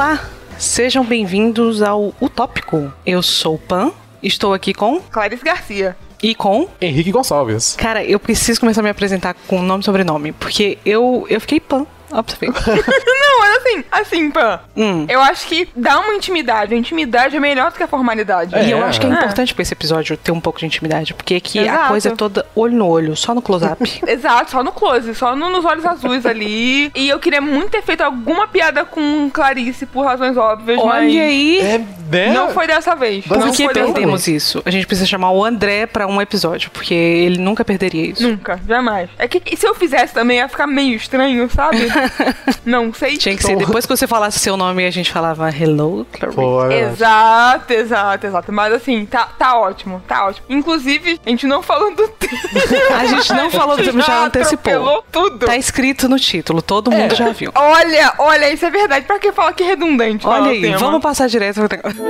Olá, sejam bem-vindos ao Utópico. Eu sou o Pan, estou aqui com Clarice Garcia. e com. Henrique Gonçalves. Cara, eu preciso começar a me apresentar com nome e sobrenome, porque eu, eu fiquei Pan. Não, mas assim, assim, Pan. Hum. Eu acho que dá uma intimidade. A intimidade é melhor do que a formalidade. E eu É. acho que é É. importante pra esse episódio ter um pouco de intimidade, porque aqui a Exato. coisa é toda olho no olho, só no close-up. Exato, só no close, só no- nos olhos azuis ali. E eu queria muito ter feito alguma piada com Clarice por razões óbvias, Olha mas aí. É, né? não foi dessa vez. Mas não Por que perdemos isso? A gente precisa chamar o André pra um episódio, porque ele nunca perderia isso. Nunca, jamais. É que se eu fizesse também ia ficar meio estranho, sabe? não sei. Tinha que ser depois que você falasse seu nome a gente falava Hello, Clarice. Pô, é. Exato, exato, exato. Mas assim, tá, tá ótimo, tá ótimo. Inclusive, a gente não falou do tema. A gente não falou do tema, já antecipou. atropelou tudo. Tá escrito no título, todo mundo já viu. Olha, olha, isso é verdade. Pra que falar que é redundante? Olha aí, vamos passar direto pro negócio.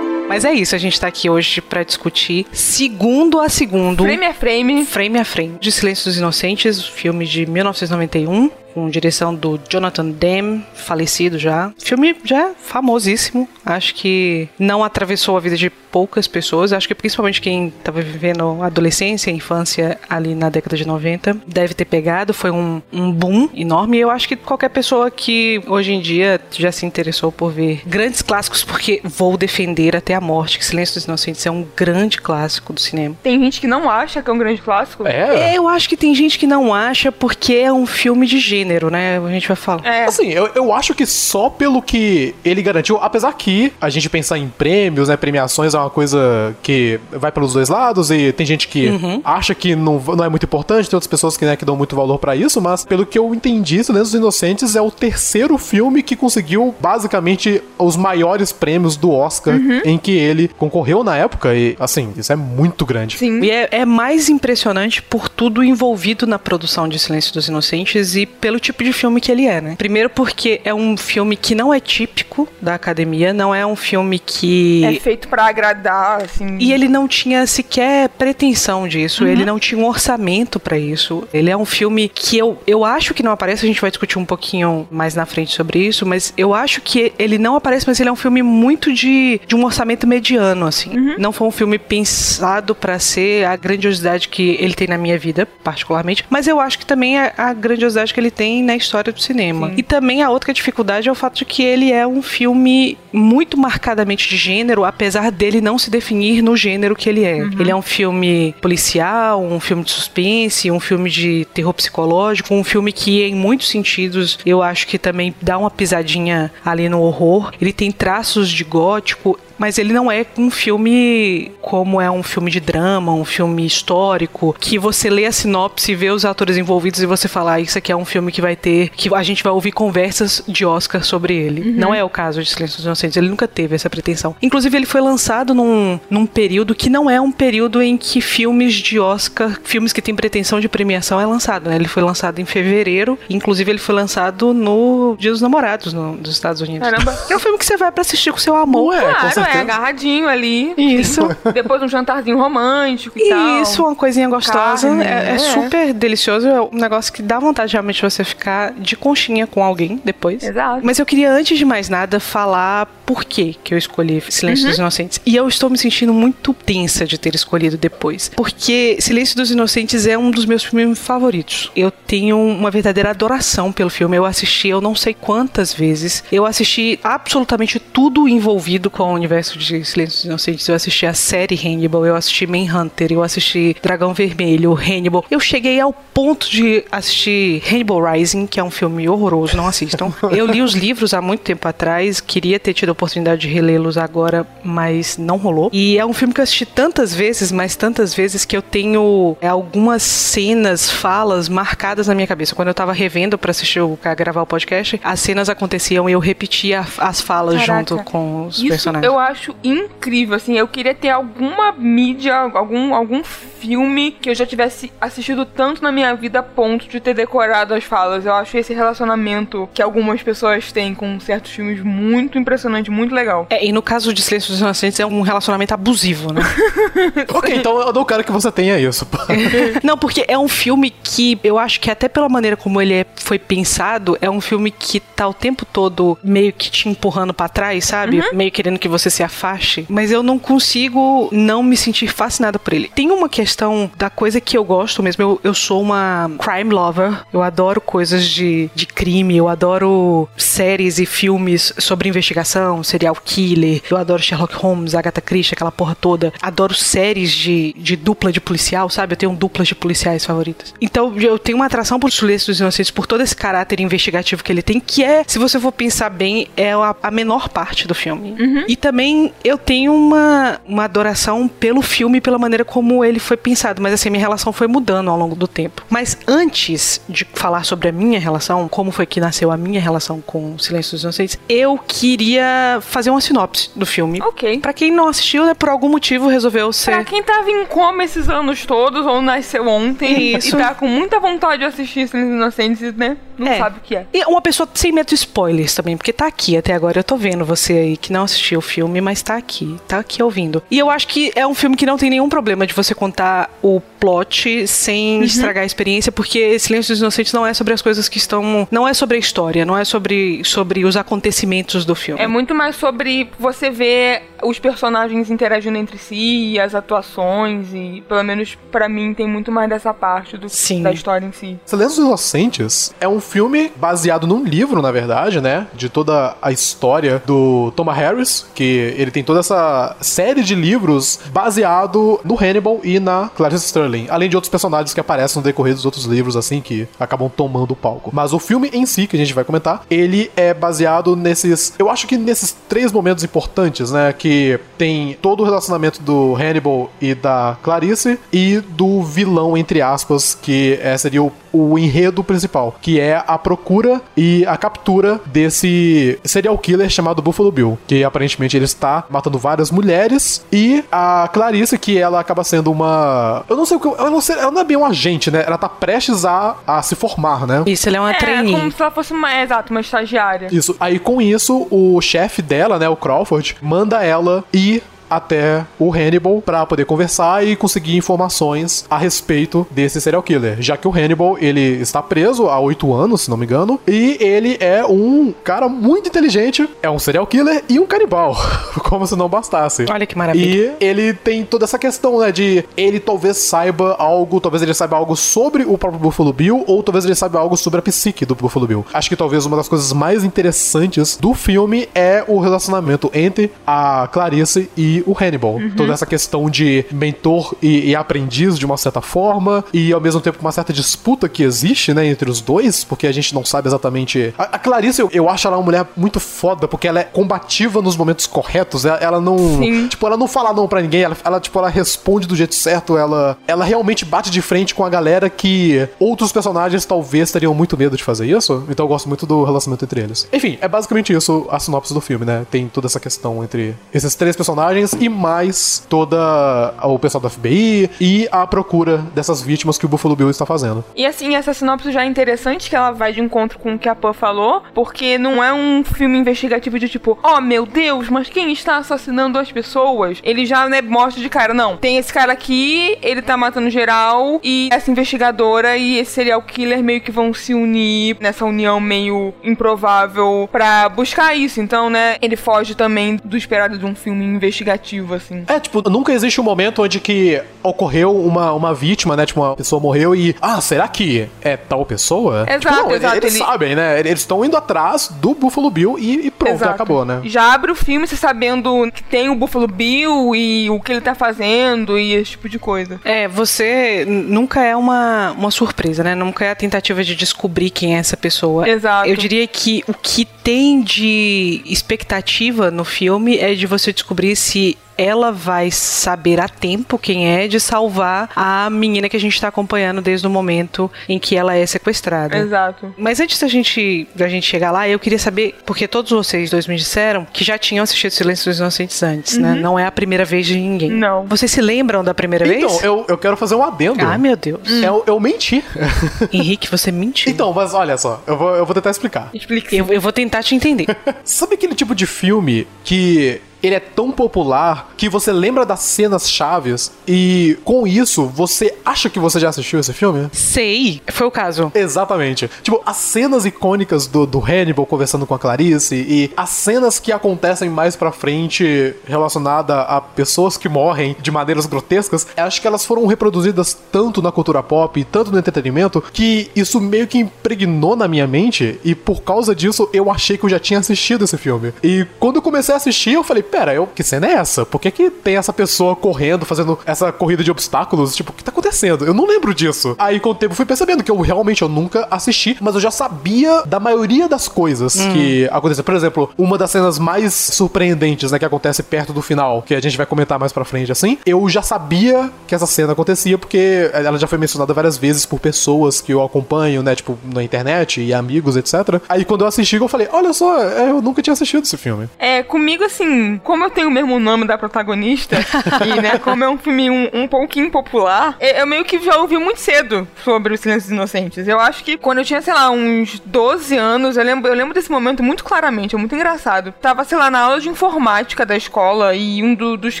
Mas é isso, a gente tá aqui hoje pra discutir segundo a segundo, Frame a frame. frame a frame, de Silêncio dos Inocentes, filme de 1991, com direção do Jonathan Demme, falecido já. Filme já famosíssimo, acho que não atravessou a vida de poucas pessoas, acho que principalmente quem estava vivendo a adolescência, a infância ali na década de 90, deve ter pegado, foi um, um boom enorme, e eu acho que qualquer pessoa que hoje em dia já se interessou por ver grandes clássicos, porque vou defender até a morte que Silêncio dos Inocentes é um grande clássico do cinema. Tem gente que não acha que é um grande clássico. É. É, eu acho que tem gente que não acha porque é um filme de gênero, né? A gente vai falar. É. Assim, eu, eu acho que só pelo que ele garantiu, apesar que a gente pensar em prêmios, né, premiações é uma coisa que vai pelos dois lados e tem gente que acha que não, não é muito importante, tem outras pessoas que, né, que dão muito valor pra isso, mas pelo que eu entendi, Silêncio dos Inocentes é o terceiro filme que conseguiu basicamente os maiores prêmios do Oscar em que ele concorreu na época e, assim, isso é muito grande. Sim. E é, é mais impressionante por tudo envolvido na produção de Silêncio dos Inocentes e pelo tipo de filme que ele é, né? Primeiro porque é um filme que não é típico da academia, não é um filme que... É feito pra agradar, assim. E ele não tinha sequer pretensão disso, ele não tinha um orçamento pra isso. Ele é um filme que eu, eu acho que não aparece, a gente vai discutir um pouquinho mais na frente sobre isso, mas eu acho que ele não aparece, mas ele é um filme muito de, de um orçamento mediano, assim. Não foi um filme pensado pra ser a grandiosidade que ele tem na minha vida, particularmente, mas eu acho que também é a grandiosidade que ele tem na história do cinema. E também a outra dificuldade é o fato de que ele é um filme muito marcadamente de gênero, apesar dele não se definir no gênero que ele é. Ele é um filme policial, um filme de suspense, um filme de terror psicológico, um filme que, em muitos sentidos, eu acho que também dá uma pisadinha ali no horror. Ele tem traços de gótico. Mas ele não é um filme como é um filme de drama, um filme histórico, que você lê a sinopse, vê os atores envolvidos e você fala, ah, isso aqui é um filme que vai ter, que a gente vai ouvir conversas de Oscar sobre ele. Não é o caso de Silêncio dos Inocentes, ele nunca teve essa pretensão. Inclusive, ele foi lançado num, num período que não é um período em que filmes de Oscar, filmes que têm pretensão de premiação, é lançado, né? Ele foi lançado em fevereiro, inclusive ele foi lançado no Dia dos Namorados no, dos Estados Unidos. Caramba. É um filme que você vai pra assistir com seu amor. Ué, com Claro, certeza. É agarradinho ali. Isso. Depois um jantarzinho romântico e tal. Isso, uma coisinha gostosa. Carne, é, é é. super delicioso. É um negócio que dá vontade realmente de você ficar de conchinha com alguém depois. Exato. Mas eu queria, antes de mais nada, falar por que eu escolhi Silêncio dos Inocentes. E eu estou me sentindo muito tensa de ter escolhido depois. Porque Silêncio dos Inocentes é um dos meus filmes favoritos. Eu tenho uma verdadeira adoração pelo filme. Eu assisti eu não sei quantas vezes. Eu assisti absolutamente tudo envolvido com o universo de Silêncio dos Inocentes. Eu assisti a série Hannibal, eu assisti Manhunter, eu assisti Dragão Vermelho, Hannibal. Eu cheguei ao ponto de assistir Hannibal Rising, que é um filme horroroso, não assistam. Eu li os livros há muito tempo atrás, queria ter tido a oportunidade de relê-los agora, mas não rolou. E é um filme que eu assisti tantas vezes, mas tantas vezes que eu tenho é, algumas cenas, falas marcadas na minha cabeça. Quando eu tava revendo pra assistir o pra gravar o podcast, as cenas aconteciam e eu repetia as falas Caraca. junto com os Isso personagens. eu acho incrível, assim. Eu queria ter alguma mídia, algum, algum filme que eu já tivesse assistido tanto na minha vida a ponto de ter decorado as falas. Eu acho esse relacionamento que algumas pessoas têm com certos filmes muito impressionante, muito legal. É, e no caso de Silêncio dos Inocentes é um relacionamento abusivo, né? ok, então eu não quero que você tenha isso. não, porque é um filme que eu acho que até pela maneira como ele é, foi pensado, é um filme que tá o tempo todo meio que te empurrando para trás, sabe? Uhum. Meio querendo que você se afaste. Mas eu não consigo não me sentir fascinada por ele. Tem uma questão da coisa que eu gosto mesmo. Eu, eu sou uma crime lover. Eu adoro coisas de, de crime. Eu adoro séries e filmes sobre investigação, serial killer. Eu adoro Sherlock Holmes, Agatha Christie, aquela porra toda. Adoro séries de, de dupla de policial, sabe? Eu tenho duplas de policiais favoritas. Então eu tenho uma atração por Silêncio dos Inocentes por todo esse caráter investigativo que ele tem, que é, se você for pensar bem, é a, a menor parte do filme. Uhum. E também eu tenho uma, uma adoração pelo filme, pela maneira como ele foi pensado. Mas assim, minha relação foi mudando ao longo do tempo. Mas antes de falar sobre a minha relação, como foi que nasceu a minha relação com Silêncio dos Inocentes, eu queria fazer uma sinopse do filme. Ok. Pra quem não assistiu, né, por algum motivo resolveu ser. Pra quem tava em coma esses anos todos, ou nasceu ontem, Isso. e tá com muita vontade de assistir Silêncio dos Inocentes, né? Não é. sabe o que é. E uma pessoa sem medo de spoilers também, porque tá aqui até agora. Eu tô vendo você aí que não assistiu o filme, mas tá aqui, tá aqui ouvindo. E eu acho que é um filme que não tem nenhum problema de você contar o plot sem uhum. estragar a experiência, porque Silêncio dos Inocentes não é sobre as coisas que estão. Não é sobre a história, não é sobre, sobre os acontecimentos do filme. É muito mais sobre você ver os personagens interagindo entre si, e as atuações, e pelo menos para mim tem muito mais dessa parte do, Sim. da história em si. Silêncio dos Inocentes é um filme baseado num livro, na verdade, né? De toda a história do Thomas Harris, que ele tem toda essa série de livros baseado no Hannibal e na Clarice Sterling, além de outros personagens que aparecem no decorrer dos outros livros, assim, que acabam tomando o palco. Mas o filme em si, que a gente vai comentar, ele é baseado nesses. Eu acho que nesses três momentos importantes, né? Que tem todo o relacionamento do Hannibal e da Clarice e do vilão, entre aspas, que é, seria o o enredo principal, que é a procura e a captura desse serial killer chamado Buffalo Bill, que aparentemente ele está matando várias mulheres e a Clarice, que ela acaba sendo uma, eu não sei o que, ela não, sei, ela não é bem um agente, né? Ela tá prestes a, a se formar, né? Isso, ela é uma é, trainee. como se ela fosse uma, exato, uma estagiária. Isso. Aí com isso, o chefe dela, né, o Crawford, manda ela ir até o Hannibal para poder conversar e conseguir informações a respeito desse serial killer, já que o Hannibal ele está preso há oito anos, se não me engano, e ele é um cara muito inteligente, é um serial killer e um canibal, como se não bastasse. Olha que maravilha. E ele tem toda essa questão, né, de ele talvez saiba algo, talvez ele saiba algo sobre o próprio Buffalo Bill ou talvez ele saiba algo sobre a psique do Buffalo Bill. Acho que talvez uma das coisas mais interessantes do filme é o relacionamento entre a Clarice e o Hannibal. Uhum. Toda essa questão de mentor e, e, aprendiz de uma certa forma, e ao mesmo tempo uma certa disputa que existe, né, entre os dois, porque a gente não sabe exatamente. A, a Clarice, eu, eu, acho ela uma mulher muito foda, porque ela é combativa nos momentos corretos. Ela, ela não. Sim. Tipo, ela não fala não pra ninguém, ela, ela, tipo, ela responde do jeito certo, ela, ela realmente bate de frente com a galera que outros personagens talvez teriam muito medo de fazer isso. Então eu gosto muito do relacionamento entre eles. Enfim, é basicamente isso a sinopse do filme, né? Tem toda essa questão entre esses três personagens e mais toda o pessoal da FBI e a procura dessas vítimas que o Buffalo Bill está fazendo. E assim, essa sinopse já é interessante que ela vai de encontro com o que a Pan falou, porque não é um filme investigativo de tipo, oh meu Deus, mas quem está assassinando as pessoas? Ele já né, mostra de cara, não. Tem esse cara aqui, ele tá matando geral e essa investigadora e esse serial killer meio que vão se unir nessa união meio improvável para buscar isso. Então, né, ele foge também do esperado de um filme investigativo assim. É, tipo, nunca existe um momento onde que ocorreu uma, uma vítima, né? Tipo, uma pessoa morreu e, ah, será que é tal pessoa? Exato, tipo, não, exato. Eles ele... sabem, né? Eles estão indo atrás do Buffalo Bill e, e pronto, exato. acabou, né? Já abre o filme você sabendo que tem o Buffalo Bill e o que ele tá fazendo e esse tipo de coisa. É, você nunca é uma, uma surpresa, né? Nunca é a tentativa de descobrir quem é essa pessoa. Exato. Eu diria que o que tem de expectativa no filme é de você descobrir se que ela vai saber a tempo quem é de salvar a menina que a gente tá acompanhando desde o momento em que ela é sequestrada. Exato. Mas antes da gente, da gente chegar lá, eu queria saber, porque todos vocês dois me disseram que já tinham assistido Silêncio dos Inocentes antes, né? Não é a primeira vez de ninguém. Não. Vocês se lembram da primeira Então, vez? eu, eu quero fazer um adendo. Ai, meu Deus. Eu, eu menti. Henrique, você mentiu. então, mas olha só, eu vou, eu vou tentar explicar. Explique. Eu, eu vou tentar te entender. Sabe aquele tipo de filme que ele é tão popular que você lembra das cenas chaves e com isso você acha que você já assistiu esse filme? Sei, foi o caso. Exatamente. Tipo, as cenas icônicas do, do Hannibal conversando com a Clarice e as cenas que acontecem mais pra frente relacionada a pessoas que morrem de maneiras grotescas, acho que elas foram reproduzidas tanto na cultura pop e tanto no entretenimento que isso meio que impregnou na minha mente e por causa disso eu achei que eu já tinha assistido esse filme. E quando eu comecei a assistir, eu falei, pera, eu, que cena é essa? Por que, que tem essa pessoa correndo, fazendo essa corrida de obstáculos? Tipo, o que tá acontecendo? Eu não lembro disso. Aí com o tempo fui percebendo que eu realmente eu nunca assisti, mas eu já sabia da maioria das coisas que acontecem. Por exemplo, uma das cenas mais surpreendentes, né, que acontece perto do final, que a gente vai comentar mais pra frente assim, eu já sabia que essa cena acontecia porque ela já foi mencionada várias vezes por pessoas que eu acompanho, né, tipo, na internet e amigos, etc. Aí quando eu assisti, eu falei, olha só, é, eu nunca tinha assistido esse filme. É, comigo, assim, como eu tenho o mesmo nome da protagonista, e, né, como é um filme um, um pouquinho popular, eu meio que já ouvi muito cedo sobre os Silêncios Inocentes. Eu acho que quando eu tinha, sei lá, uns 12 anos, eu lembro, eu lembro desse momento muito claramente, é muito engraçado. Tava, sei lá, na aula de informática da escola, e um do- dos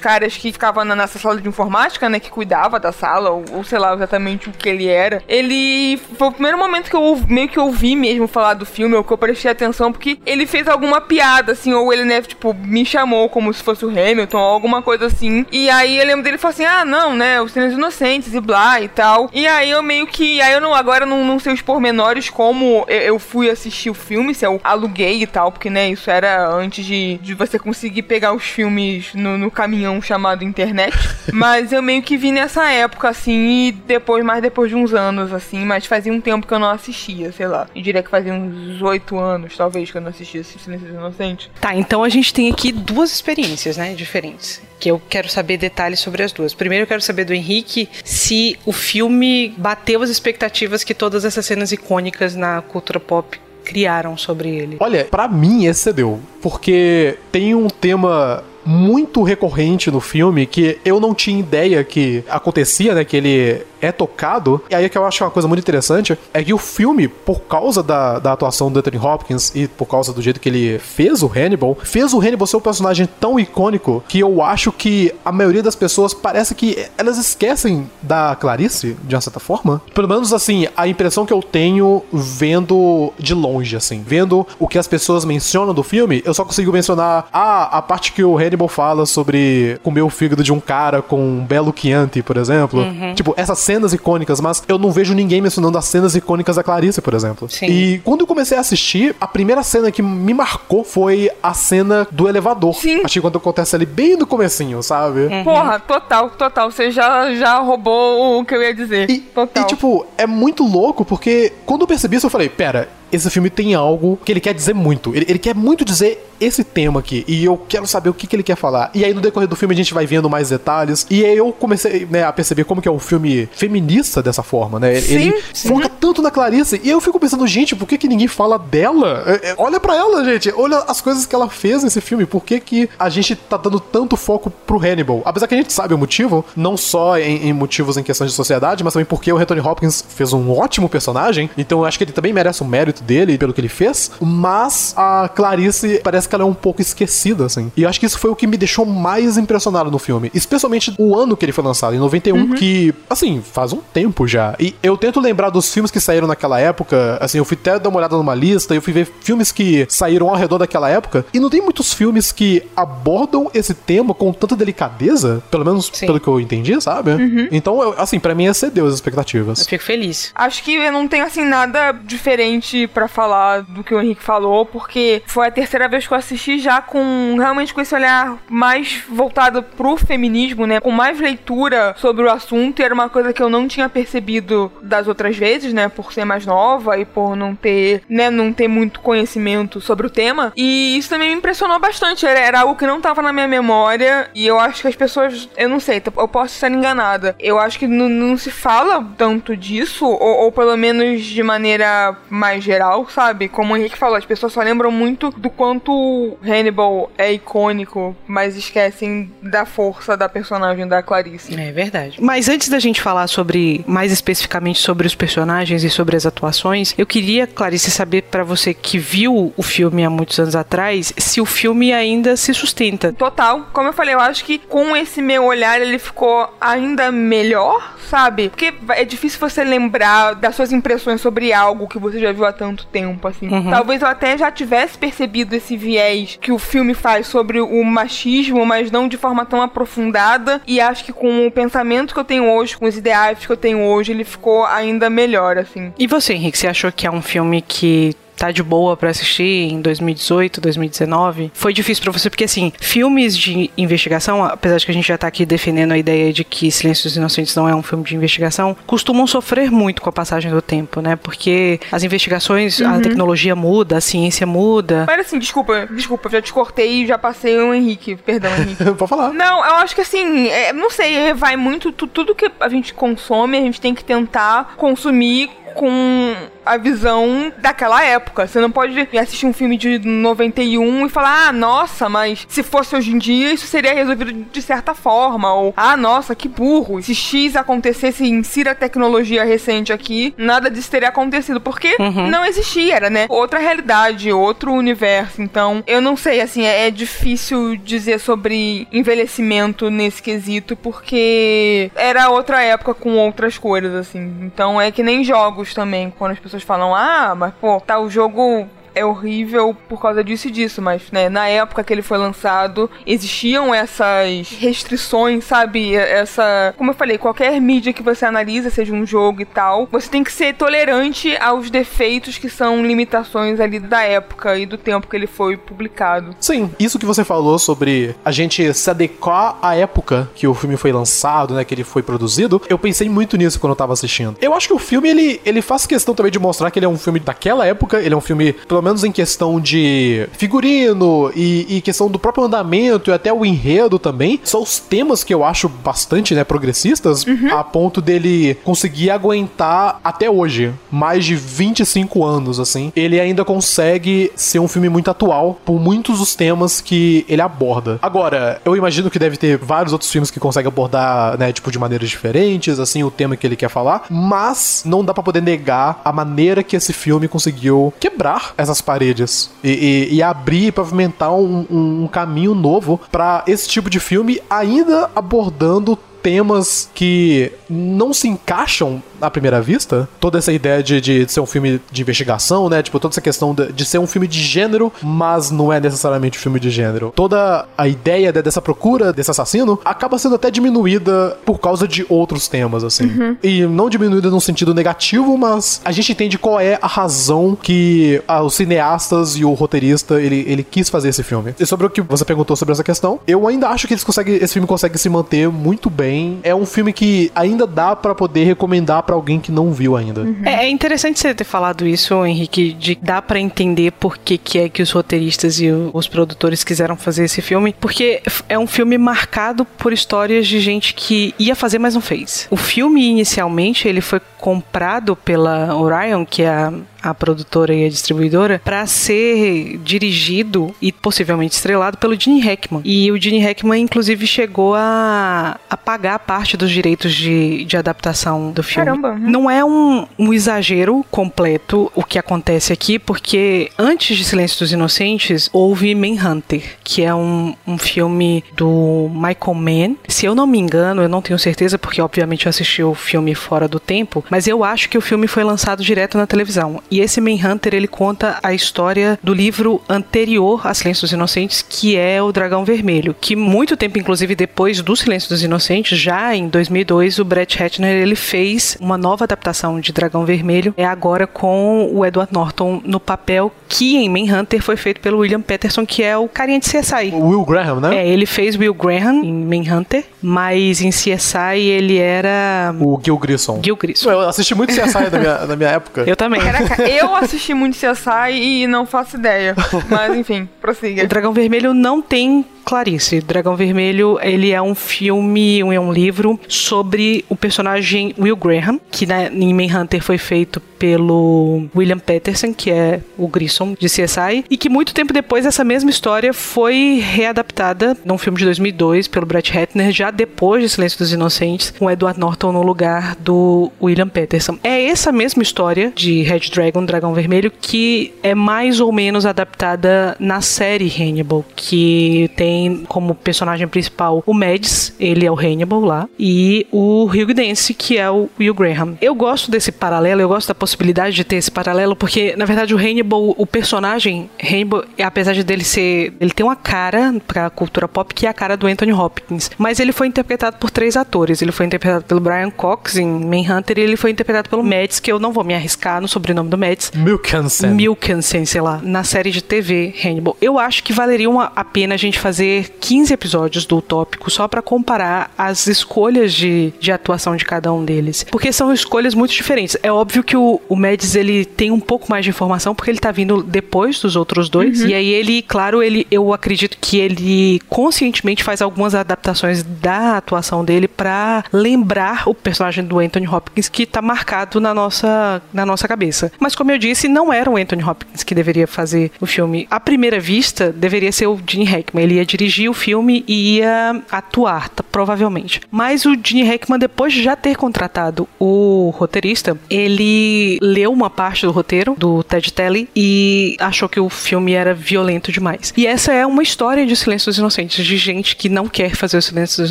caras que ficava na, nessa sala de informática, né, que cuidava da sala, ou, ou sei lá exatamente o que ele era, ele foi o primeiro momento que eu meio que ouvi mesmo falar do filme, ou que eu prestei atenção, porque ele fez alguma piada, assim, ou ele, né, tipo, me chamou como se fosse o Hamilton, ou alguma coisa assim. E aí eu lembro dele falar assim: ah, não, né, os Silêncios Inocentes e blá e tal. E aí eu meio que. Aí eu não, agora não, não sei os pormenores como eu, eu fui assistir o filme, se eu aluguei e tal, porque, né, isso era antes de, de você conseguir pegar os filmes no, no caminhão chamado internet. mas eu meio que vi nessa época, assim, e depois, mais depois de uns anos, assim, mas fazia um tempo que eu não assistia, sei lá. Eu diria que fazia uns oito anos, talvez, que eu não assistia esse Silêncios Inocentes. Tá, então a gente tem aqui duas experiências, né, diferentes. Que eu quero saber detalhes sobre as duas. Primeiro eu quero saber do Henrique se o filme bateu as expectativas que todas essas cenas icônicas na cultura pop criaram sobre ele. Olha, pra mim excedeu, porque tem um tema muito recorrente no filme que eu não tinha ideia que acontecia, né, que ele é tocado. E aí que eu acho uma coisa muito interessante é que o filme, por causa da, da atuação do Anthony Hopkins e por causa do jeito que ele fez o Hannibal, fez o Hannibal ser um personagem tão icônico que eu acho que a maioria das pessoas parece que elas esquecem da Clarice, de uma certa forma. Pelo menos assim, a impressão que eu tenho vendo de longe, assim, vendo o que as pessoas mencionam do filme, eu só consigo mencionar ah, a parte que o Hannibal fala sobre comer o fígado de um cara com um belo Chianti, por exemplo. Tipo, essas cenas icônicas, mas eu não vejo ninguém mencionando as cenas icônicas da Clarice, por exemplo. Sim. E quando eu comecei a assistir, a primeira cena que me marcou foi a cena do elevador. Sim. Que quando acontece ali bem no comecinho, sabe? Porra, total, total. Você já, já roubou o que eu ia dizer. E, total. e, tipo, é muito louco porque quando eu percebi isso, eu falei, pera, esse filme tem algo que ele quer dizer muito. Ele, ele quer muito dizer esse tema aqui. E eu quero saber o que, que ele quer falar. E aí, no decorrer do filme, a gente vai vendo mais detalhes. E aí eu comecei né, a perceber como que é um filme feminista dessa forma, né? Sim, ele sim. foca tanto na Clarice. E eu fico pensando, gente, por que, que ninguém fala dela? É, é, olha pra ela, gente. Olha as coisas que ela fez nesse filme. Por que, que a gente tá dando tanto foco pro Hannibal? Apesar que a gente sabe o motivo, não só em, em motivos em questões de sociedade, mas também porque o Anthony Hopkins fez um ótimo personagem. Então eu acho que ele também merece o mérito dele pelo que ele fez. Mas a Clarice parece que ela é um pouco esquecida, assim. E eu acho que isso foi o que me deixou mais impressionado no filme. Especialmente o ano que ele foi lançado, em 91, que, assim, faz um tempo já. E eu tento lembrar dos filmes que saíram naquela época. Assim, eu fui até dar uma olhada numa lista, eu fui ver filmes que saíram ao redor daquela época. E não tem muitos filmes que abordam esse tema com tanta delicadeza, pelo menos Sim. pelo que eu entendi, sabe? Então, eu- assim, pra mim excedeu as expectativas. Eu fico feliz. Acho que eu não tenho, assim, nada diferente para falar do que o Henrique falou, porque foi a terceira vez que eu assisti já com realmente com esse olhar mais voltado pro feminismo, né? Com mais leitura sobre o assunto, e era uma coisa que eu não tinha percebido das outras vezes, né? Por ser mais nova e por não ter, né, não ter muito conhecimento sobre o tema. E isso também me impressionou bastante. Era, era algo que não tava na minha memória. E eu acho que as pessoas. Eu não sei, eu posso estar enganada. Eu acho que não se fala tanto disso, ou, ou pelo menos de maneira mais geral, sabe? Como o Henrique falou, as pessoas só lembram muito do quanto Hannibal é icônico, mas esquecem da força da personagem da Clarice. É verdade. Mas antes da gente falar sobre, mais especificamente sobre os personagens e sobre as atuações, eu queria, Clarice, saber para você que viu o filme há muitos anos atrás, se o filme ainda se sustenta. Total. Como eu falei, eu acho que com esse meu olhar ele ficou ainda melhor, sabe? Porque é difícil você lembrar das suas impressões sobre algo que você já viu há tanto tempo, assim. Uhum. Talvez eu até já tivesse percebido esse viés que o filme faz sobre o machismo, mas não de forma tão aprofundada. E acho que com o pensamento que eu tenho hoje, com os ideais que eu tenho hoje, ele ficou ainda melhor, assim. E você, Henrique, você achou que é um filme que tá de boa para assistir em 2018, 2019? Foi difícil para você porque assim, filmes de investigação, apesar de que a gente já tá aqui defendendo a ideia de que Silêncios Inocentes não é um filme de investigação, costumam sofrer muito com a passagem do tempo, né? Porque as investigações, uhum. a tecnologia muda, a ciência muda. Mas assim, desculpa, desculpa, já te cortei e já passei o Henrique, perdão, Henrique. Pode falar. Não, eu acho que assim, é, não sei, vai muito tudo que a gente consome, a gente tem que tentar consumir com a visão daquela época. Você não pode assistir um filme de 91 e falar, ah, nossa, mas se fosse hoje em dia, isso seria resolvido de certa forma. Ou, ah, nossa, que burro. Se X acontecesse, insira a tecnologia recente aqui, nada disso teria acontecido. Porque uhum. não existia, era, né? Outra realidade, outro universo. Então, eu não sei, assim, é, é difícil dizer sobre envelhecimento nesse quesito, porque era outra época com outras coisas, assim. Então, é que nem jogos também, quando as pessoas pessoas falam, ah, mas pô, tá o jogo é horrível por causa disso e disso, mas, né, na época que ele foi lançado, existiam essas restrições, sabe? Essa. Como eu falei, qualquer mídia que você analisa, seja um jogo e tal, você tem que ser tolerante aos defeitos que são limitações ali da época e do tempo que ele foi publicado. Sim, isso que você falou sobre a gente se adequar à época que o filme foi lançado, né, que ele foi produzido, eu pensei muito nisso quando eu tava assistindo. Eu acho que o filme, ele, ele faz questão também de mostrar que ele é um filme daquela época, ele é um filme, pelo menos em questão de figurino e, e, questão do próprio andamento e até o enredo também, são os temas que eu acho bastante, né, progressistas, uhum. a ponto dele conseguir aguentar até hoje, mais de 25 anos, assim. Ele ainda consegue ser um filme muito atual por muitos dos temas que ele aborda. Agora, eu imagino que deve ter vários outros filmes que conseguem abordar, né, tipo, de maneiras diferentes, assim, o tema que ele quer falar, mas não dá para poder negar a maneira que esse filme conseguiu quebrar essa essas paredes. E, e, e abrir e pavimentar um, um, um caminho novo para esse tipo de filme, ainda abordando temas que não se encaixam à primeira vista. Toda essa ideia de, de ser um filme de investigação, né? Tipo, toda essa questão de, de, ser um filme de gênero, mas não é necessariamente um filme de gênero. Toda a ideia de, dessa procura desse assassino acaba sendo até diminuída por causa de outros temas, assim. Uhum. E não diminuída num sentido negativo, mas a gente entende qual é a razão que ah, os cineastas e o roteirista ele, ele quis fazer esse filme. E sobre o que você perguntou sobre essa questão, eu ainda acho que eles conseguem, esse filme consegue se manter muito bem. É um filme que ainda dá para poder recomendar para alguém que não viu ainda. Uhum. É, é, interessante você ter falado isso, Henrique, de dar para entender por que, que é que os roteiristas e os produtores quiseram fazer esse filme, porque é um filme marcado por histórias de gente que ia fazer, mas não fez. O filme, inicialmente, ele foi comprado pela Orion, que é a a produtora e a distribuidora, para ser dirigido e possivelmente estrelado pelo Gene Hackman. E o Gene Hackman, inclusive, chegou a, a pagar parte dos direitos de, de adaptação do filme. Caramba. Uhum. Não é um, um exagero completo o que acontece aqui, porque antes de Silêncio dos Inocentes, houve Manhunter, que é um, um filme do Michael Mann. Se eu não me engano, eu não tenho certeza, porque obviamente eu assisti o filme fora do tempo, Mas eu acho que o filme foi lançado direto na televisão. E esse Manhunter, ele conta a história do livro anterior a Silêncio dos Inocentes, que é O Dragão Vermelho, que muito tempo, inclusive depois do Silêncio dos Inocentes, já em 2002, o Brett Ratner, ele fez uma nova adaptação de Dragão Vermelho, é agora com o Edward Norton no papel que em Manhunter foi feito pelo William Peterson, que é o carinha de CSI. O Will Graham, né? É, ele fez Will Graham em Manhunter, mas em CSI ele era... O Gil Grissom. Gil Grissom. Eu assisti muito CSI na minha, na minha época. Eu também. Caraca, eu assisti muito CSI e não faço ideia. Mas enfim, prossiga. O Dragão Vermelho não tem Clarice. Dragão Vermelho, ele é um filme, é um livro sobre o personagem Will Graham, que na, em Manhunter foi feito pelo William Peterson, que é o Grissom de CSI, e que muito tempo depois essa mesma história foi readaptada num filme de 2002 pelo Brett Ratner, já depois de Silêncio dos Inocentes, com Edward Norton no lugar do William Peterson. É essa mesma história de Red Dragon, Dragão Vermelho, que é mais ou menos adaptada na série Hannibal, que tem como personagem principal o Mads, ele é o Hannibal lá, e o Hugh Dance, que é o Will Graham. Eu gosto desse paralelo, eu gosto da possibilidade de ter esse paralelo, porque na verdade o Hannibal, o personagem Hannibal, apesar de dele ser, ele tem uma cara pra cultura pop que é a cara do Anthony Hopkins, mas ele foi interpretado por três atores. Ele foi interpretado pelo Brian Cox em Manhunter e ele foi interpretado pelo Mads, que eu não vou me arriscar no sobrenome do Mads. Milkensen. Milkensen, sei lá, na série de TV Hannibal. Eu acho que valeria uma, a pena a gente fazer 15 episódios do tópico só para comparar as escolhas de, de atuação de cada um deles, porque são escolhas muito diferentes. É óbvio que o, o Mads ele tem um pouco mais de informação porque ele tá vindo depois dos outros dois. E aí ele, claro, ele eu acredito que ele conscientemente faz algumas adaptações da atuação dele para lembrar o personagem do Anthony Hopkins que tá marcado na nossa na nossa cabeça. Mas como eu disse, não era o Anthony Hopkins que deveria fazer o filme. À primeira vista, deveria ser o Gene Hackman. Ele ia dirigir o filme e ia atuar, provavelmente. Mas o Gene Hackman, depois de já ter contratado o roteirista, ele leu uma parte do roteiro do Ted Telly e achou que o filme era violento demais. E essa é uma história de Silêncio dos Inocentes, de gente que não quer fazer o Silêncio dos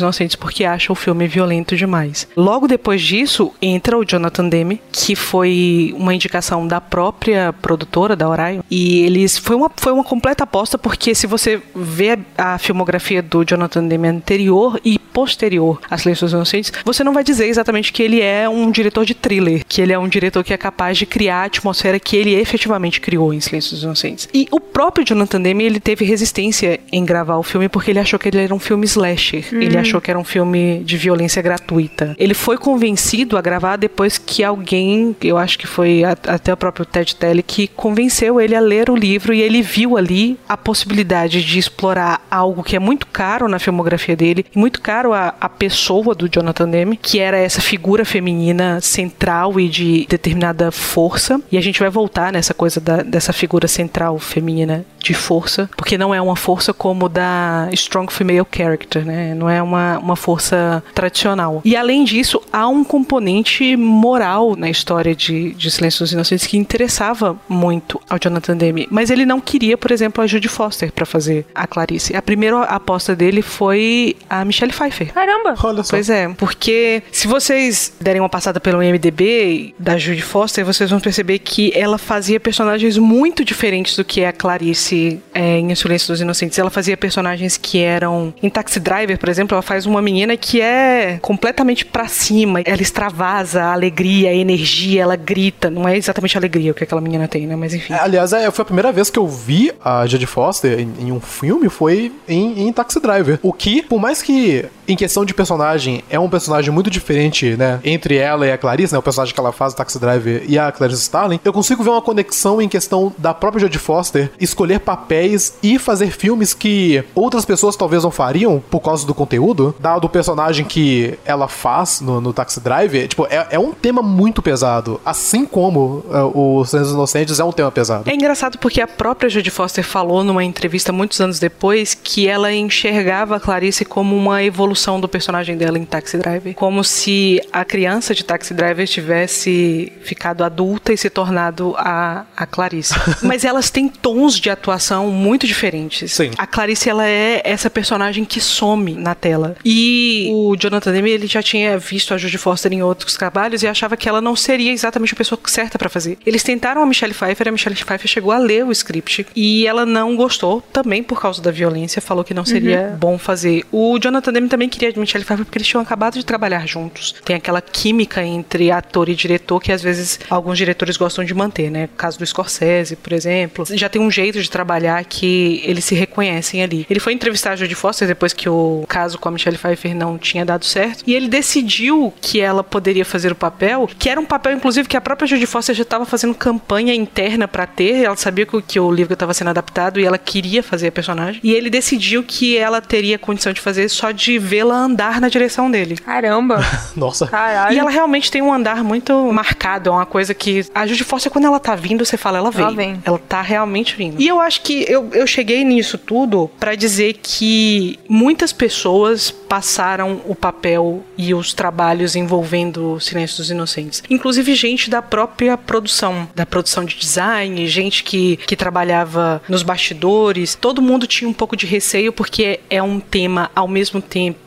Inocentes porque acha o filme violento demais. Logo depois disso, entra o Jonathan Demme, que foi uma indicação da própria produtora, da Orion, e eles foi uma, foi uma completa aposta porque se você vê a filmografia do Jonathan Demme anterior e posterior a Silêncio dos Inocentes, você não vai dizer exatamente que ele é um diretor de thriller, que ele é um diretor que é capaz de criar a atmosfera que ele efetivamente criou em Silêncio dos Inocentes. E o próprio Jonathan Demme, ele teve resistência em gravar o filme porque ele achou que ele era um filme slasher. Ele achou que era um filme de violência gratuita. Ele foi convencido a gravar depois que alguém, eu acho que foi a- até o próprio Ted Telly, que convenceu ele a ler o livro e ele viu ali a possibilidade de explorar algo que é muito caro na filmografia dele, e muito caro a, a pessoa do Jonathan Demme, que era essa figura feminina central e de determinada força. E a gente vai voltar nessa coisa da- dessa figura central feminina de força, porque não é uma força como da strong female character, né? Não é uma, uma força tradicional. E além disso, há um componente moral na história de, de Silêncio dos Inocentes que interessava muito ao Jonathan Demme, mas ele não queria, por exemplo, a Judy Foster para fazer a Clarice. A primeira aposta dele foi a Michelle Pfeiffer. Caramba! Olha só. Pois é, porque se vocês derem uma passada pelo IMDB da Judy Foster, vocês vão perceber que ela fazia personagens muito diferentes do que é a Clarice é, em O Silêncio dos Inocentes. Ela fazia personagens que eram. Em Taxi Driver, por exemplo, ela faz uma menina que é completamente pra cima. Ela extravasa a alegria, a energia, ela grita. Não é exatamente alegria o que aquela menina tem, né? Mas enfim. Aliás, é, foi a primeira vez que eu vi a Jodie Foster em, em um filme, foi em, em Taxi Driver. O que, por mais que em questão de personagem, é um personagem muito diferente, né? Entre ela e a Clarice, né? O personagem que ela faz, o Taxi Driver, e a Clarice Starling, eu consigo ver uma conexão em questão da própria Jodie Foster escolher papéis e fazer filmes que outras pessoas talvez não fariam por causa do conteúdo, dado o personagem que ela faz no, no Taxi Driver. Tipo, é, é um tema muito pesado. Assim como é, o Silêncio Inocentes é um tema pesado. É engraçado porque a própria Jodie Foster falou numa entrevista muitos anos depois que ela enxergava a Clarice como uma evolução evolução do personagem dela em Taxi Driver, como se a criança de Taxi Driver tivesse ficado adulta e se tornado a, a Clarice. Mas elas têm tons de atuação muito diferentes. Sim. A Clarice, ela é essa personagem que some na tela. E o Jonathan Demme, ele já tinha visto a Judy Foster em outros trabalhos e achava que ela não seria exatamente a pessoa certa para fazer. Eles tentaram a Michelle Pfeiffer, a Michelle Pfeiffer chegou a ler o script e ela não gostou, também por causa da violência, falou que não seria Uhum. bom fazer. O Jonathan Demme também queria a Michelle Pfeiffer porque eles tinham acabado de trabalhar juntos. Tem aquela química entre ator e diretor que às vezes alguns diretores gostam de manter, né? O caso do Scorsese, por exemplo. Já tem um jeito de trabalhar que eles se reconhecem ali. Ele foi entrevistar a Jodie Foster depois que o caso com a Michelle Pfeiffer não tinha dado certo e ele decidiu que ela poderia fazer o papel, que era um papel inclusive que a própria Jodie Foster já estava fazendo campanha interna para ter, ela sabia que o, livro estava sendo adaptado e ela queria fazer a personagem. E ele decidiu que ela teria condição de fazer só de vê-la andar na direção dele. Caramba. Nossa. Caralho. E ela realmente tem um andar muito marcado, é uma coisa que a Judy Foster quando ela tá vindo, você fala, ela veio. Ela vem. Ela tá realmente vindo. E eu acho que eu, eu cheguei nisso tudo pra dizer que muitas pessoas passaram o papel e os trabalhos envolvendo o Silêncio dos Inocentes. Inclusive gente da própria produção, da produção de design, gente que, que trabalhava nos bastidores. Todo mundo tinha um pouco de receio porque é um tema ao mesmo tempo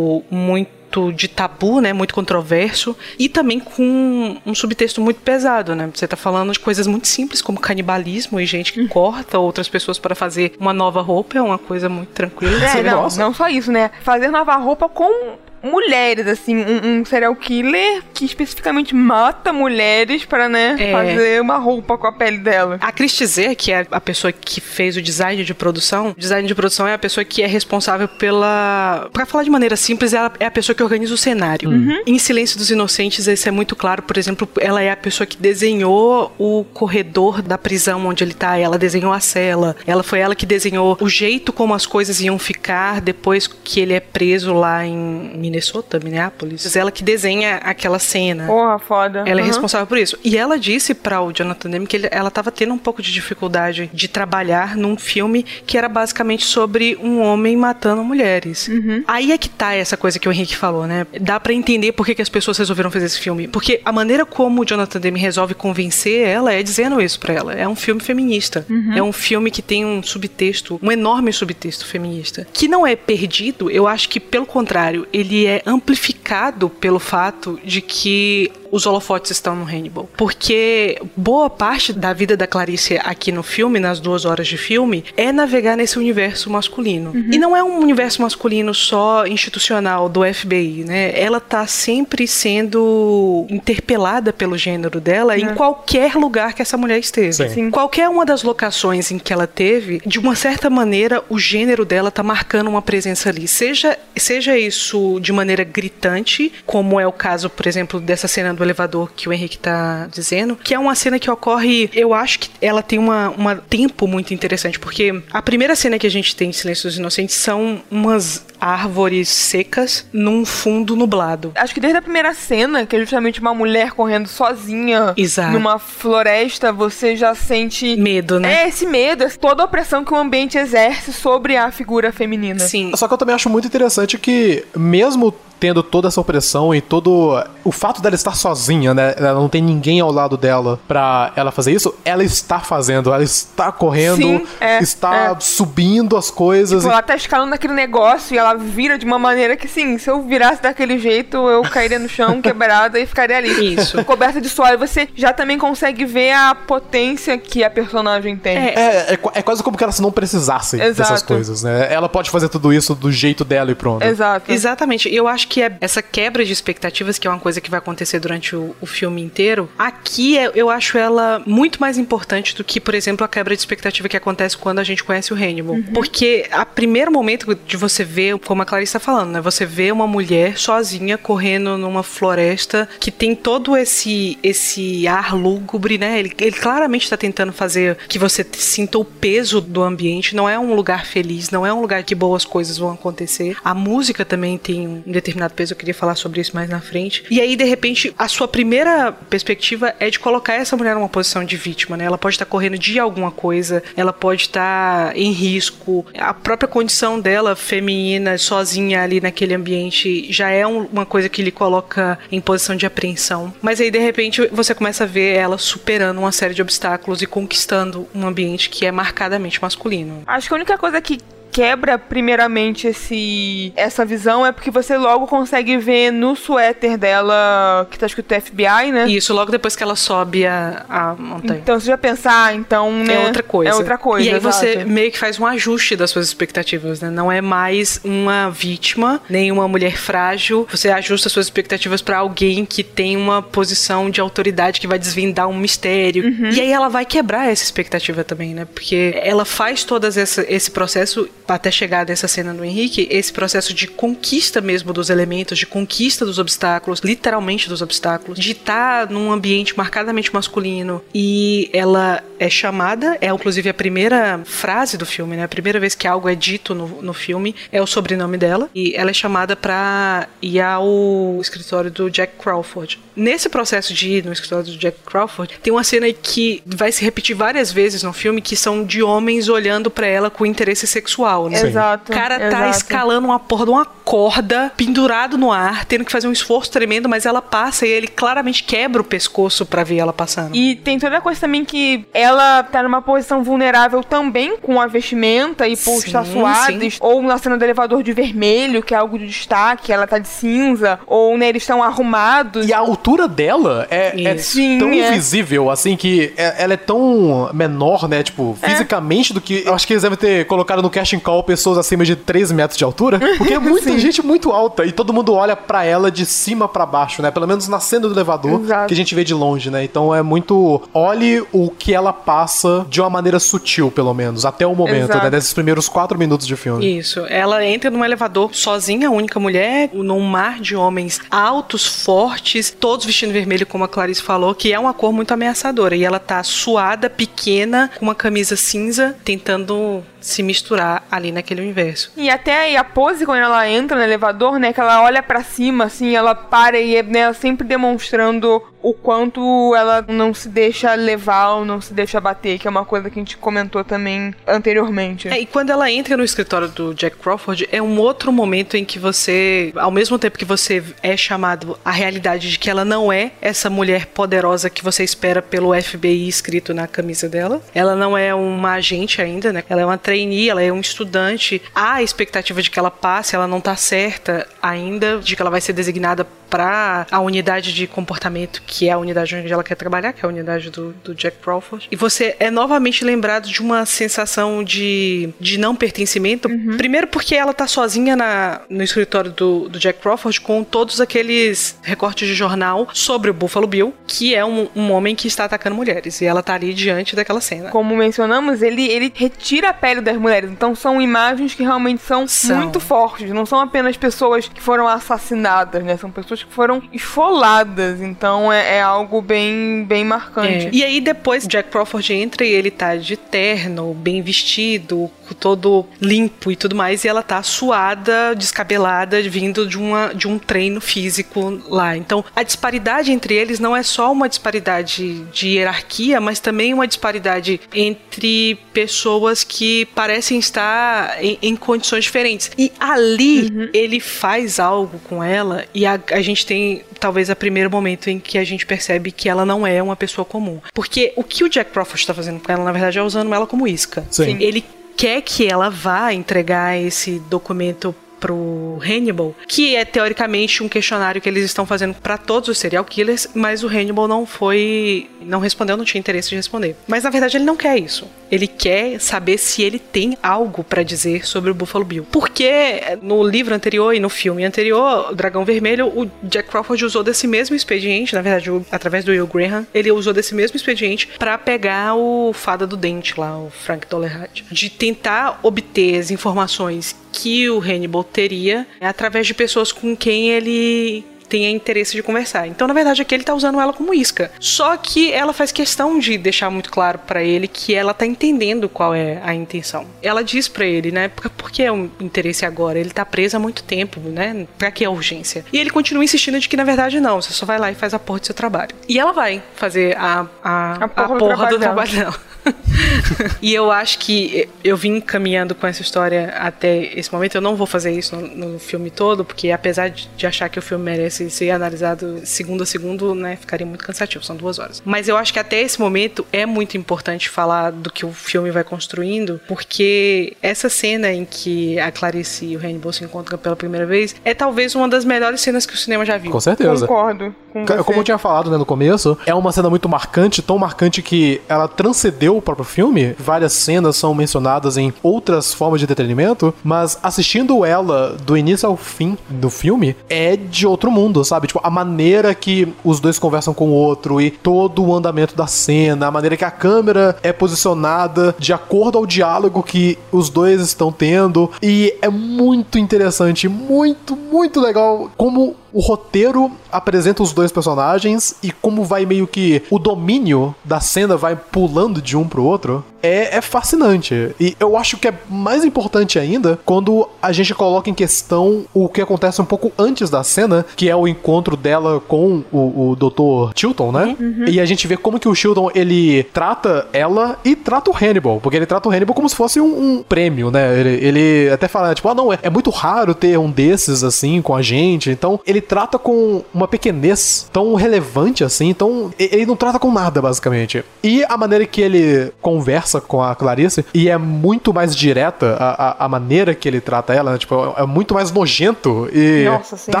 muito de tabu, né, muito controverso e também com um subtexto muito pesado, né? Você tá falando de coisas muito simples como canibalismo e gente que corta outras pessoas para fazer uma nova roupa é uma coisa muito tranquila. É, não, não só isso, né? Fazer nova roupa com mulheres, assim, um, um serial killer que especificamente mata mulheres para, né, É. fazer uma roupa com a pele dela. A Chris Zer, que é a pessoa que fez o design de produção, design de produção é a pessoa que é responsável pela. Pra falar de maneira simples, ela é a pessoa que organiza o cenário. Em Silêncio dos Inocentes, isso é muito claro. Por exemplo, ela é a pessoa que desenhou o corredor da prisão onde ele tá. Ela desenhou a cela. Ela foi ela que desenhou o jeito como as coisas iam ficar depois que ele é preso lá em Minnesota, Minneapolis. Ela que desenha aquela cena. Porra, foda. Ela é Uhum. responsável por isso. E ela disse para o Jonathan Demme que ele- ela estava tendo um pouco de dificuldade de trabalhar num filme que era basicamente sobre um homem matando mulheres. Aí é que tá essa coisa que o Henrique falou, né? Dá pra entender por que, que as pessoas resolveram fazer esse filme. Porque a maneira como o Jonathan Demme resolve convencer ela é dizendo isso pra ela. É um filme feminista. É um filme que tem um subtexto, um enorme subtexto feminista. Que não é perdido, eu acho que pelo contrário, ele é amplificado pelo fato de que os holofotes estão no Hannibal. Porque boa parte da vida da Clarice aqui no filme, nas duas horas de filme, é navegar nesse universo masculino. E não é um universo masculino só institucional do FBI, né? Ela tá sempre sendo interpelada pelo gênero dela em qualquer lugar que essa mulher esteja. Sim. Sim. Qualquer uma das locações em que ela teve, de uma certa maneira, o gênero dela tá marcando uma presença ali. Seja, seja isso de maneira gritante, como é o caso, por exemplo, dessa cena do elevador que o Henrique tá dizendo, que é uma cena que ocorre, eu acho que ela tem uma, uma tempo muito interessante, porque a primeira cena que a gente tem de Silêncio dos Inocentes são umas árvores secas num fundo nublado. Acho que desde a primeira cena, que é justamente uma mulher correndo sozinha Exato. numa floresta, você já sente. Medo, né? É, esse medo, essa- toda a opressão que o ambiente exerce sobre a figura feminina. Sim. Só que eu também acho muito interessante que, mesmo tendo toda essa opressão e todo o fato dela estar sozinha, né? Ela não tem ninguém ao lado dela pra ela fazer isso. Ela está fazendo, ela está correndo, Sim, é, está é. subindo as coisas. Tipo, ela tá escalando naquele negócio e ela vira de uma maneira que, sim, se eu virasse daquele jeito, eu cairia no chão, quebrada e ficaria ali. Isso. Coberta de suor. E você já também consegue ver a potência que a personagem tem. É, É, é, é quase como que ela se não precisasse dessas Exato. coisas, né? Ela pode fazer tudo isso do jeito dela e pronto. Exato. Exatamente. Eu acho que é essa quebra de expectativas, que é uma coisa que vai acontecer durante o, o filme inteiro, aqui é- eu acho ela muito mais importante do que, por exemplo, a quebra de expectativa que acontece quando a gente conhece o Hannibal. Porque a primeiro momento de você ver, como a Clarice tá falando, né? Você vê uma mulher sozinha correndo numa floresta que tem todo esse esse ar lúgubre, né? Ele, ele claramente está tentando fazer que você sinta o peso do ambiente. Não é um lugar feliz, não é um lugar que boas coisas vão acontecer. A música também tem um determinado determinado peso, eu queria falar sobre isso mais na frente. E aí, de repente, a sua primeira perspectiva é de colocar essa mulher numa posição de vítima, né? Ela pode estar correndo de alguma coisa, ela pode estar em risco. A própria condição dela, feminina, sozinha ali naquele ambiente, já é uma coisa que lhe coloca em posição de apreensão. Mas aí, de repente, você começa a ver ela superando uma série de obstáculos e conquistando um ambiente que é marcadamente masculino. Acho que a única coisa que quebra primeiramente esse essa visão é porque você logo consegue ver no suéter dela que tá escrito FBI, né? Isso, logo depois que ela sobe a, a montanha. Então você já pensar, então, né? É outra coisa. É outra coisa. E aí exato. você meio que faz um ajuste das suas expectativas, né? Não é mais uma vítima, nem uma mulher frágil. Você ajusta suas expectativas para alguém que tem uma posição de autoridade que vai desvendar um mistério. Uhum. E aí ela vai quebrar essa expectativa também, né? Porque ela faz todo esse, esse processo até chegar nessa cena do Henrique, esse processo de conquista mesmo dos elementos, de conquista dos obstáculos, literalmente dos obstáculos, de estar num ambiente marcadamente masculino e ela é chamada, é inclusive a primeira frase do filme, né? A primeira vez que algo é dito no, no filme é o sobrenome dela e ela é chamada para ir ao escritório do Jack Crawford. Nesse processo de ir no escritório do Jack Crawford, tem uma cena que vai se repetir várias vezes no filme que são de homens olhando para ela com interesse sexual, né? Exato. O cara tá exato. escalando uma porra de uma corda, pendurado no ar, tendo que fazer um esforço tremendo, mas ela passa e ele claramente quebra o pescoço para ver ela passando. E tem toda a coisa também que ela tá numa posição vulnerável também com a vestimenta e por estar suada, sim. ou na cena do elevador de vermelho, que é algo de destaque, ela tá de cinza, ou né, eles estão arrumados. E a altura dela é, é. Sim, tão é. visível, assim, que é- ela é tão menor, né? Tipo, fisicamente, do que. Eu acho que eles devem ter colocado no casting call pessoas acima de 3 metros de altura. Porque é muita gente muito alta. E todo mundo olha pra ela de cima pra baixo, né? Pelo menos na cena do elevador, Exato. que a gente vê de longe, né? Então é muito. Olhe o que ela passa de uma maneira sutil, pelo menos, até o momento, Exato. né? Desses primeiros 4 minutos de filme. Isso. Ela entra num elevador sozinha, única mulher, num mar de homens altos, fortes, todos vestindo vermelho, como a Clarice falou, que é uma cor muito ameaçadora. E ela tá suada, pequena, com uma camisa cinza, tentando se misturar ali naquele universo. E até aí a pose quando ela entra no elevador, né, que ela olha pra cima, assim, ela para e né, ela sempre demonstrando o quanto ela não se deixa levar ou não se deixa bater, que é uma coisa que a gente comentou também anteriormente. É, e quando ela entra no escritório do Jack Crawford, é um outro momento em que você, ao mesmo tempo que você é chamado à realidade de que ela não é essa mulher poderosa que você espera pelo FBI escrito na camisa dela, ela não é uma agente ainda, né? Ela é uma trainee, ela é um estudante. Há a expectativa de que ela passe, ela não tá certa ainda, de que ela vai ser designada para a unidade de comportamento, que é a unidade onde ela quer trabalhar, que é a unidade do, do Jack Crawford. E você é novamente lembrado de uma sensação de, de não pertencimento. Primeiro porque ela tá sozinha na, no escritório do, do Jack Crawford com todos aqueles recortes de jornal sobre o Buffalo Bill, que é um, um homem que está atacando mulheres. E ela tá ali diante daquela cena. Como mencionamos, ele, ele retira a pele das mulheres. Então são imagens que realmente são, São. muito fortes. Não são apenas pessoas que foram assassinadas, né? São pessoas que foram esfoladas. Então é, é algo bem, bem marcante. É. E aí depois Jack Crawford entra e ele tá de terno, bem vestido, todo limpo e tudo mais, e ela tá suada, descabelada, vindo de, uma, de um treino físico lá. Então a disparidade entre eles não é só uma disparidade de hierarquia, mas também uma disparidade entre pessoas que parecem estar em, em condições diferentes. E ali ele faz algo com ela e a, a gente tem talvez o primeiro momento em que a gente percebe que ela não é uma pessoa comum. Porque o que o Jack Crawford está fazendo com ela, na verdade, é usando ela como isca. Sim. Ele quer que ela vá entregar esse documento pro Hannibal, que é teoricamente um questionário que eles estão fazendo para todos os serial killers, mas o Hannibal não foi, não respondeu, não tinha interesse de responder. Mas na verdade ele não quer isso. Ele quer saber se ele tem algo para dizer sobre o Buffalo Bill. Porque no livro anterior e no filme anterior, o Dragão Vermelho, o Jack Crawford usou desse mesmo expediente, na verdade, através do Will Graham, ele usou desse mesmo expediente para pegar o fada do dente lá, o Frank Dolerhat, de tentar obter as informações que o Hannibal teria através de pessoas com quem ele tenha interesse de conversar. Então, na verdade, aqui ele tá usando ela como isca. Só que ela faz questão de deixar muito claro para ele que ela tá entendendo qual é a intenção. Ela diz para ele, né, por que é um interesse agora? Ele tá preso há muito tempo, né? Pra que a urgência? E ele continua insistindo de que, na verdade, não, você só vai lá e faz a porra do seu trabalho. E ela vai fazer a, a, a porra, a porra do, do trabalho dela. e eu acho que eu vim caminhando com essa história até esse momento. Eu não vou fazer isso no, no filme todo, porque apesar de, de, achar que o filme merece ser analisado segundo a segundo, né, ficaria muito cansativo. São duas horas. Mas eu acho que até esse momento é muito importante falar do que o filme vai construindo, porque essa cena em que a Clarice e o Hannibal se encontram pela primeira vez é talvez uma das melhores cenas que o cinema já viu. Com certeza. Concordo. Com Como eu tinha falado né, no começo, é uma cena muito marcante, tão marcante que ela transcendeu o próprio filme. Várias cenas são mencionadas em outras formas de entretenimento, mas assistindo ela do início ao fim do filme é de outro mundo, sabe? Tipo, a maneira que os dois conversam com o outro e todo o andamento da cena, a maneira que a câmera é posicionada de acordo ao diálogo que os dois estão tendo. E é muito interessante, muito, muito legal como o roteiro apresenta os dois personagens e como vai meio que o domínio da cena vai pulando de um pro outro é, é, fascinante. E eu acho que é mais importante ainda quando a gente coloca em questão o que acontece um pouco antes da cena, que é o encontro dela com o, o Dr. Chilton, né? Uhum. E a gente vê como que o Chilton ele trata ela e trata o Hannibal, porque ele trata o Hannibal como se fosse um, um prêmio, né? Ele, ele, até fala, tipo, ah, não, é, é muito raro ter um desses assim com a gente. Então ele trata com uma pequenez tão relevante assim, então ele não trata com nada, basicamente. E a maneira que ele conversa com a Clarice e é muito mais direta a, a, a maneira que ele trata ela, né? Tipo, é, é muito mais nojento e Nossa, dá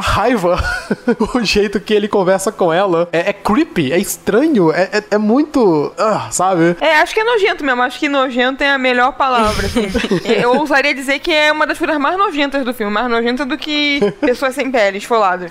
raiva o jeito que ele conversa com ela. É, é creepy, é estranho, é, é, é muito. Uh, sabe? É, acho que é nojento mesmo. Acho que nojento é a melhor palavra. Assim. Eu ousaria dizer que é uma das coisas mais nojentas do filme, mais nojenta do que pessoas sem pele,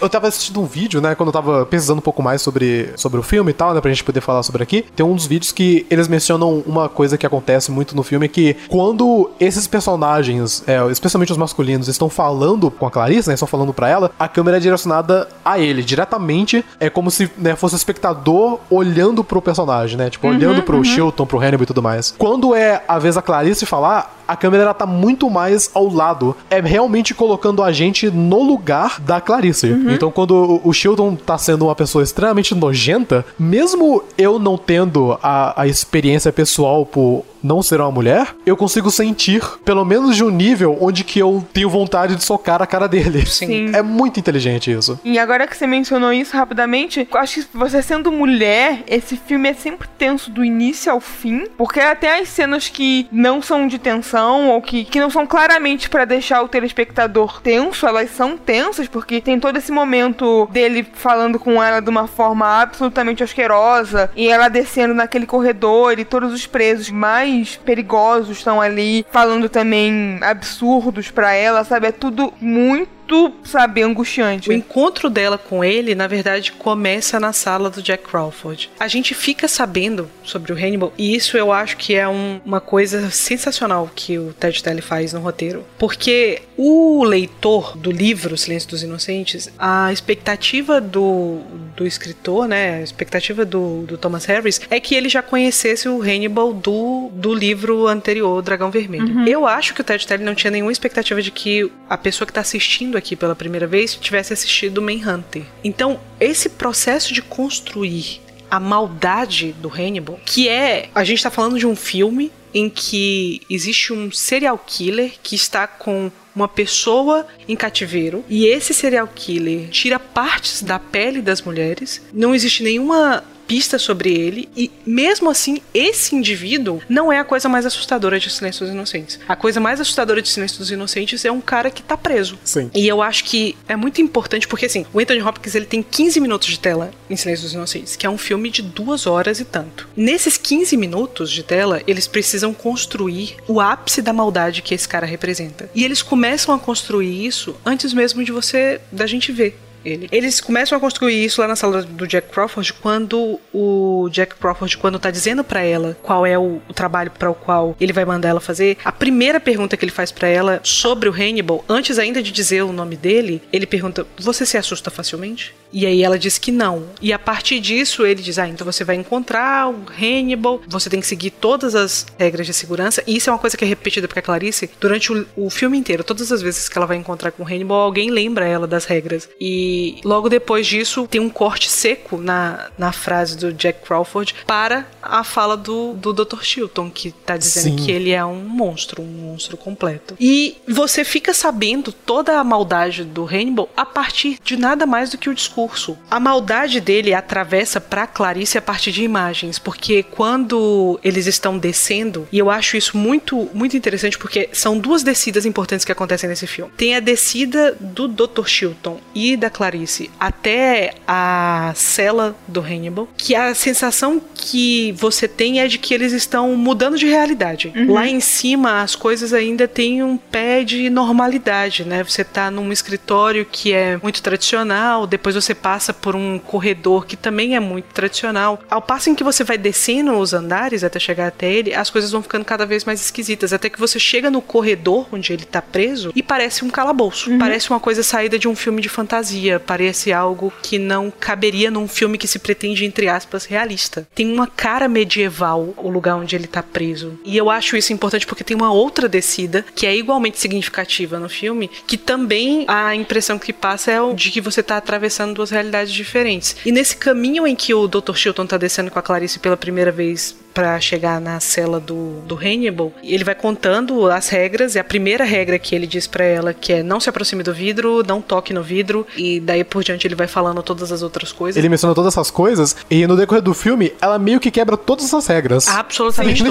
Eu tava assistindo um vídeo, né, quando eu tava pesquisando um pouco mais sobre, sobre o filme e tal, né, pra gente poder falar sobre aqui. Tem um dos vídeos que eles mencionam uma coisa que acontece muito no filme é que quando esses personagens, é, especialmente os masculinos, estão falando com a Clarice, né, estão falando para ela, a câmera é direcionada a ele, diretamente. É como se né, fosse o espectador olhando pro personagem, né? Tipo, uhum, olhando pro uhum. Shilton, pro Hannibal e tudo mais. Quando é a vez da Clarice falar, a câmera ela tá muito mais ao lado. É realmente colocando a gente no lugar da Clarice. Uhum. Então, quando o Shilton tá sendo uma pessoa extremamente nojenta, mesmo eu não tendo a, a experiência pessoal por não ser uma mulher, eu consigo sentir, pelo menos de um nível onde que eu tenho vontade de socar a cara dele. Sim. É muito inteligente isso. E agora que você mencionou isso rapidamente, eu acho que você sendo mulher, esse filme é sempre tenso do início ao fim, porque até as cenas que não são de tensão ou que, que não são claramente para deixar o telespectador tenso, elas são tensas, porque tem todo esse momento dele falando com ela de uma forma absolutamente asquerosa e ela descendo naquele corredor e todos os presos mais mais perigosos estão ali falando também absurdos para ela, sabe? É tudo muito muito, sabe, angustiante. O encontro dela com ele, na verdade, começa na sala do Jack Crawford. A gente fica sabendo sobre o Hannibal, e isso eu acho que é um, uma coisa sensacional que o Ted Telly faz no roteiro. Porque o leitor do livro Silêncio dos Inocentes, a expectativa do, do escritor, né, a expectativa do, do Thomas Harris, é que ele já conhecesse o Hannibal do, do livro anterior, Dragão Vermelho. Uhum. Eu acho que o Ted Telly não tinha nenhuma expectativa de que a pessoa que está assistindo aqui pela primeira vez tivesse assistido Manhunter. Então, esse processo de construir a maldade do Hannibal, que é. A gente está falando de um filme em que existe um serial killer que está com uma pessoa em cativeiro e esse serial killer tira partes da pele das mulheres. Não existe nenhuma pista sobre ele e mesmo assim esse indivíduo não é a coisa mais assustadora de Silêncio dos Inocentes. A coisa mais assustadora de Silêncio dos Inocentes é um cara que tá preso. Sim. E eu acho que é muito importante porque assim, o Anthony Hopkins ele tem 15 minutos de tela em Silêncio dos Inocentes, que é um filme de duas horas e tanto. Nesses 15 minutos de tela, eles precisam construir o ápice da maldade que esse cara representa. E eles começam a construir isso antes mesmo de você da gente ver ele. Eles começam a construir isso lá na sala do Jack Crawford quando o Jack Crawford, quando tá dizendo para ela qual é o, o trabalho para o qual ele vai mandar ela fazer, a primeira pergunta que ele faz para ela sobre o Hannibal, antes ainda de dizer o nome dele, ele pergunta: Você se assusta facilmente? E aí ela diz que não. E a partir disso ele diz: Ah, então você vai encontrar o Hannibal, você tem que seguir todas as regras de segurança. E isso é uma coisa que é repetida porque a Clarice, durante o, o filme inteiro, todas as vezes que ela vai encontrar com o Hannibal, alguém lembra ela das regras. E logo depois disso tem um corte seco na, na frase do Jack Crawford para a fala do, do Dr. Chilton, que tá dizendo Sim. que ele é um monstro, um monstro completo. E você fica sabendo toda a maldade do Hannibal a partir de nada mais do que o discurso. A maldade dele atravessa para Clarice a partir de imagens, porque quando eles estão descendo, e eu acho isso muito muito interessante porque são duas descidas importantes que acontecem nesse filme. Tem a descida do Dr. Chilton e da Clarice até a cela do Hannibal, que a sensação que você tem é de que eles estão mudando de realidade. Uhum. Lá em cima as coisas ainda têm um pé de normalidade, né? Você tá num escritório que é muito tradicional, depois você passa por um corredor que também é muito tradicional. Ao passo em que você vai descendo os andares até chegar até ele, as coisas vão ficando cada vez mais esquisitas, até que você chega no corredor onde ele tá preso e parece um calabouço. Uhum. Parece uma coisa saída de um filme de fantasia, parece algo que não caberia num filme que se pretende entre aspas realista. Tem uma cara medieval o lugar onde ele tá preso. E eu acho isso importante porque tem uma outra descida que é igualmente significativa no filme, que também a impressão que passa é de que você tá atravessando duas realidades diferentes. E nesse caminho em que o Dr. Chilton tá descendo com a Clarice pela primeira vez para chegar na cela do, do Hannibal, ele vai contando as regras, e a primeira regra que ele diz para ela que é não se aproxime do vidro, não toque no vidro, e daí por diante ele vai falando todas as outras coisas. Ele menciona todas essas coisas, e no decorrer do filme, ela meio que quebra todas essas regras. Absolutamente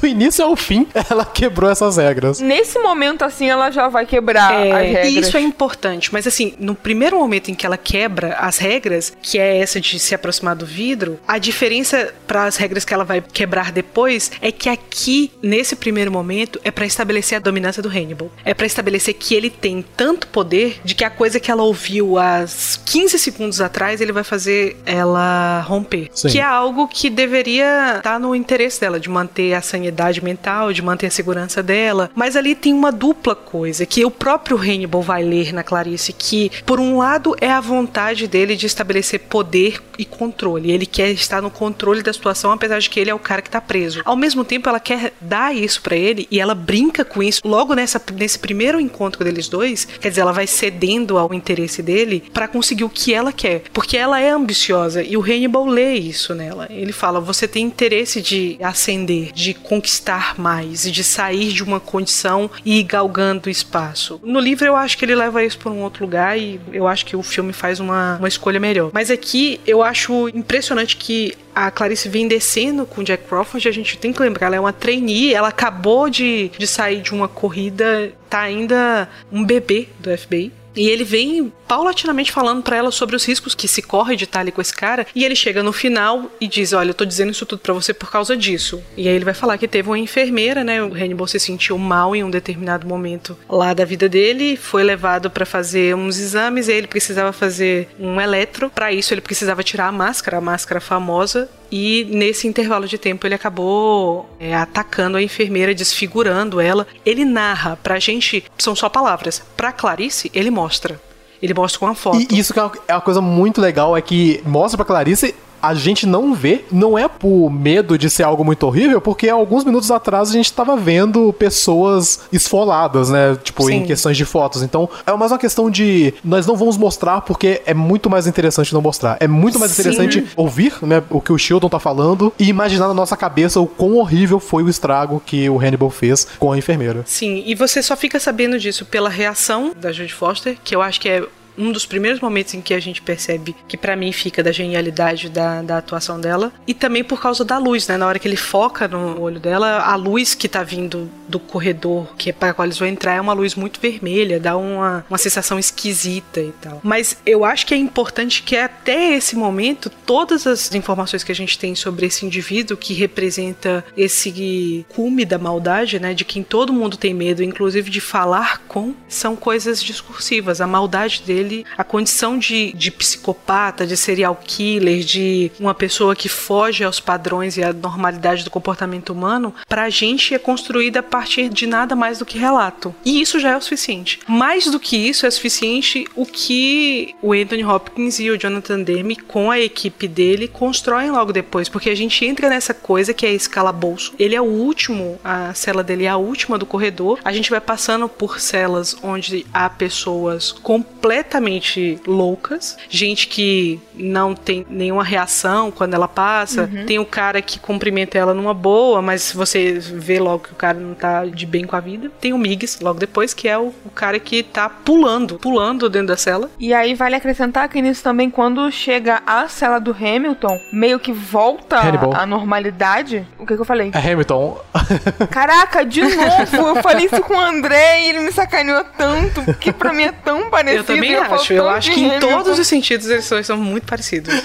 Do início ao fim, ela quebrou essas regras. Nesse momento, assim, ela já vai quebrar é, as regras. E isso é importante, mas assim, no primeiro momento em que ela quebra as regras, que é essa de se aproximar do vidro, a diferença para as regras que ela ela vai quebrar depois é que aqui, nesse primeiro momento, é para estabelecer a dominância do Hannibal. É para estabelecer que ele tem tanto poder de que a coisa que ela ouviu há 15 segundos atrás, ele vai fazer ela romper. Sim. Que é algo que deveria estar tá no interesse dela, de manter a sanidade mental, de manter a segurança dela. Mas ali tem uma dupla coisa que o próprio Hannibal vai ler na Clarice, que por um lado é a vontade dele de estabelecer poder e controle. Ele quer estar no controle da situação, apesar de que ele é o cara que tá preso. Ao mesmo tempo, ela quer dar isso para ele e ela brinca com isso. Logo nessa, nesse primeiro encontro deles dois, quer dizer, ela vai cedendo ao interesse dele para conseguir o que ela quer. Porque ela é ambiciosa e o Hannibal lê isso nela. Ele fala: você tem interesse de ascender, de conquistar mais, de sair de uma condição e ir galgando espaço. No livro, eu acho que ele leva isso para um outro lugar e eu acho que o filme faz uma, uma escolha melhor. Mas aqui eu acho impressionante que a Clarice vem descendo com Jack Crawford, a gente tem que lembrar, ela é uma trainee, ela acabou de, de sair de uma corrida, tá ainda um bebê do FBI. E ele vem paulatinamente falando para ela sobre os riscos que se corre de estar ali com esse cara. E ele chega no final e diz: Olha, eu tô dizendo isso tudo para você por causa disso. E aí ele vai falar que teve uma enfermeira, né? O Hannibal se sentiu mal em um determinado momento lá da vida dele, foi levado para fazer uns exames e ele precisava fazer um eletro. Para isso ele precisava tirar a máscara, a máscara famosa. E nesse intervalo de tempo ele acabou é, atacando a enfermeira, desfigurando ela. Ele narra pra gente, são só palavras. Pra Clarice, ele mostra. Ele mostra com uma foto. E isso que é uma coisa muito legal, é que mostra pra Clarice a gente não vê, não é por medo de ser algo muito horrível, porque alguns minutos atrás a gente estava vendo pessoas esfoladas, né? Tipo, Sim. em questões de fotos. Então, é mais uma questão de nós não vamos mostrar porque é muito mais interessante não mostrar. É muito mais interessante Sim. ouvir, né, o que o Shieldon tá falando e imaginar na nossa cabeça o quão horrível foi o estrago que o Hannibal fez com a enfermeira. Sim, e você só fica sabendo disso pela reação da Judy Foster, que eu acho que é um dos primeiros momentos em que a gente percebe que para mim fica da genialidade da, da atuação dela e também por causa da luz, né? Na hora que ele foca no olho dela, a luz que tá vindo do corredor que é para qual eles vão entrar é uma luz muito vermelha, dá uma, uma sensação esquisita e tal. Mas eu acho que é importante que até esse momento todas as informações que a gente tem sobre esse indivíduo que representa esse cume da maldade, né? De quem todo mundo tem medo, inclusive de falar com, são coisas discursivas. A maldade dele ele, a condição de, de psicopata, de serial killer, de uma pessoa que foge aos padrões e à normalidade do comportamento humano, pra gente é construída a partir de nada mais do que relato. E isso já é o suficiente. Mais do que isso, é suficiente o que o Anthony Hopkins e o Jonathan Demme, com a equipe dele, constroem logo depois, porque a gente entra nessa coisa que é esse calabouço. Ele é o último, a cela dele é a última do corredor. A gente vai passando por celas onde há pessoas completamente loucas, gente que não tem nenhuma reação quando ela passa. Uhum. Tem o cara que cumprimenta ela numa boa, mas você vê logo que o cara não tá de bem com a vida. Tem o Miggs logo depois, que é o, o cara que tá pulando, pulando dentro da cela. E aí vale acrescentar que nisso também, quando chega a cela do Hamilton, meio que volta à normalidade. O que, que eu falei? É Hamilton. Caraca, de novo! Eu falei isso com o André e ele me sacaneou tanto, que pra mim é tão parecido. Eu também acho. Eu acho que em todos os sentidos eles são muito parecidos.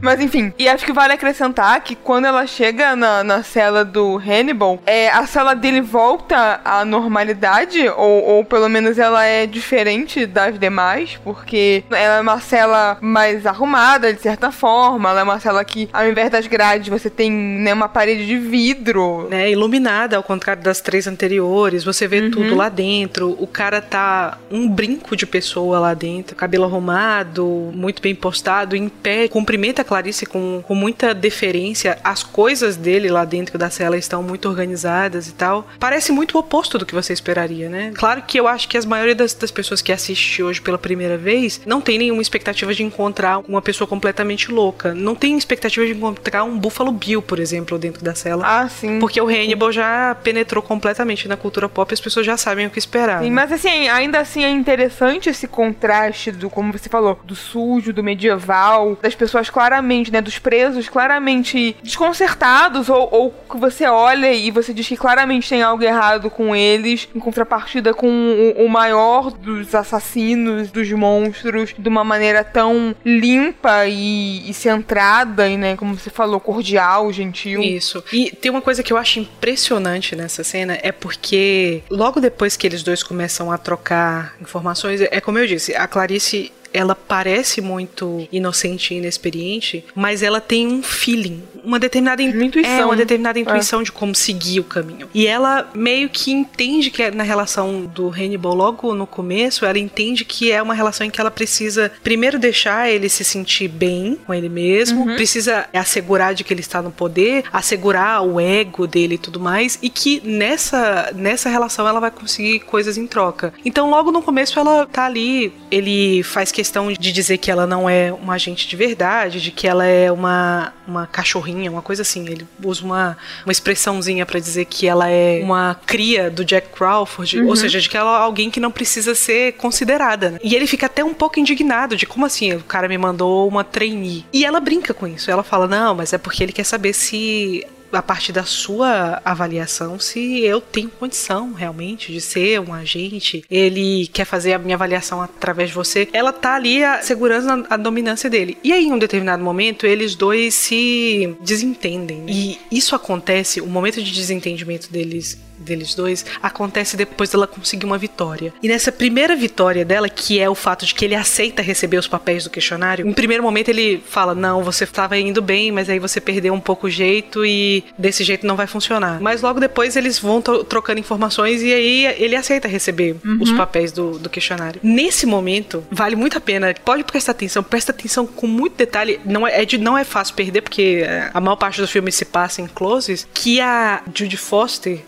Mas enfim, e acho que vale acrescentar que quando ela chega na, na cela do Hannibal, é, a cela dele volta à normalidade, ou, ou pelo menos ela é diferente das demais, porque ela é uma cela mais arrumada, de certa forma, ela é uma cela que, ao invés das grades, você tem né, uma parede de vidro. Né, iluminada, ao contrário das três anteriores, você vê uhum. tudo lá dentro, o cara tá um brinco de pessoa lá dentro, cabelo arrumado, muito bem postado, em pé, cumprimenta a Clarice com, com muita deferência, as coisas dele lá dentro da cela estão muito organizadas e tal. Parece muito o oposto do que você esperaria, né? Claro que eu acho que a maioria das, das pessoas que assiste hoje pela primeira vez não tem nenhuma expectativa de encontrar uma pessoa completamente louca. Não tem expectativa de encontrar um Buffalo Bill, por exemplo, dentro da cela. Ah, sim. Porque o Hannibal já penetrou completamente na cultura pop e as pessoas já sabem o que esperar. Sim, né? mas assim, ainda assim é interessante esse contraste do, como você falou, do sujo, do medieval, das pessoas claramente, né, dos presos claramente desconcertados ou, ou que você olha e você diz que claramente tem algo errado com eles, em contrapartida com o, o maior dos assassinos, dos monstros, de uma maneira tão limpa e, e centrada e, né, como você falou, cordial, gentil. Isso. E tem uma coisa que eu acho impressionante nessa cena é porque logo depois que eles dois começam a trocar informações, é como eu disse, a Clarice ela parece muito inocente e inexperiente, mas ela tem um feeling, uma determinada in... intuição, é, uma determinada é. intuição é. de como seguir o caminho. E ela meio que entende que é na relação do Hannibal logo no começo, ela entende que é uma relação em que ela precisa primeiro deixar ele se sentir bem com ele mesmo, uhum. precisa assegurar de que ele está no poder, assegurar o ego dele e tudo mais, e que nessa nessa relação ela vai conseguir coisas em troca. Então logo no começo ela tá ali, ele faz que questão de dizer que ela não é uma agente de verdade, de que ela é uma, uma cachorrinha, uma coisa assim. Ele usa uma, uma expressãozinha para dizer que ela é uma cria do Jack Crawford, uhum. ou seja, de que ela é alguém que não precisa ser considerada. Né? E ele fica até um pouco indignado de como assim, o cara me mandou uma trainee. E ela brinca com isso. Ela fala: "Não, mas é porque ele quer saber se a partir da sua avaliação se eu tenho condição realmente de ser um agente. Ele quer fazer a minha avaliação através de você. Ela tá ali segurando a, a dominância dele. E aí, em um determinado momento, eles dois se desentendem. E isso acontece, o momento de desentendimento deles deles dois acontece depois dela conseguir uma vitória. E nessa primeira vitória dela, que é o fato de que ele aceita receber os papéis do questionário, em primeiro momento ele fala: Não, você estava indo bem, mas aí você perdeu um pouco o jeito e desse jeito não vai funcionar. Mas logo depois eles vão trocando informações e aí ele aceita receber uhum. os papéis do, do questionário. Nesse momento, vale muito a pena. Pode prestar atenção, presta atenção com muito detalhe. Não é, é de, não é fácil perder, porque é, a maior parte do filme se passa em closes. Que a Judy Foster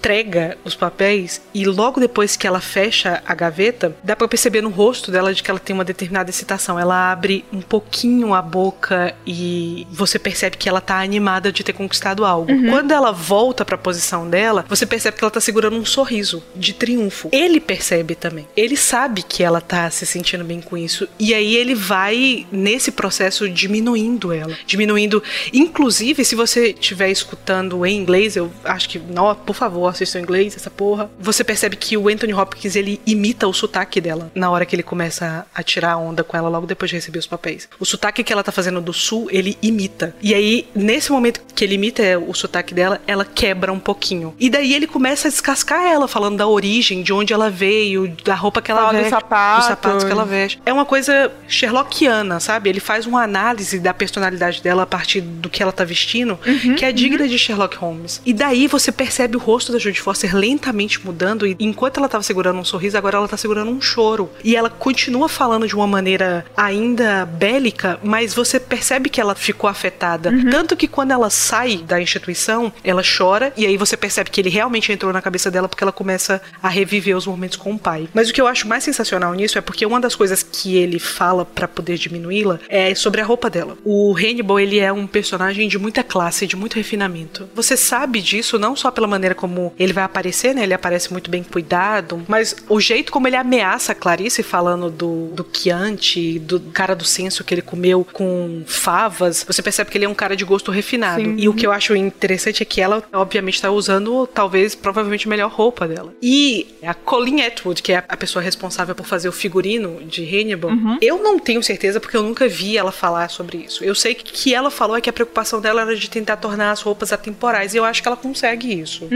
entrega os papéis e logo depois que ela fecha a gaveta, dá para perceber no rosto dela de que ela tem uma determinada excitação. Ela abre um pouquinho a boca e você percebe que ela tá animada de ter conquistado algo. Uhum. Quando ela volta para a posição dela, você percebe que ela tá segurando um sorriso de triunfo. Ele percebe também. Ele sabe que ela tá se sentindo bem com isso e aí ele vai nesse processo diminuindo ela, diminuindo, inclusive se você estiver escutando em inglês, eu acho que não, por favor, Boston inglês, essa porra. Você percebe que o Anthony Hopkins, ele imita o sotaque dela na hora que ele começa a tirar onda com ela logo depois de receber os papéis. O sotaque que ela tá fazendo do sul, ele imita. E aí, nesse momento que ele imita o sotaque dela, ela quebra um pouquinho. E daí ele começa a descascar ela, falando da origem, de onde ela veio, da roupa que ela Fala veste, sapatos. dos sapatos que ela veste. É uma coisa Sherlockiana, sabe? Ele faz uma análise da personalidade dela a partir do que ela tá vestindo, que é digna de Sherlock Holmes. E daí você percebe o rosto da Jodie Foster lentamente mudando e enquanto ela tava segurando um sorriso, agora ela tá segurando um choro. E ela continua falando de uma maneira ainda bélica, mas você percebe que ela ficou afetada. Tanto que quando ela sai da instituição, ela chora e aí você percebe que ele realmente entrou na cabeça dela porque ela começa a reviver os momentos com o pai. Mas o que eu acho mais sensacional nisso é porque uma das coisas que ele fala pra poder diminuí-la é sobre a roupa dela. O Hannibal, ele é um personagem de muita classe, de muito refinamento. Você sabe disso não só pela maneira como ele vai aparecer, né? Ele aparece muito bem cuidado, mas o jeito como ele ameaça a Clarice falando do, do Chianti, do cara do senso que ele comeu com favas, você percebe que ele é um cara de gosto refinado. Sim. E o que eu acho interessante é que ela, obviamente, tá usando talvez, provavelmente, a melhor roupa dela. E a Colleen Atwood, que é a pessoa responsável por fazer o figurino de Hannibal, eu não tenho certeza porque eu nunca vi ela falar sobre isso. Eu sei que que ela falou é que a preocupação dela era de tentar tornar as roupas atemporais e eu acho que ela consegue isso.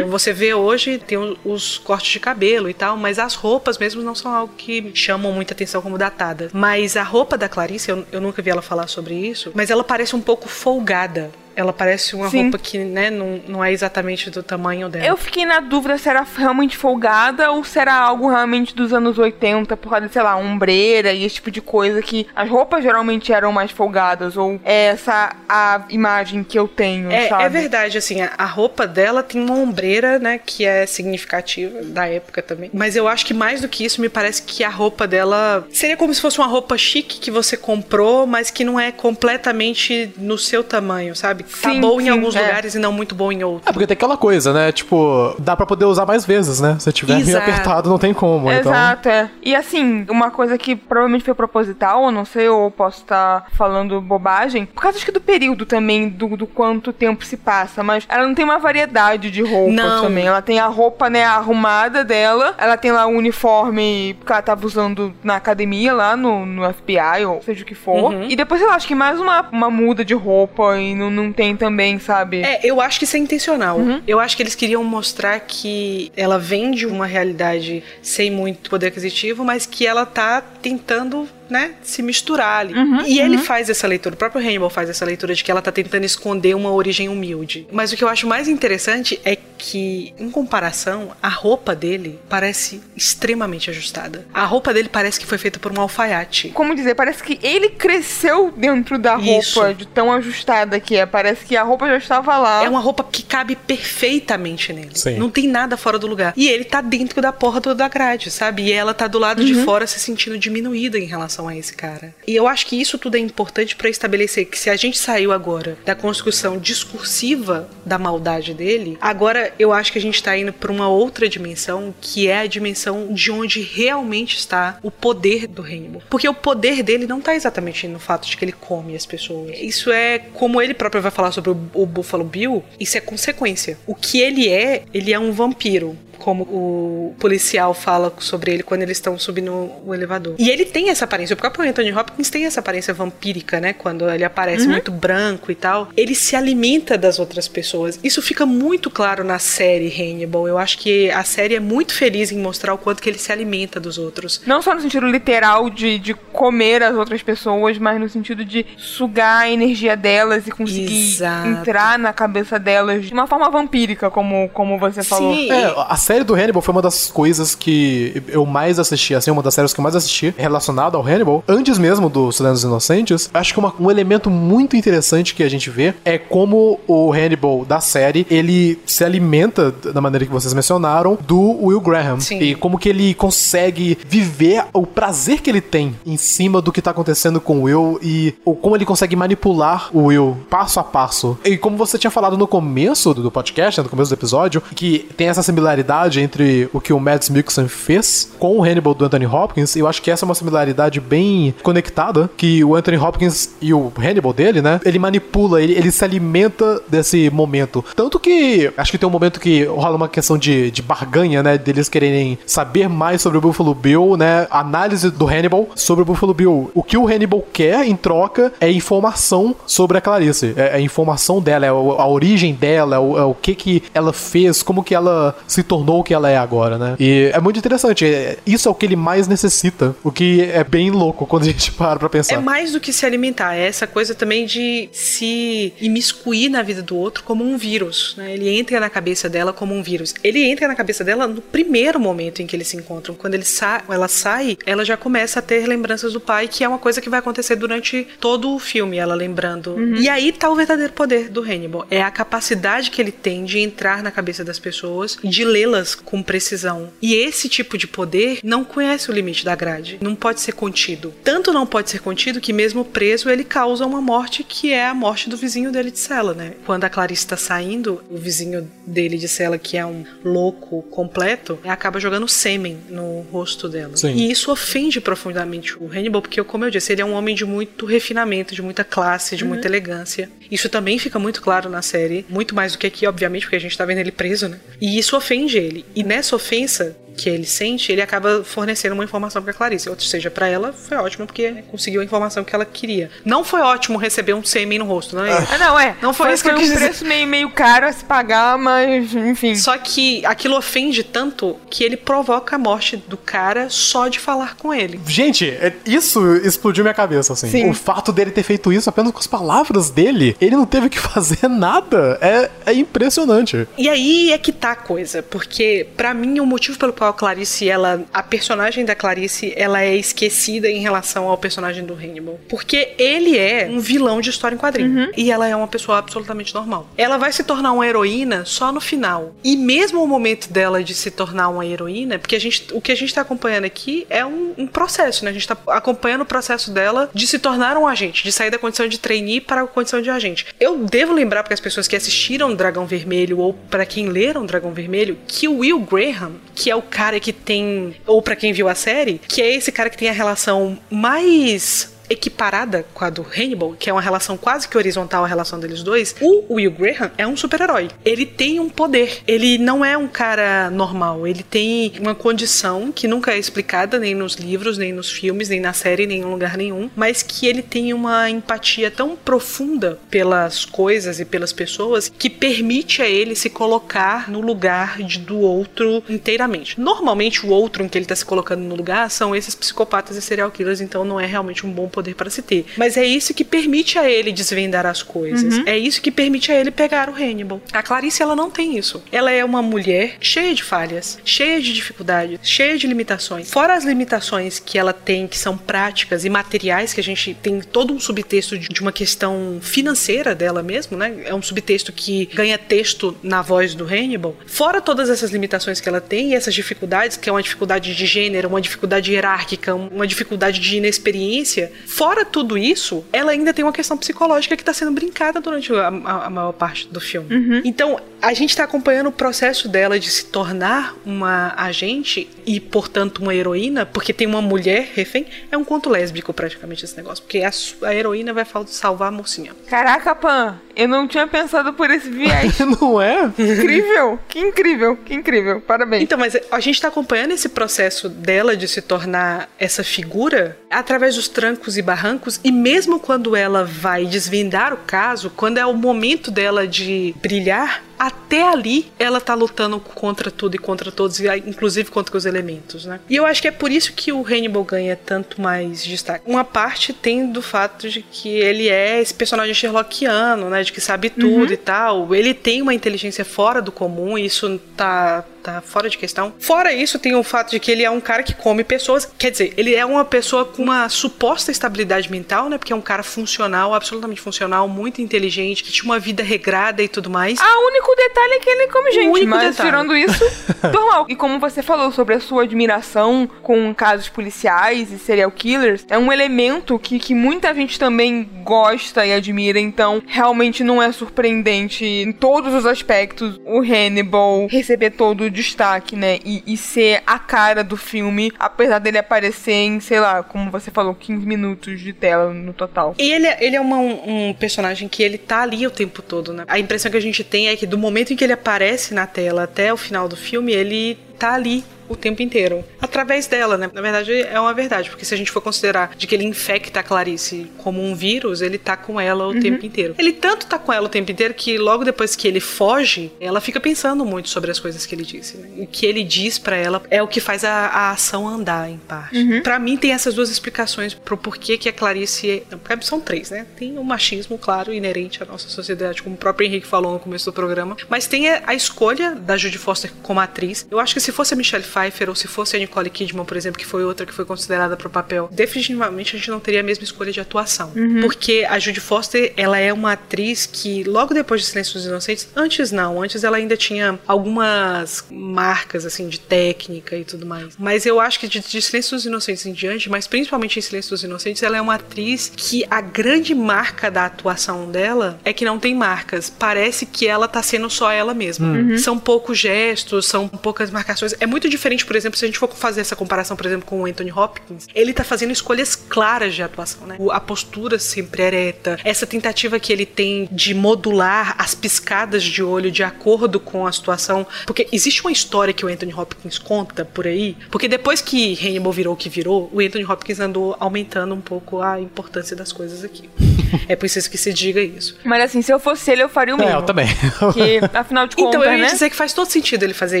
Você vê hoje, tem os cortes de cabelo e tal, mas as roupas mesmo não são algo que chamam muita atenção como datadas. Mas a roupa da Clarice, eu, eu nunca vi ela falar sobre isso, mas ela parece um pouco folgada. Ela parece uma Sim. roupa que, né, não, não é exatamente do tamanho dela. Eu fiquei na dúvida se era realmente folgada ou se era algo realmente dos anos 80, por causa de, sei lá, ombreira e esse tipo de coisa que as roupas geralmente eram mais folgadas, ou é essa a imagem que eu tenho, É, sabe? é verdade, assim, a, a roupa dela tem uma ombreira, né, que é significativa da época também. Mas eu acho que mais do que isso, me parece que a roupa dela seria como se fosse uma roupa chique que você comprou, mas que não é completamente no seu tamanho, sabe? Tá Sim, bom em sim, alguns é. lugares e não muito bom em outros. É, porque tem aquela coisa, né? Tipo, dá pra poder usar mais vezes, né? Se tiver meio Exato. apertado, não tem como. Então... Exato, é. E assim, uma coisa que provavelmente foi proposital, eu não sei, ou posso estar falando bobagem, por causa acho que do período também, do, do quanto tempo se passa, mas ela não tem uma variedade de roupas Não. também. Ela tem a roupa, né, arrumada dela, ela tem lá o uniforme que ela tava usando na academia, lá no, no FBI, ou seja o que for. Uhum. E depois, sei lá, acho que mais uma, uma muda de roupa e não, não tem também, sabe? É, eu acho que isso é intencional. Uhum. Eu acho que eles queriam mostrar que ela vem de uma realidade sem muito poder aquisitivo, mas que ela tá tentando, né, se misturar ali. Uhum, e ele faz essa leitura, o próprio Hannibal faz essa leitura de que ela tá tentando esconder uma origem humilde. Mas o que eu acho mais interessante é que, em comparação, a roupa dele parece extremamente ajustada. A roupa dele parece que foi feita por um alfaiate. Como dizer, parece que ele cresceu dentro da roupa, Isso. de tão ajustada que é. Parece que a roupa já estava lá. É uma roupa que cabe perfeitamente nele. Sim. Não tem nada fora do lugar. E ele tá dentro da porra do- da grade, sabe? E ela tá do lado de fora se sentindo diminuída em relação a esse cara. E eu acho que isso tudo é importante pra estabelecer que se a gente saiu agora da construção discursiva da maldade dele, agora eu acho que a gente tá indo pra uma outra dimensão, que é a dimensão de onde realmente está o poder do Hannibal. Porque o poder dele não tá exatamente no fato de que ele come as pessoas. Isso é, como ele próprio vai falar sobre o, o Buffalo Bill, isso é consequência. O que ele é, ele é um vampiro. Como o policial fala sobre ele quando eles estão subindo o elevador. E ele tem essa aparência. O próprio Anthony Hopkins tem essa aparência vampírica, né? Quando ele aparece muito branco e tal. Ele se alimenta das outras pessoas. Isso fica muito claro na série Hannibal. Eu acho que a série é muito feliz em mostrar o quanto que ele se alimenta dos outros. Não só no sentido literal de, de comer as outras pessoas, mas no sentido de sugar a energia delas e conseguir Exato. entrar na cabeça delas de uma forma vampírica, como, como você falou. Sim. É, a série do Hannibal foi uma das coisas que eu mais assisti, assim, uma das séries que eu mais assisti relacionada ao Hannibal, antes mesmo do Silêncio dos Inocentes. Acho que uma- um elemento muito interessante que a gente vê é como o Hannibal da série, ele se alimenta, da maneira que vocês mencionaram, do Will Graham. Sim. E como que ele consegue viver o prazer que ele tem em cima do que tá acontecendo com o Will e ou como ele consegue manipular o Will passo a passo. E como você tinha falado no começo do podcast, né, no começo do episódio, que tem essa similaridade similaridade entre o que o Mads Mikkelsen fez com o Hannibal do Anthony Hopkins, eu acho que essa é uma similaridade bem conectada, que o Anthony Hopkins e o Hannibal dele, né, ele manipula, ele, ele se alimenta desse momento. Tanto que, acho que tem um momento que rola uma questão de, de barganha, né, deles quererem saber mais sobre o Buffalo Bill, né, análise do Hannibal sobre o Buffalo Bill. O que o Hannibal quer em troca é informação sobre a Clarice, é, é informação dela, é a origem dela, é o, é o que que ela fez, como que ela se tornou o que ela é agora, né? E é muito interessante. É, isso é o que ele mais necessita. O que é bem louco quando a gente para pra pensar. É mais do que se alimentar. É essa coisa também de se imiscuir na vida do outro como um vírus. Né? Ele entra na cabeça dela como um vírus. Ele entra na cabeça dela no primeiro momento em que eles se encontram. Quando ele sa ela sai, ela já começa a ter lembranças do pai, que é uma coisa que vai acontecer durante todo o filme, ela lembrando. Uhum. E aí tá o verdadeiro poder do Hannibal. É a capacidade que ele tem de entrar na cabeça das pessoas, de com precisão. E esse tipo de poder não conhece o limite da grade, não pode ser contido. Tanto não pode ser contido que mesmo preso ele causa uma morte que é a morte do vizinho dele de cela, né? Quando a Clarice está saindo, o vizinho dele de cela, que é um louco completo, acaba jogando sêmen no rosto dela. Sim. E isso ofende profundamente o Hannibal, porque como eu disse, ele é um homem de muito refinamento, de muita classe, de uhum. muita elegância. Isso também fica muito claro na série, muito mais do que aqui, obviamente, porque a gente tá vendo ele preso, né? E isso ofende ele. E nessa ofensa, que ele sente, ele acaba fornecendo uma informação para Clarice. Ou seja, para ela foi ótimo porque conseguiu a informação que ela queria. Não foi ótimo receber um sêmen no rosto, não é? Ah, não, é. Não foi, foi isso que eu quis um preço meio, meio caro a se pagar, mas enfim. Só que aquilo ofende tanto que ele provoca a morte do cara só de falar com ele. Gente, é, isso explodiu minha cabeça, assim. Sim. O fato dele ter feito isso apenas com as palavras dele, ele não teve que fazer nada. É, é impressionante. E aí é que tá a coisa, porque para mim o motivo pelo qual a Clarice, ela, a personagem da Clarice, ela é esquecida em relação ao personagem do Hannibal. Porque ele é um vilão de história em quadrinho. Uhum. E ela é uma pessoa absolutamente normal. Ela vai se tornar uma heroína só no final. E mesmo o momento dela de se tornar uma heroína, porque a gente, o que a gente tá acompanhando aqui é um, um processo, né? A gente tá acompanhando o processo dela de se tornar um agente, de sair da condição de trainee para a condição de agente. Eu devo lembrar para as pessoas que assistiram Dragão Vermelho ou para quem leram Dragão Vermelho que o Will Graham, que é o cara que tem, ou para quem viu a série, que é esse cara que tem a relação mais equiparada com a do Hannibal, que é uma relação quase que horizontal a relação deles dois, o Will Graham é um super-herói. Ele tem um poder. Ele não é um cara normal. Ele tem uma condição que nunca é explicada nem nos livros, nem nos filmes, nem na série, nem em lugar nenhum, mas que ele tem uma empatia tão profunda pelas coisas e pelas pessoas que permite a ele se colocar no lugar de, do outro inteiramente. Normalmente o outro em que ele está se colocando no lugar são esses psicopatas e serial killers, então não é realmente um bom poder para se ter. Mas é isso que permite a ele desvendar as coisas. Uhum. É isso que permite a ele pegar o Hannibal. A Clarice, ela não tem isso. Ela é uma mulher cheia de falhas, cheia de dificuldades, cheia de limitações. Fora as limitações que ela tem, que são práticas e materiais, que a gente tem todo um subtexto de uma questão financeira dela mesmo, né? É um subtexto que ganha texto na voz do Hannibal. Fora todas essas limitações que ela tem e essas dificuldades, que é uma dificuldade de gênero, uma dificuldade hierárquica, uma dificuldade de inexperiência, Fora tudo isso, ela ainda tem uma questão psicológica que está sendo brincada durante a, a, a, maior parte do filme. Uhum. Então, a gente está acompanhando o processo dela de se tornar uma agente e, portanto, uma heroína, porque tem uma mulher refém. É um conto lésbico, praticamente, esse negócio. Porque a, a heroína vai salvar a mocinha. Caraca, Pan, eu não tinha pensado por esse viés. não é? Incrível, que incrível, que incrível. Parabéns. Então, mas a gente está acompanhando esse processo dela de se tornar essa figura através dos trancos e barrancos, e mesmo quando ela vai desvendar o caso, quando é o momento dela de brilhar, até ali ela tá lutando contra tudo e contra todos, inclusive contra os elementos, né? E eu acho que é por isso que o Hannibal ganha tanto mais destaque. Uma parte tem do fato de que ele é esse personagem Sherlockiano, né? De que sabe tudo uhum. e tal. Ele tem uma inteligência fora do comum, e isso tá tá fora de questão. Fora isso, tem o fato de que ele é um cara que come pessoas. Quer dizer, ele é uma pessoa com uma suposta estabilidade mental, né? Porque é um cara funcional, absolutamente funcional, muito inteligente, que tinha uma vida regrada e tudo mais. A única único detalhe é que ele come gente, único mas detalhe. tirando isso, normal. E como você falou sobre a sua admiração com casos policiais e serial killers, é um elemento que, que muita gente também gosta e admira, então realmente não é surpreendente em todos os aspectos o Hannibal receber todo o destaque, né? E, e ser a cara do filme, apesar dele aparecer em, sei lá, como você falou, 15 minutos de tela no total. E ele, é- ele é uma- um, um personagem que ele tá ali o tempo todo, né? A impressão que a gente tem é que do momento em que ele aparece na tela até o final do filme, ele tá ali o tempo inteiro. Através dela, né? Na verdade, é uma verdade, porque se a gente for considerar de que ele infecta a Clarice como um vírus, ele tá com ela o tempo inteiro. Ele tanto tá com ela o tempo inteiro que logo depois que ele foge, ela fica pensando muito sobre as coisas que ele disse. Né? O que ele diz pra ela é o que faz a, a ação andar, em parte. Pra mim, tem essas duas explicações pro porquê que a Clarice. Não, porque são três, né? Tem o machismo, claro, inerente à nossa sociedade, como o próprio Henrique falou no começo do programa. Mas tem a, a escolha da Judy Foster como atriz. Eu acho que se fosse a Michelle Pfeiffer ou se fosse a Nicole Kidman, por exemplo, que foi outra que foi considerada pro papel, definitivamente a gente não teria a mesma escolha de atuação. Porque a Judy Foster, ela é uma atriz que, logo depois de Silêncio dos Inocentes, antes não, antes ela ainda tinha algumas marcas, assim, de técnica e tudo mais. Mas eu acho que de, de Silêncio dos Inocentes em diante, mas principalmente em Silêncio dos Inocentes, ela é uma atriz que a grande marca da atuação dela é que não tem marcas. Parece que ela tá sendo só ela mesma. São poucos gestos, são poucas marcações. É muito diferente, por exemplo, se a gente for fazer essa comparação, por exemplo, com o Anthony Hopkins, ele tá fazendo escolhas claras de atuação, né? A postura sempre ereta, essa tentativa que ele tem de modular as piscadas de olho de acordo com a situação. Porque existe uma história que o Anthony Hopkins conta por aí, porque depois que Hannibal virou o que virou, o Anthony Hopkins andou aumentando um pouco a importância das coisas aqui. é preciso que se diga isso. Mas assim, se eu fosse ele, eu faria o mesmo. É, eu também. Porque, afinal de contas, Então, eu ia né? dizer que faz todo sentido ele fazer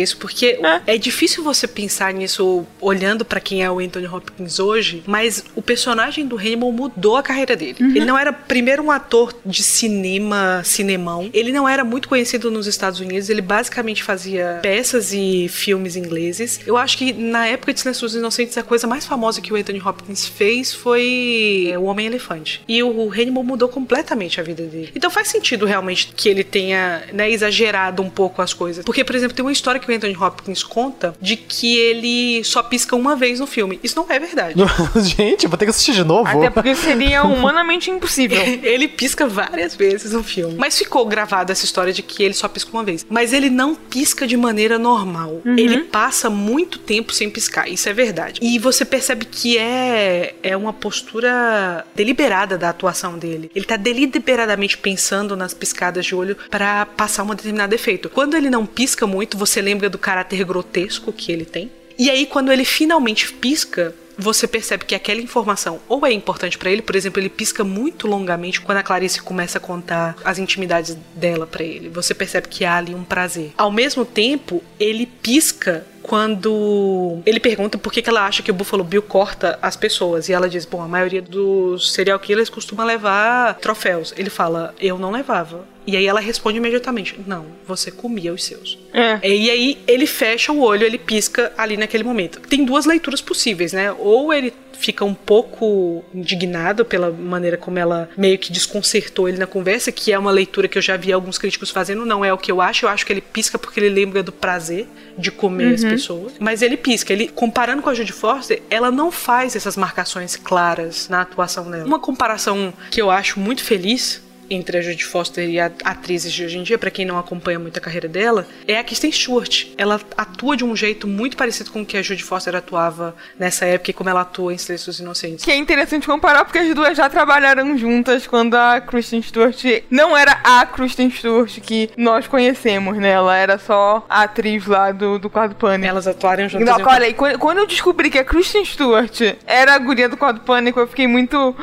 isso, porque é, difícil você pensar nisso olhando pra quem é o Anthony Hopkins hoje, mas o personagem do Hannibal mudou a carreira dele. Ele não era primeiro um ator de cinema, cinemão. Ele não era muito conhecido nos Estados Unidos, ele basicamente fazia peças e filmes ingleses. Eu acho que na época de Silêncio dos Inocentes, a coisa mais famosa que o Anthony Hopkins fez foi é, O Homem-Elefante. E o Hannibal mudou completamente a vida dele. Então faz sentido realmente que ele tenha né, exagerado um pouco as coisas. Porque, por exemplo, tem uma história que o Anthony Hopkins conta de que ele só pisca uma vez no filme. Isso não é verdade. Gente, vou ter que assistir de novo. Até porque seria humanamente impossível. Ele pisca várias vezes no filme. Mas ficou gravada essa história de que ele só pisca uma vez. Mas ele não pisca de maneira normal. Ele passa muito tempo sem piscar. Isso é verdade. E você percebe que é, é uma postura deliberada da atuação dele. Ele tá deliberadamente pensando nas piscadas de olho para passar um determinado efeito. Quando ele não pisca muito, você lembra do caráter grotesco que ele tem. E aí, quando ele finalmente pisca, você percebe que aquela informação ou é importante pra ele, por exemplo, ele pisca muito longamente quando a Clarice começa a contar as intimidades dela pra ele. Você percebe que há ali um prazer. Ao mesmo tempo, ele pisca quando ele pergunta por que, que ela acha que o Buffalo Bill corta as pessoas. E ela diz: Bom, a maioria dos serial killers costuma levar troféus. Ele fala: Eu não levava. E aí ela responde imediatamente: Não, você comia os seus. É. E aí ele fecha o olho, ele pisca ali naquele momento. Tem duas leituras possíveis, né? Ou ele fica um pouco indignado pela maneira como ela meio que desconcertou ele na conversa, que é uma leitura que eu já vi alguns críticos fazendo, não é o que eu acho, eu acho que ele pisca porque ele lembra do prazer de comer as pessoas. Mas ele pisca, ele comparando com a Judy Foster, ela não faz essas marcações claras na atuação dela. Uma comparação que eu acho muito feliz entre a Judy Foster e a atrizes de hoje em dia, pra quem não acompanha muito a carreira dela, é a Kristen Stewart. Ela atua de um jeito muito parecido com o que a Judy Foster atuava nessa época e como ela atua em Silêncio dos Inocentes. Que é interessante comparar porque as duas já trabalharam juntas quando a Kristen Stewart não era a Kristen Stewart que nós conhecemos, né? Ela era só a atriz lá do, do quadro Pânico. Elas atuaram juntas. Não, em- olha, e quando, quando eu descobri que a Kristen Stewart era a guria do quadro Pânico, eu fiquei muito.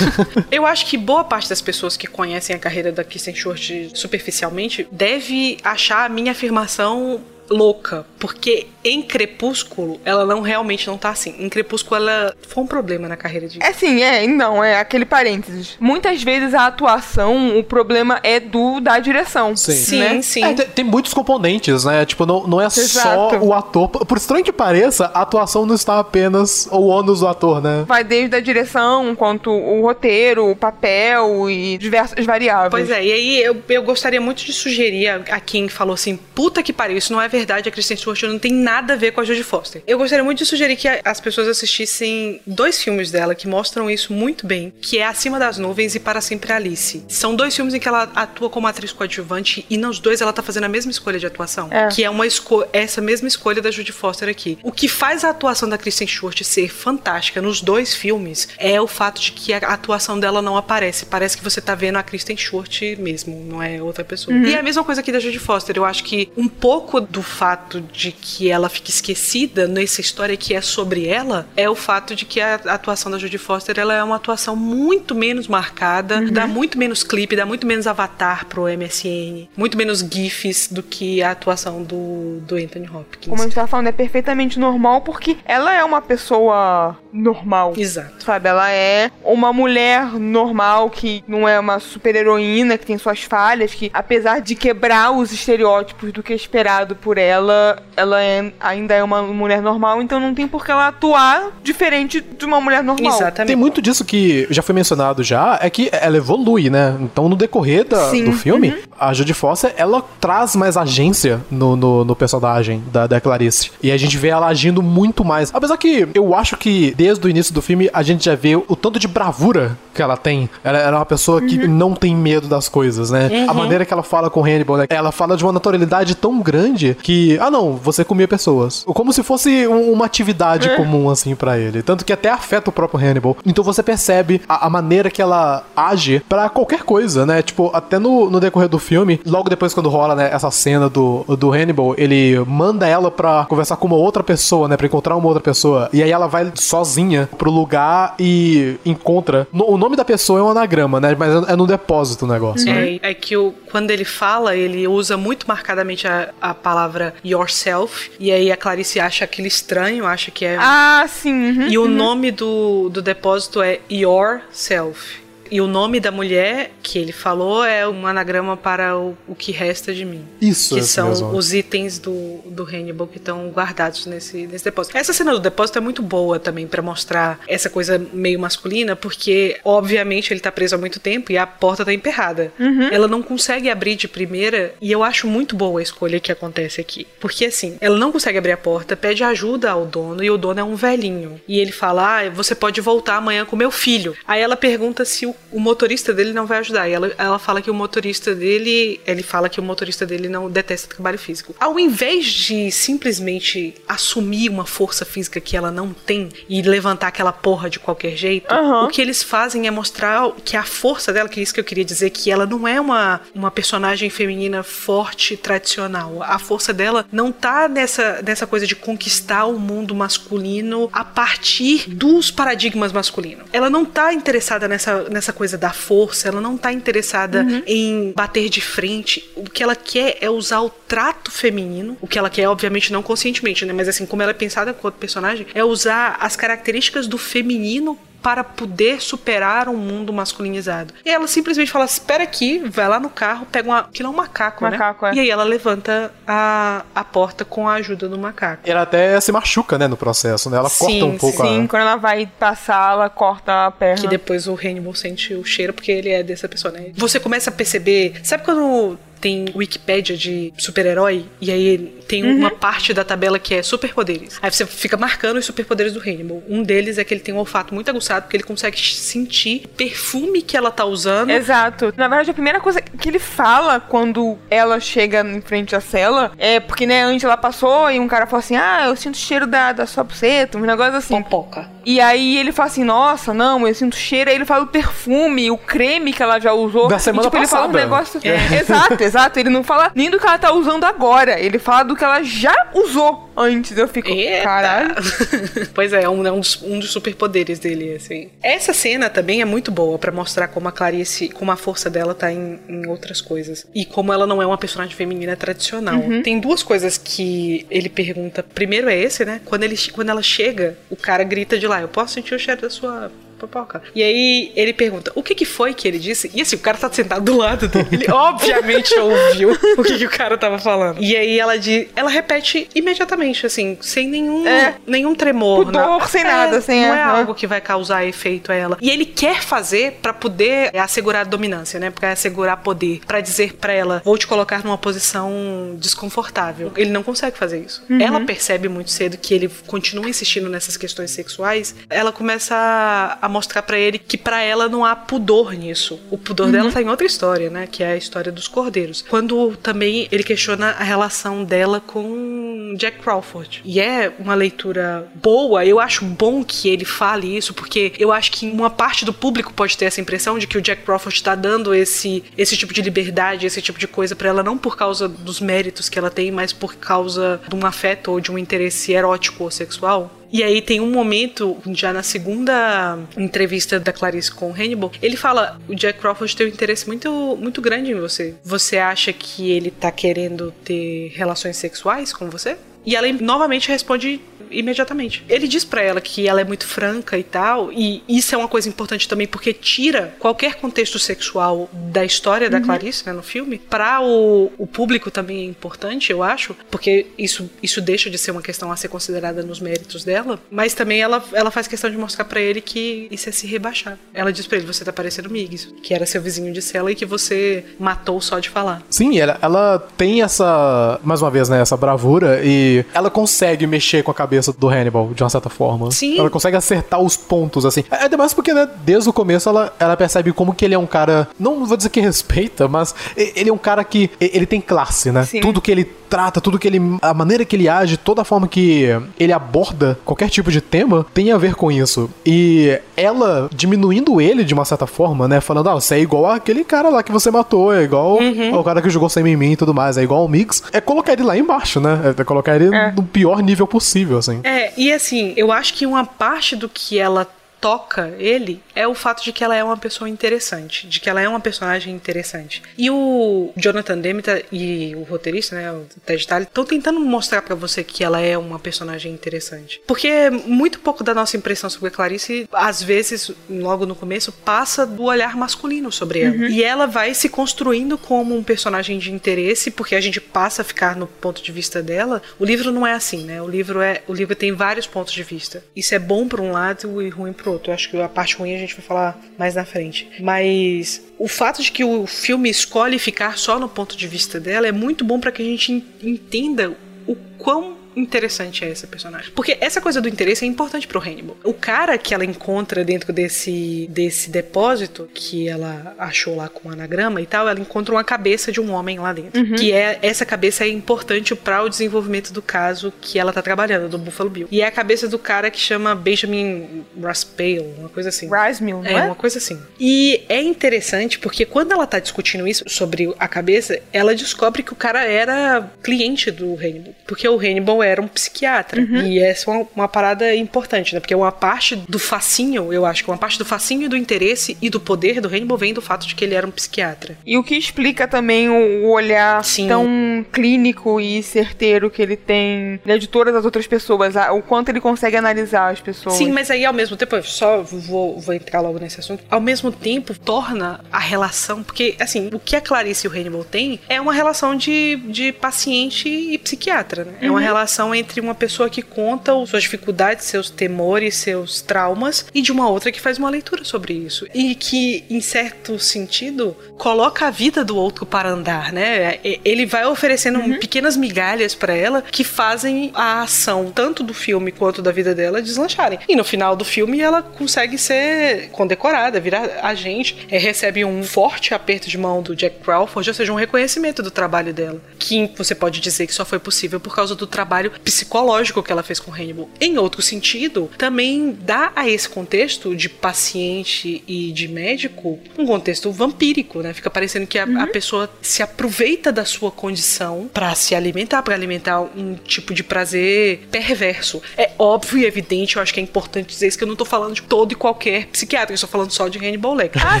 Eu acho que boa parte das pessoas que conhecem a carreira da Kristen Stewart superficialmente deve achar a minha afirmação louca, porque em Crepúsculo ela não realmente não tá assim. Em Crepúsculo ela foi um problema na carreira de. É sim, é, não, é aquele parênteses. Muitas vezes a atuação, o problema é do da direção. Sim. Sim, né? sim. É, tem, tem muitos componentes, né? Tipo, não, não é só Exato. o ator. Por estranho que pareça, a atuação não está apenas o ônus do ator, né? Vai desde a direção, quanto o roteiro, o papel e diversas variáveis. Pois é, e aí eu, eu gostaria muito de sugerir a, a quem falou assim: puta que pariu, isso não é verdade, a Kristen Stewart não tem nada a ver com a Jodie Foster. Eu gostaria muito de sugerir que as pessoas assistissem dois filmes dela que mostram isso muito bem, que é Acima das Nuvens e Para Sempre Alice. São dois filmes em que ela atua como atriz coadjuvante e nos dois ela tá fazendo a mesma escolha de atuação, É. que é uma essa mesma escolha da Jodie Foster aqui. O que faz a atuação da Kristen Stewart ser fantástica nos dois filmes é o fato de que a atuação dela não aparece. Parece que você tá vendo a Kristen Stewart mesmo, não é outra pessoa. E é a mesma coisa aqui da Jodie Foster. Eu acho que um pouco do fato de que ela fica esquecida nessa história que é sobre ela é o fato de que a atuação da Jodie Foster ela é uma atuação muito menos marcada, dá muito menos clipe, dá muito menos avatar pro MSN, muito menos GIFs do que a atuação do, do Anthony Hopkins. Como a gente tava falando, é perfeitamente normal porque ela é uma pessoa normal. Exato. Sabe, ela é uma mulher normal que não é uma super heroína, que tem suas falhas, que apesar de quebrar os estereótipos do que é esperado por ela, ela é- ainda é uma mulher normal, então não tem por que ela atuar diferente de uma mulher normal. Exatamente. Tem muito disso que já foi mencionado já, é que ela evolui, né? Então, no decorrer da- do filme, uhum. a Jodie Foster, ela traz mais agência no, no, no personagem da, da Clarice. E a gente vê ela agindo muito mais. Apesar que eu acho que desde o início do filme a gente já vê o tanto de bravura que ela tem. Ela, ela é uma pessoa que Uhum. não tem medo das coisas, né? A maneira que ela fala com o Hannibal, né? Ela fala de uma naturalidade tão grande que, ah não, você comia pessoas. Como se fosse um- uma atividade É. comum, assim, pra ele. Tanto que até afeta o próprio Hannibal. Então você percebe a, a maneira que ela age pra qualquer coisa, né? Tipo, até no, no decorrer do filme, logo depois quando rola, né, essa cena do, do Hannibal, ele manda ela pra conversar com uma outra pessoa, né? Pra encontrar uma outra pessoa. E aí ela vai sozinha pro lugar e encontra. No- o nome da pessoa é um anagrama, né? Mas é, é no depósito o negócio. né? É, é que o, quando ele fala, ele usa muito marcadamente a, a palavra yourself, e aí a Clarice acha aquilo estranho, acha que é. Ah, sim. uhum. e o nome do, do depósito é yourself. E o nome da mulher que ele falou é um anagrama para o, o que resta de mim. Isso, Que são mesmo. os itens do, do Hannibal que estão guardados nesse, nesse depósito. Essa cena do depósito é muito boa também pra mostrar essa coisa meio masculina, porque obviamente ele tá preso há muito tempo e a porta tá emperrada. Ela não consegue abrir de primeira e eu acho muito boa a escolha que acontece aqui. Porque assim, ela não consegue abrir a porta, pede ajuda ao dono e o dono é um velhinho. E ele fala: Ah, você pode voltar amanhã com meu filho. Aí ela pergunta se o, o motorista dele não vai ajudar. E ela, ela fala que o motorista dele. Ele fala que o motorista dele não detesta trabalho físico. Ao invés de simplesmente assumir uma força física que ela não tem e levantar aquela porra de qualquer jeito, Aham. o que eles fazem é mostrar que a força dela, que é isso que eu queria dizer, que ela não é uma, uma personagem feminina forte tradicional. A força dela não tá nessa, nessa coisa de conquistar o mundo masculino a partir dos paradigmas masculinos. Ela não tá interessada nessa, nessa coisa da força, ela não tá interessada em bater de frente. O que ela quer é usar o trato feminino, o que ela quer, obviamente, não conscientemente, né? Mas assim, como ela é pensada enquanto personagem, é usar as características do feminino para poder superar um mundo masculinizado. E ela simplesmente fala: espera aqui, vai lá no carro, pega uma. que não é um macaco, Macaco, né? é. E aí ela levanta a, a porta com a ajuda do macaco. Ela até se machuca, né, no processo, né? Ela Sim, corta um pouco Sim, a... quando ela vai passar, ela corta a perna. Que depois o Hannibal sente o cheiro porque ele é dessa pessoa, né? Você começa a perceber. Sabe quando tem Wikipédia de super-herói e aí tem uma parte da tabela que é superpoderes. Aí você fica marcando os superpoderes do Hannibal. Um deles é que ele tem um olfato muito aguçado porque ele consegue sentir o perfume que ela tá usando. Exato. Na verdade, a primeira coisa que ele fala quando ela chega em frente à cela é porque, né, antes ela passou e um cara falou assim: Ah, eu sinto o cheiro da, da sua buceta, um negócio assim. Popoca. E aí ele fala assim, nossa, não, eu sinto cheiro. Aí ele fala o perfume, o creme que ela já usou. Da semana e, tipo, ele fala um passada. negócio. Exato, exato. Ele não fala nem do que ela tá usando agora. Ele fala do que ela já usou antes. Eu fico, Eita. caralho. pois é, é um, é um dos, um dos superpoderes dele, assim. Essa cena também é muito boa pra mostrar como a Clarice, como a força dela tá em, em outras coisas. E como ela não é uma personagem feminina tradicional. Tem duas coisas que ele pergunta. Primeiro é esse, né? Quando, ele, quando ela chega, o cara grita de lá, eu posso sentir o cheiro da sua pipoca. E aí ele pergunta, o que que foi que ele disse? E assim, o cara tá sentado do lado dele. Ele obviamente ouviu o que, que o cara tava falando. E aí ela diz, ela repete imediatamente, assim, sem nenhum, É. nenhum tremor. Pudor, não- sem É, nada, assim, Não é, é é. algo que vai causar efeito a ela. E ele quer fazer pra poder assegurar a dominância, né? Pra assegurar poder, Pra dizer pra ela, vou te colocar numa posição desconfortável. Ele não consegue fazer isso. Uhum. Ela percebe muito cedo que ele continua insistindo nessas questões sexuais. Ela começa a mostrar pra ele que pra ela não há pudor nisso. O pudor Uhum. dela tá em outra história, né? Que é a história dos cordeiros. Quando também ele questiona a relação dela com Jack Crawford. E é uma leitura boa. Eu acho bom que ele fale isso, porque eu acho que uma parte do público pode ter essa impressão de que o Jack Crawford tá dando esse, esse tipo de liberdade, esse tipo de coisa pra ela, não por causa dos méritos que ela tem, mas por causa de um afeto ou de um interesse erótico ou sexual. E aí tem um momento, já na segunda entrevista da Clarice com o Hannibal, ele fala: o Jack Crawford tem um interesse muito, muito grande em você. Você acha que ele tá querendo ter relações sexuais com você? E ela novamente responde imediatamente. Ele diz pra ela que ela é muito franca e tal, e isso é uma coisa importante também porque tira qualquer contexto sexual da história da Clarice, né, no filme. Pra o, o público também é importante, eu acho, porque isso, isso deixa de ser uma questão a ser considerada nos méritos dela, mas também ela, ela faz questão de mostrar pra ele que isso é se rebaixar. Ela diz pra ele: você tá parecendo Miggs, que era seu vizinho de cela e que você matou só de falar. Sim, ela, ela tem essa, mais uma vez, né, essa bravura e ela consegue mexer com a cabeça do Hannibal, de uma certa forma. Sim. Ela consegue acertar os pontos, assim. Ainda mais porque, né, desde o começo ela, ela percebe como que ele é um cara, não vou dizer que respeita, mas ele é um cara que, ele tem classe, né? Sim. Tudo que ele trata, tudo que ele, a maneira que ele age, toda a forma que ele aborda qualquer tipo de tema tem a ver com isso. E ela diminuindo ele de uma certa forma, né, falando, ah, você é igual aquele cara lá que você matou, é igual ao cara que jogou sem em mim e tudo mais, é igual ao Mix, é colocar ele lá embaixo, né? É colocar ele É. no pior nível possível, assim. É, e assim, eu acho que uma parte do que ela toca ele é o fato de que ela é uma pessoa interessante, de que ela é uma personagem interessante. E o Jonathan Demme e o roteirista, né, o Ted Talley, estão tentando mostrar pra você que ela é uma personagem interessante. Porque muito pouco da nossa impressão sobre a Clarice, às vezes, logo no começo, passa do olhar masculino sobre ela. E ela vai se construindo como um personagem de interesse, porque a gente passa a ficar no ponto de vista dela. O livro não é assim, né? O livro é, o livro tem vários pontos de vista. Isso é bom pra um lado e ruim pro outro. Eu acho que a parte ruim a gente vai falar mais na frente. Mas o fato de que o filme escolhe ficar só no ponto de vista dela é muito bom pra que a gente en- entenda o quão interessante é essa personagem. Porque essa coisa do interesse é importante pro Hannibal. O cara que ela encontra dentro desse, desse depósito, que ela achou lá com o anagrama e tal, ela encontra uma cabeça de um homem lá dentro. Que é essa cabeça é importante para o desenvolvimento do caso que ela tá trabalhando, do Buffalo Bill. E é a cabeça do cara que chama Benjamin Raspail, uma coisa assim. Rice Mill, não É, é? uma coisa assim. E é interessante porque quando ela tá discutindo isso sobre a cabeça, ela descobre que o cara era cliente do Hannibal. Porque o Hannibal era um psiquiatra. E essa é uma, uma parada importante, né? Porque uma parte do fascínio, eu acho que uma parte do fascínio e do interesse e do poder do Hannibal vem do fato de que ele era um psiquiatra. E o que explica também o o olhar Sim. tão clínico e certeiro que ele tem né, de todas as outras pessoas, a- o quanto ele consegue analisar as pessoas. Sim, mas aí ao mesmo tempo, eu só vou, vou entrar logo nesse assunto, ao mesmo tempo torna a relação, porque assim, o que a Clarice e o Hannibal têm é uma relação de, de paciente e psiquiatra, né? É uma relação entre uma pessoa que conta suas dificuldades, seus temores, seus traumas, e de uma outra que faz uma leitura sobre isso. E que, em certo sentido, coloca a vida do outro para andar, né? Ele vai oferecendo pequenas migalhas para ela que fazem a ação, tanto do filme quanto da vida dela, deslancharem. E no final do filme ela consegue ser condecorada, virar agente, é, recebe um forte aperto de mão do Jack Crawford, ou seja, um reconhecimento do trabalho dela. Que você pode dizer que só foi possível por causa do trabalho trabalho psicológico que ela fez com Hannibal. Em outro sentido, também dá a esse contexto de paciente e de médico um contexto vampírico, né? Fica parecendo que a, uhum. a pessoa se aproveita da sua condição para se alimentar, para alimentar um tipo de prazer perverso. É óbvio e evidente, eu acho que é importante dizer isso, que eu não tô falando de todo e qualquer psiquiatra, eu estou falando só de Hannibal Lecter. Ah,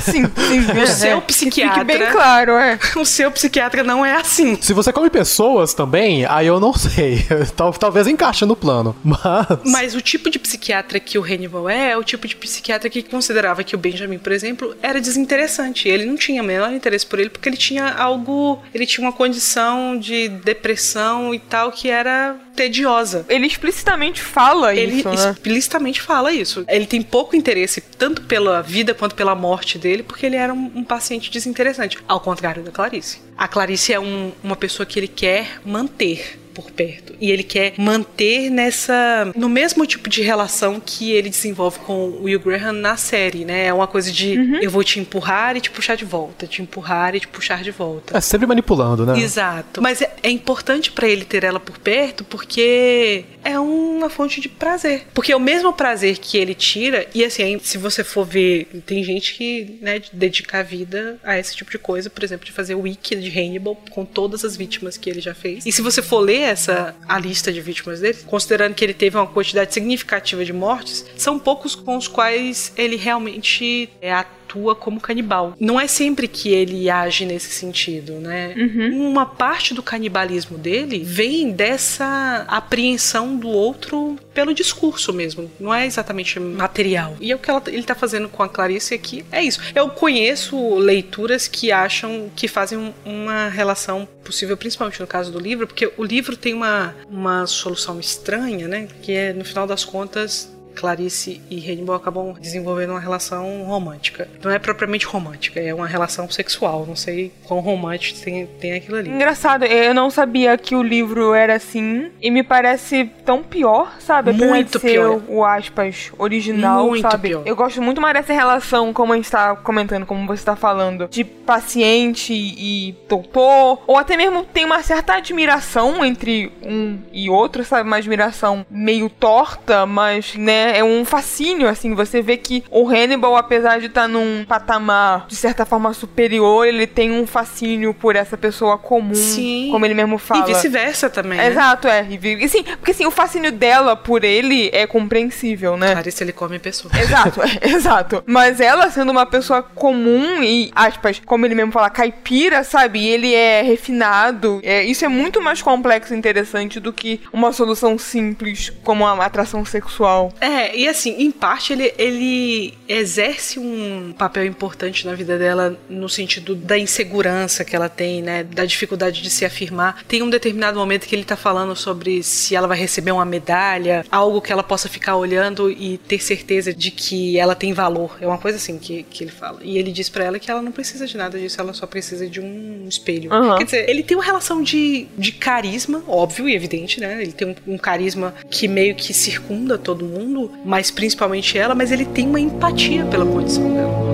sim, sim. o seu é, psiquiatra. bem claro, é. O seu psiquiatra não é assim. Se você come pessoas também, aí eu não sei. Talvez encaixe no plano, mas. Mas o tipo de psiquiatra que o Hannibal é, é o tipo de psiquiatra que considerava que o Benjamin, por exemplo, era desinteressante. Ele não tinha o menor interesse por ele porque ele tinha algo. Ele tinha uma condição de depressão e tal que era tediosa. Ele explicitamente fala ele isso, né? explicitamente fala isso. Ele tem pouco interesse tanto pela vida quanto pela morte dele, porque ele era um, um paciente desinteressante. Ao contrário da Clarice. A Clarice é um, uma pessoa que ele quer manter por perto. E ele quer manter nessa. no mesmo tipo de relação que ele desenvolve com o Will Graham na série, né? É uma coisa de uhum. eu vou te empurrar e te puxar de volta, te empurrar e te puxar de volta. É sempre manipulando, né? Exato. Mas é, é importante para ele ter ela por perto porque é uma fonte de prazer. Porque é o mesmo prazer que ele tira, e assim, se você for ver, tem gente que, né, dedica a vida a esse tipo de coisa, por exemplo, de fazer o wiki de Hannibal com todas as vítimas que ele já fez. E se você for ler essa a lista de vítimas dele, considerando que ele teve uma quantidade significativa de mortes, são poucos com os quais ele realmente é, atua como canibal. Não é sempre que ele age nesse sentido, né? Uhum. Uma parte do canibalismo dele vem dessa apreensão do outro pelo discurso mesmo, não é exatamente material. E é o que ela, ele tá fazendo com a Clarice aqui é isso. Eu conheço leituras que acham que fazem uma relação possível, principalmente no caso do livro, porque o livro tem uma, uma solução estranha, né? Que é, no final das contas, Clarice e Hannibal acabam desenvolvendo uma relação romântica. Não é propriamente romântica, é uma relação sexual. Não sei quão romântico tem, tem aquilo ali. Engraçado, eu não sabia que o livro era assim. E me parece tão pior, sabe? Muito pior. o aspas original, muito sabe? Pior. Eu gosto muito mais dessa relação, como a gente tá comentando, como você tá falando, de paciente e doutor. Ou até mesmo tem uma certa admiração entre um e outro, sabe? Uma admiração meio torta, mas, né? É um fascínio, assim. Você vê que o Hannibal, apesar de estar tá num patamar de certa forma superior, ele tem um fascínio por essa pessoa comum, Sim. como ele mesmo fala. E vice-versa também. Né? Exato, é. E, sim, porque assim, o fascínio dela por ele é compreensível, né? Claro, se ele come pessoas. Exato, é, exato. Mas ela sendo uma pessoa comum e, aspas, como ele mesmo fala, caipira, sabe? E ele é refinado. É, isso é muito mais complexo e interessante do que uma solução simples como uma atração sexual. É, é, e assim, em parte ele, ele exerce um papel importante na vida dela no sentido da insegurança que ela tem, né? Da dificuldade de se afirmar. Tem um determinado momento que ele tá falando sobre se ela vai receber uma medalha, algo que ela possa ficar olhando e ter certeza de que ela tem valor. É uma coisa assim que, que ele fala. E ele diz para ela que ela não precisa de nada disso, ela só precisa de um espelho. Uhum. Quer dizer, ele tem uma relação de, de carisma, óbvio e evidente, né? Ele tem um, um carisma que meio que circunda todo mundo, mas principalmente ela, mas ele tem uma empatia pela condição dela.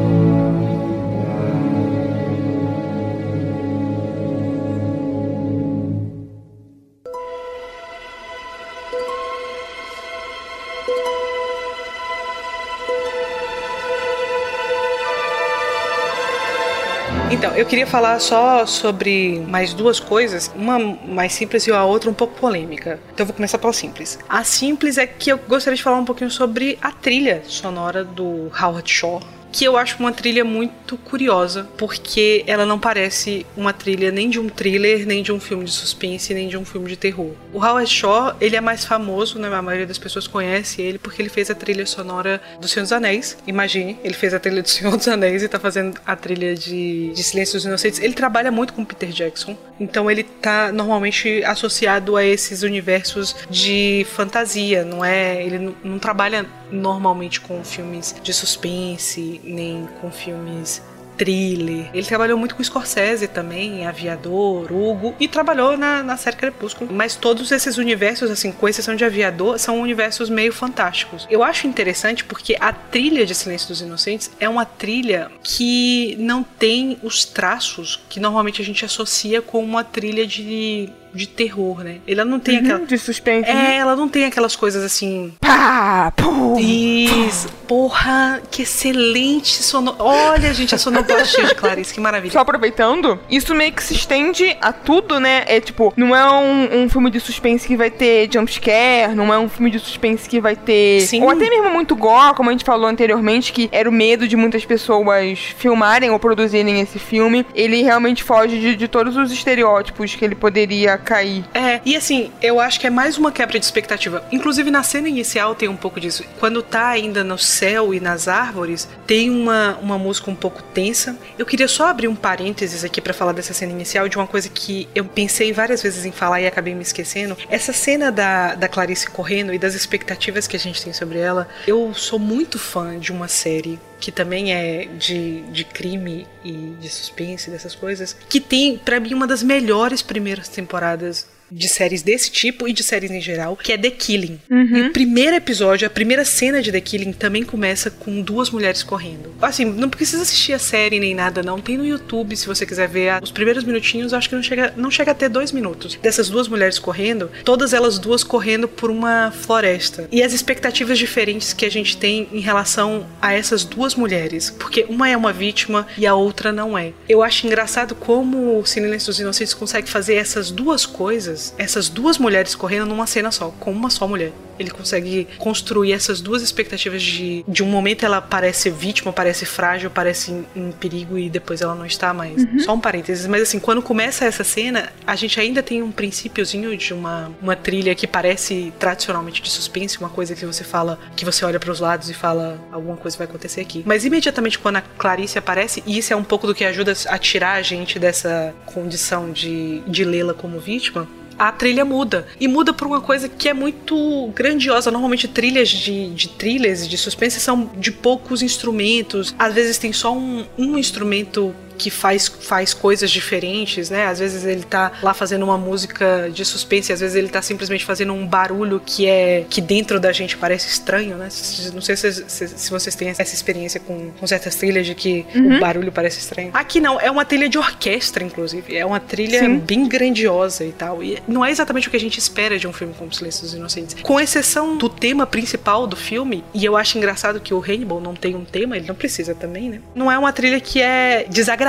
Eu queria falar só sobre mais duas coisas, uma mais simples e a outra um pouco polêmica. Então eu vou começar pela simples. A simples é que eu gostaria de falar um pouquinho sobre a trilha sonora do Howard Shore que eu acho uma trilha muito curiosa, porque ela não parece uma trilha nem de um thriller, nem de um filme de suspense, nem de um filme de terror. O Howard Shaw, ele é mais famoso, né? A maioria das pessoas conhece ele porque ele fez a trilha sonora do Senhor dos Anéis. Imagine, ele fez a trilha do Senhor dos Anéis e tá fazendo a trilha de, de Silêncio dos Inocentes. Ele trabalha muito com Peter Jackson, então ele tá normalmente associado a esses universos de fantasia, não é? Ele não, não trabalha normalmente com filmes de suspense, nem com filmes thriller. Ele trabalhou muito com Scorsese também, Aviador, Hugo, e trabalhou na, na série Crepúsculo. Mas todos esses universos, assim, com exceção de Aviador, são universos meio fantásticos. Eu acho interessante porque a trilha de Silêncio dos Inocentes é uma trilha que não tem os traços que normalmente a gente associa com uma trilha de de terror, né? Ela não tem uhum, aquela. De suspense. É, né? ela não tem aquelas coisas assim. Pá, pum, Isso. Porra, que excelente sono. Olha, gente, a sonoplastia de Clarice, que maravilha. Só aproveitando, isso meio que se estende a tudo, né? É tipo, não é um, um filme de suspense que vai ter jumpscare, não é um filme de suspense que vai ter. Sim. Ou até mesmo muito gore, como a gente falou anteriormente, que era o medo de muitas pessoas filmarem ou produzirem esse filme. Ele realmente foge de, de todos os estereótipos que ele poderia cair. É, e assim, eu acho que é mais uma quebra de expectativa. Inclusive, na cena inicial tem um pouco disso. Quando tá ainda no céu e nas árvores, tem uma, uma música um pouco tensa. Eu queria só abrir um parênteses aqui pra falar dessa cena inicial, de uma coisa que eu pensei várias vezes em falar e acabei me esquecendo. Essa cena da, da Clarice correndo e das expectativas que a gente tem sobre ela, eu sou muito fã de uma série que também é de, de crime e de suspense, dessas coisas, que tem, pra mim, uma das melhores primeiras temporadas de séries desse tipo e de séries em geral, que é The Killing. E o primeiro episódio, a primeira cena de The Killing também começa com duas mulheres correndo. Assim, não precisa assistir a série nem nada, não. Tem no YouTube, se você quiser ver. Os primeiros minutinhos, acho que não chega, não chega a ter dois minutos. Dessas duas mulheres correndo, todas elas duas correndo por uma floresta. E as expectativas diferentes que a gente tem em relação a essas duas mulheres. Porque uma é uma vítima e a outra não é. Eu acho engraçado como o Silêncio dos Inocentes consegue fazer essas duas coisas essas duas mulheres correndo numa cena só, com uma só mulher. Ele consegue construir essas duas expectativas de, de um momento ela parece vítima, parece frágil, parece em, em perigo e depois ela não está mais. Só um parênteses, mas assim, quando começa essa cena, a gente ainda tem um princípiozinho de uma, uma trilha que parece tradicionalmente de suspense, uma coisa que você fala, que você olha para os lados e fala alguma coisa vai acontecer aqui. Mas imediatamente quando a Clarice aparece, e isso é um pouco do que ajuda a tirar a gente dessa condição de, de lê-la como vítima, a trilha muda. E muda por uma coisa que é muito grandiosa. Normalmente trilhas de, de trilhas e de suspense são de poucos instrumentos. Às vezes tem só um, um instrumento que faz, faz coisas diferentes, né? Às vezes ele tá lá fazendo uma música de suspense, às vezes ele tá simplesmente fazendo um barulho que é que dentro da gente parece estranho, né? Não sei se, se, se vocês têm essa experiência com, com certas trilhas de que o barulho parece estranho. Aqui não, é uma trilha de orquestra, inclusive. É uma trilha Sim. bem grandiosa e tal. E não é exatamente o que a gente espera de um filme como Silêncio dos Inocentes. Com exceção do tema principal do filme, e eu acho engraçado que o Hannibal não tem um tema, ele não precisa também, né? Não é uma trilha que é desagradável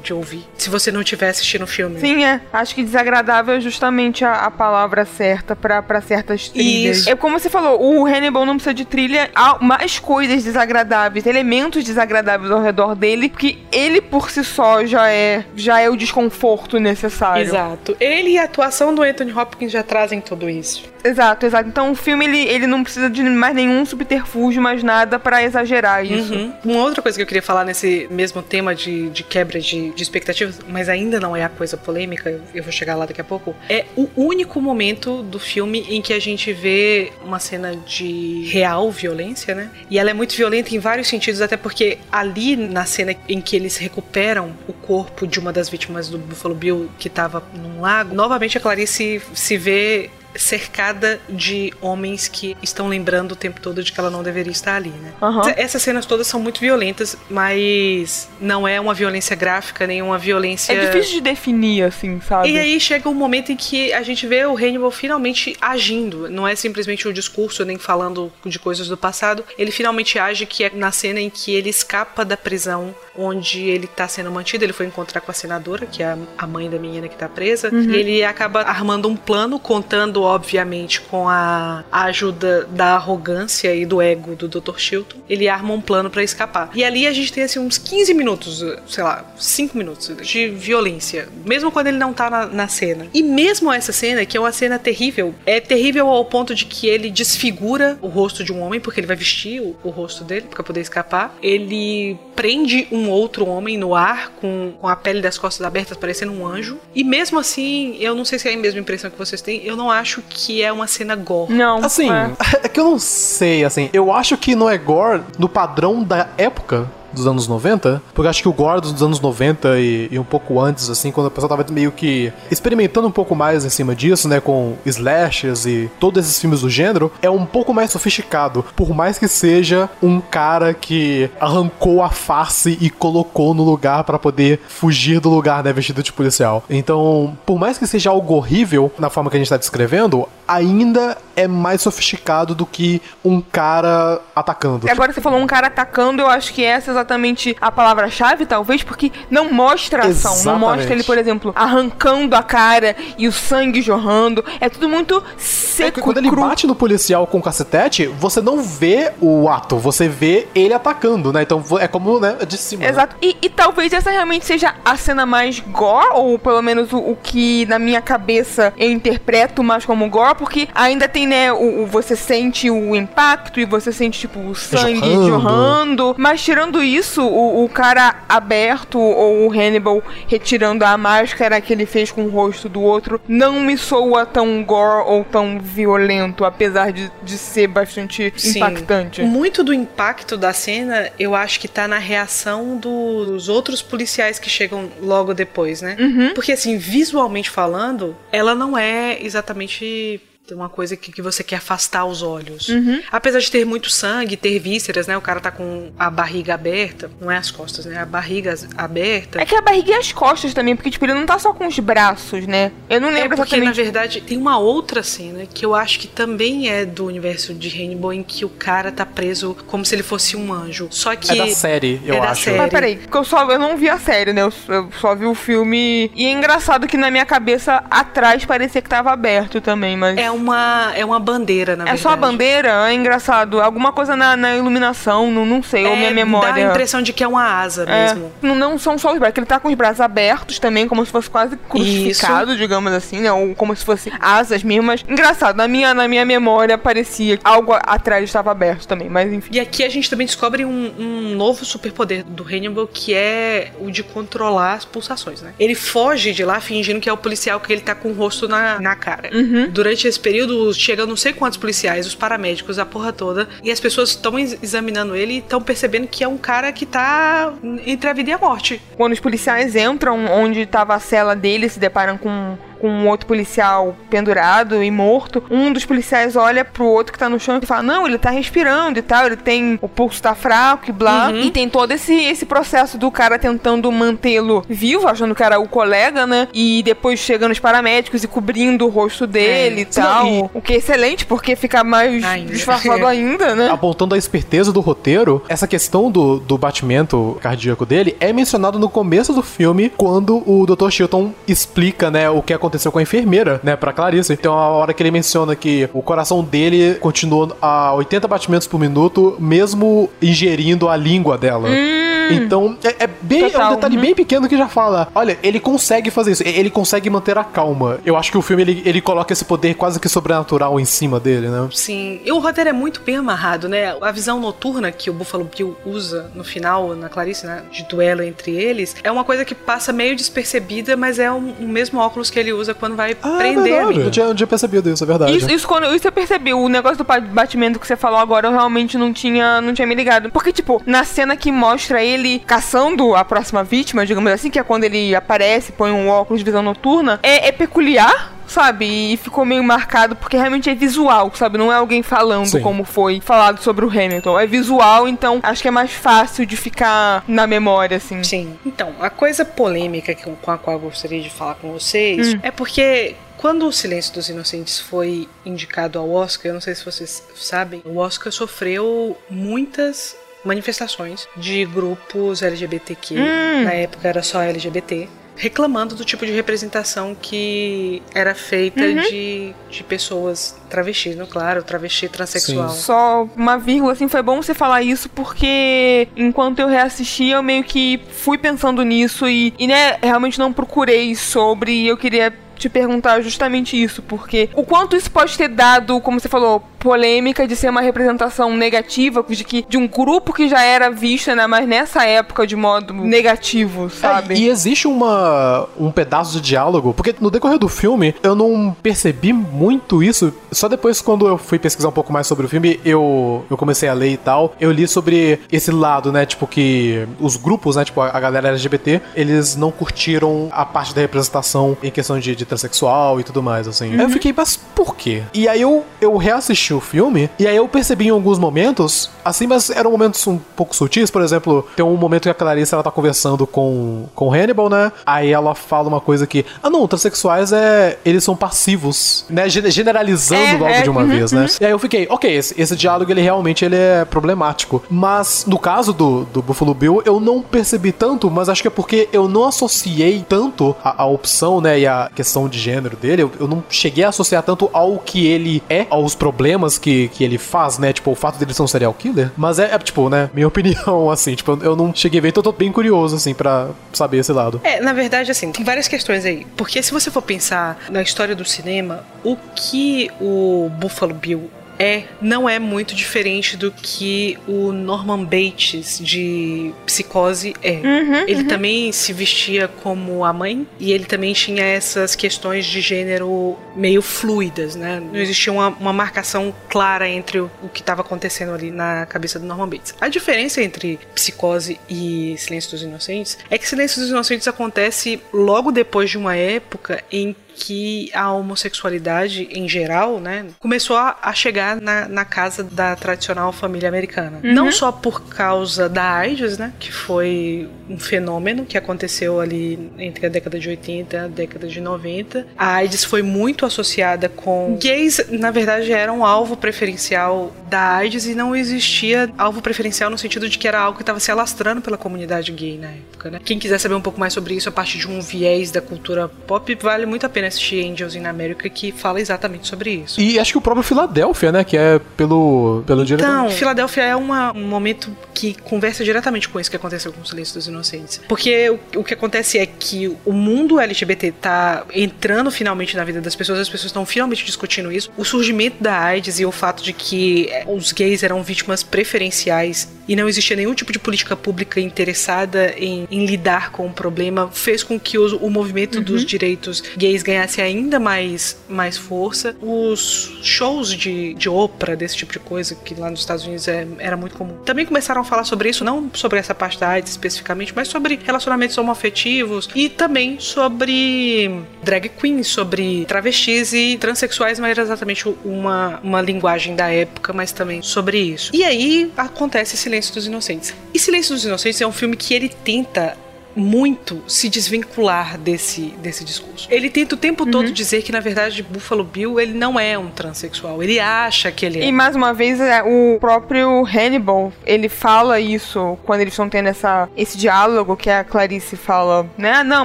de ouvir, se você não estiver assistindo o filme. Sim, é. Acho que desagradável é justamente a, a palavra certa pra, pra certas trilhas. Isso. É como você falou, o Hannibal não precisa de trilha, há mais coisas desagradáveis, elementos desagradáveis ao redor dele, porque ele por si só já é, já é o desconforto necessário. Exato. Ele e a atuação do Anthony Hopkins já trazem tudo isso. Exato, exato. Então o filme ele, ele não precisa de mais nenhum subterfúgio, mais nada pra exagerar isso. Uhum. Uma outra coisa que eu queria falar nesse mesmo tema de, de quebra de, de expectativas, mas ainda não é a coisa polêmica, eu vou chegar lá daqui a pouco, é o único momento do filme em que a gente vê uma cena de real violência, né? E ela é muito violenta em vários sentidos, até porque ali na cena em que eles recuperam o corpo de uma das vítimas do Buffalo Bill que tava num lago, novamente a Clarice se vê cercada de homens que estão lembrando o tempo todo de que ela não deveria estar ali, né? Aham. Essas cenas todas são muito violentas, mas não é uma violência gráfica, nem uma violência. É difícil de definir, assim, sabe? E aí chega um momento em que a gente vê o Hannibal finalmente agindo. Não é simplesmente o discurso, nem falando de coisas do passado. Ele finalmente age, que é na cena em que ele escapa da prisão onde ele tá sendo mantido. Ele foi encontrar com a senadora, que é a- mãe da menina que tá presa. E ele acaba armando um plano, contando, obviamente, com a ajuda da arrogância e do ego do Dr. Chilton. Ele arma um plano pra escapar. E ali a gente tem assim uns 15 minutos, sei lá, 5 minutos de violência. Mesmo quando ele não tá na, na cena. E mesmo essa cena, que é uma cena terrível, é terrível ao ponto de que ele desfigura o rosto de um homem, porque ele vai vestir o, o rosto dele pra poder escapar. Ele prende um outro homem no ar com, com a pele das costas abertas, parecendo um anjo. E mesmo assim, eu não sei se é a mesma impressão que vocês têm, eu não acho que é uma cena gore. Não. Assim, é. é que eu não sei, assim. Eu acho que não é gore no padrão da época. Dos anos 90, porque acho que o gore dos anos 90 e, e um pouco antes, assim, quando a pessoa tava meio que experimentando um pouco mais em cima disso, né, com slashers e todos esses filmes do gênero, é um pouco mais sofisticado, por mais que seja um cara que arrancou a face e colocou no lugar para poder fugir do lugar, né, vestido de policial. Então, por mais que seja algo horrível na forma que a gente tá descrevendo, ainda é mais sofisticado do que um cara atacando. Agora você falou um cara atacando, eu acho que essa é exatamente a palavra-chave, talvez, porque não mostra a ação. Exatamente. Não mostra ele, por exemplo, arrancando a cara e o sangue jorrando. É tudo muito seco. É quando ele cru. bate no policial com o cacetete, você não vê o ato, você vê ele atacando, né? Então é como, né, de cima. Né? Exato. Né? E, e, talvez essa realmente seja a cena mais gore, ou pelo menos o, o que na minha cabeça eu interpreto mais como gore, porque ainda tem, né, o, o você sente o impacto e você sente, tipo, o sangue jorrando. jorrando. Mas tirando isso, o, o cara aberto ou o Hannibal retirando a máscara que ele fez com o rosto do outro não me soa tão gore ou tão violento, apesar de, de ser bastante Sim. impactante. Muito do impacto da cena, eu acho que tá na reação do, dos outros policiais que chegam logo depois, né? Uhum. Porque, assim, visualmente falando, ela não é exatamente tem uma coisa que, que você quer afastar os olhos. Uhum. Apesar de ter muito sangue, ter vísceras, né? O cara tá com a barriga aberta. Não é as costas, né? A barriga aberta. É que a barriga e as costas também, porque, tipo, ele não tá só com os braços, né? Eu não lembro é porque, exatamente. na verdade, tem uma outra cena que eu acho que também é do universo de Rainbow, em que o cara tá preso como se ele fosse um anjo. Só que. É da série, eu é acho. Da série. Mas peraí, porque eu só eu não vi a série, né? Eu, eu só vi o filme. E é engraçado que na minha cabeça atrás parecia que tava aberto também, mas. É uma, é uma bandeira, na é verdade. É só a bandeira? É engraçado. Alguma coisa na, na iluminação, não, não sei, é, ou minha memória. Dá a impressão de que é uma asa é, mesmo. Não, não são só os braços, ele tá com os braços abertos também, como se fosse quase crucificado, Isso. digamos assim, né? Ou como se fosse asas mesmo, mas engraçado, na minha, na minha memória parecia que algo atrás estava aberto também, mas enfim. E aqui a gente também descobre um, um novo superpoder do Hannibal, que é o de controlar as pulsações, né? Ele foge de lá fingindo que é o policial que ele tá com o rosto na, na cara. Uhum. Durante esse período, chegam não sei quantos policiais, os paramédicos, a porra toda, e as pessoas estão examinando ele e estão percebendo que é um cara que tá entre a vida e a morte. Quando os policiais entram onde estava a cela dele, se deparam com com um outro policial pendurado e morto, um dos policiais olha pro outro que tá no chão e fala: Não, ele tá respirando e tal, ele tem. O pulso tá fraco e blá. Uhum. E tem todo esse, esse processo do cara tentando mantê-lo vivo, achando que era o colega, né? E depois chegando os paramédicos e cobrindo o rosto dele é. e tal. E... O que é excelente, porque fica mais ainda. disfarçado ainda, né? Apontando a esperteza do roteiro, essa questão do, do batimento cardíaco dele é mencionado no começo do filme, quando o Dr. Chilton explica, né, o que aconteceu aconteceu com a enfermeira, né, pra Clarice. Então, a hora que ele menciona que o coração dele continuou a 80 batimentos por minuto, mesmo ingerindo a língua dela. Hum. Então, é, é bem Total, é um detalhe uhum. bem pequeno que já fala: olha, ele consegue fazer isso, ele consegue manter a calma. Eu acho que o filme ele, ele coloca esse poder quase que sobrenatural em cima dele, né? Sim, e o roteiro é muito bem amarrado, né? A visão noturna que o Buffalo Bill usa no final, na Clarice, né? De duelo entre eles, é uma coisa que passa meio despercebida, mas é o um, um mesmo óculos que ele usa quando vai ah, é prender é Eu tinha, eu tinha percebido isso, é verdade. Isso, isso, quando, isso eu percebi. O negócio do batimento que você falou agora, eu realmente não tinha, não tinha me ligado. Porque, tipo, na cena que mostra ele caçando a próxima vítima, digamos assim, que é quando ele aparece, põe um óculos de visão noturna, é, é peculiar, sabe? E ficou meio marcado porque realmente é visual, sabe? Não é alguém falando Sim. como foi falado sobre o Hamilton. É visual, então acho que é mais fácil de ficar na memória, assim. Sim. Então, a coisa polêmica com a qual eu gostaria de falar com vocês hum. é porque quando o Silêncio dos Inocentes foi indicado ao Oscar, eu não sei se vocês sabem, o Oscar sofreu muitas manifestações de grupos LGBTQ. Hum. Na época era só LGBT reclamando do tipo de representação que era feita uhum. de, de pessoas travestis, não claro, travesti transexual. Sim. Só uma vírgula, assim, foi bom você falar isso porque enquanto eu reassisti, eu meio que fui pensando nisso e, e né, realmente não procurei sobre e eu queria te perguntar justamente isso, porque o quanto isso pode ter dado, como você falou, polêmica de ser uma representação negativa de que de um grupo que já era visto, ainda mais nessa época de modo negativo, sabe? É, e existe uma um pedaço de diálogo, porque no decorrer do filme eu não percebi muito isso. Só depois quando eu fui pesquisar um pouco mais sobre o filme, eu eu comecei a ler e tal, eu li sobre esse lado, né, tipo que os grupos, né, tipo a, galera LGBT, eles não curtiram a parte da representação em questão de, de transexual e tudo mais, assim. Uhum. Aí eu fiquei, mas por quê? E aí eu eu reassisti o filme, e aí eu percebi em alguns momentos, assim, mas eram momentos um pouco sutis, por exemplo, tem um momento que a Clarice ela tá conversando com, com Hannibal, né? Aí ela fala uma coisa que, ah não, transexuais é. Eles são passivos, né? Generalizando é, logo é, de uma uhum, vez, né? Uhum. E aí eu fiquei, ok, esse, esse diálogo ele realmente ele é problemático. Mas no caso do, do Buffalo Bill, eu não percebi tanto, mas acho que é porque eu não associei tanto a, a opção, né? E a questão de gênero dele, eu, eu não cheguei a associar tanto ao que ele é, aos problemas que, que ele faz, né? Tipo, o fato dele ser um serial killer. Mas é, é tipo, né? Minha opinião, assim. Tipo, eu não cheguei a ver, então eu tô bem curioso, assim, pra saber esse lado. É, na verdade, assim, tem várias questões aí. Porque se você for pensar na história do cinema, o que o Buffalo Bill é, não é muito diferente do que o Norman Bates de Psicose é. Uhum, ele uhum. também se vestia como a mãe e ele também tinha essas questões de gênero meio fluidas, né? Não existia uma, uma marcação clara entre o, o que estava acontecendo ali na cabeça do Norman Bates. A diferença entre Psicose e Silêncio dos Inocentes é que Silêncio dos Inocentes acontece logo depois de uma época em que a homossexualidade em geral, né, começou a, chegar na, na, casa da tradicional família americana. Uhum. Não só por causa da AIDS, né, que foi um fenômeno que aconteceu ali entre a década de 80 e a década de 90. A AIDS foi muito associada com gays, na verdade, eram um alvo preferencial da AIDS e não existia alvo preferencial no sentido de que era algo que estava se alastrando pela comunidade gay na época, né? Quem quiser saber um pouco mais sobre isso a partir de um viés da cultura pop, vale muito a pena assistir Angels in America que fala exatamente sobre isso. E acho que o próprio Filadélfia, né, que é pelo pelo diretor. Então, Filadélfia é uma, um momento que conversa diretamente com isso que aconteceu com o Silêncio dos Inocentes. Porque o, o que acontece é que o mundo LGBT tá entrando finalmente na vida das pessoas, as pessoas estão finalmente discutindo isso. O surgimento da AIDS e o fato de que os gays eram vítimas preferenciais e não existia nenhum tipo de política pública interessada em, em lidar com o problema fez com que o, o movimento uhum. dos direitos gays ganhasse ainda mais, mais força. Os shows de, de Oprah, desse tipo de coisa, que lá nos Estados Unidos é, era muito comum, também começaram a falar sobre isso, não sobre essa parte da AIDS especificamente, mas sobre relacionamentos homoafetivos e também sobre drag queens, sobre travestis e transexuais, não era exatamente uma, uma linguagem da época, mas também sobre isso. E aí acontece Silêncio dos Inocentes. E Silêncio dos Inocentes é um filme que ele tenta muito se desvincular desse, desse discurso. Ele tenta o tempo uhum. todo dizer que, na verdade, Buffalo Bill ele não é um transexual. Ele acha que ele é. E mais uma vez, é, o próprio Hannibal, ele fala isso quando eles estão tendo essa, esse diálogo que a Clarice fala, né? Ah, não,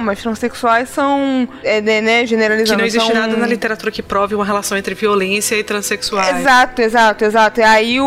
mas transexuais são, é, né, né generalizando. Que não existe são... nada na literatura que prove uma relação entre violência e transexuais. Exato, exato, exato. E aí o,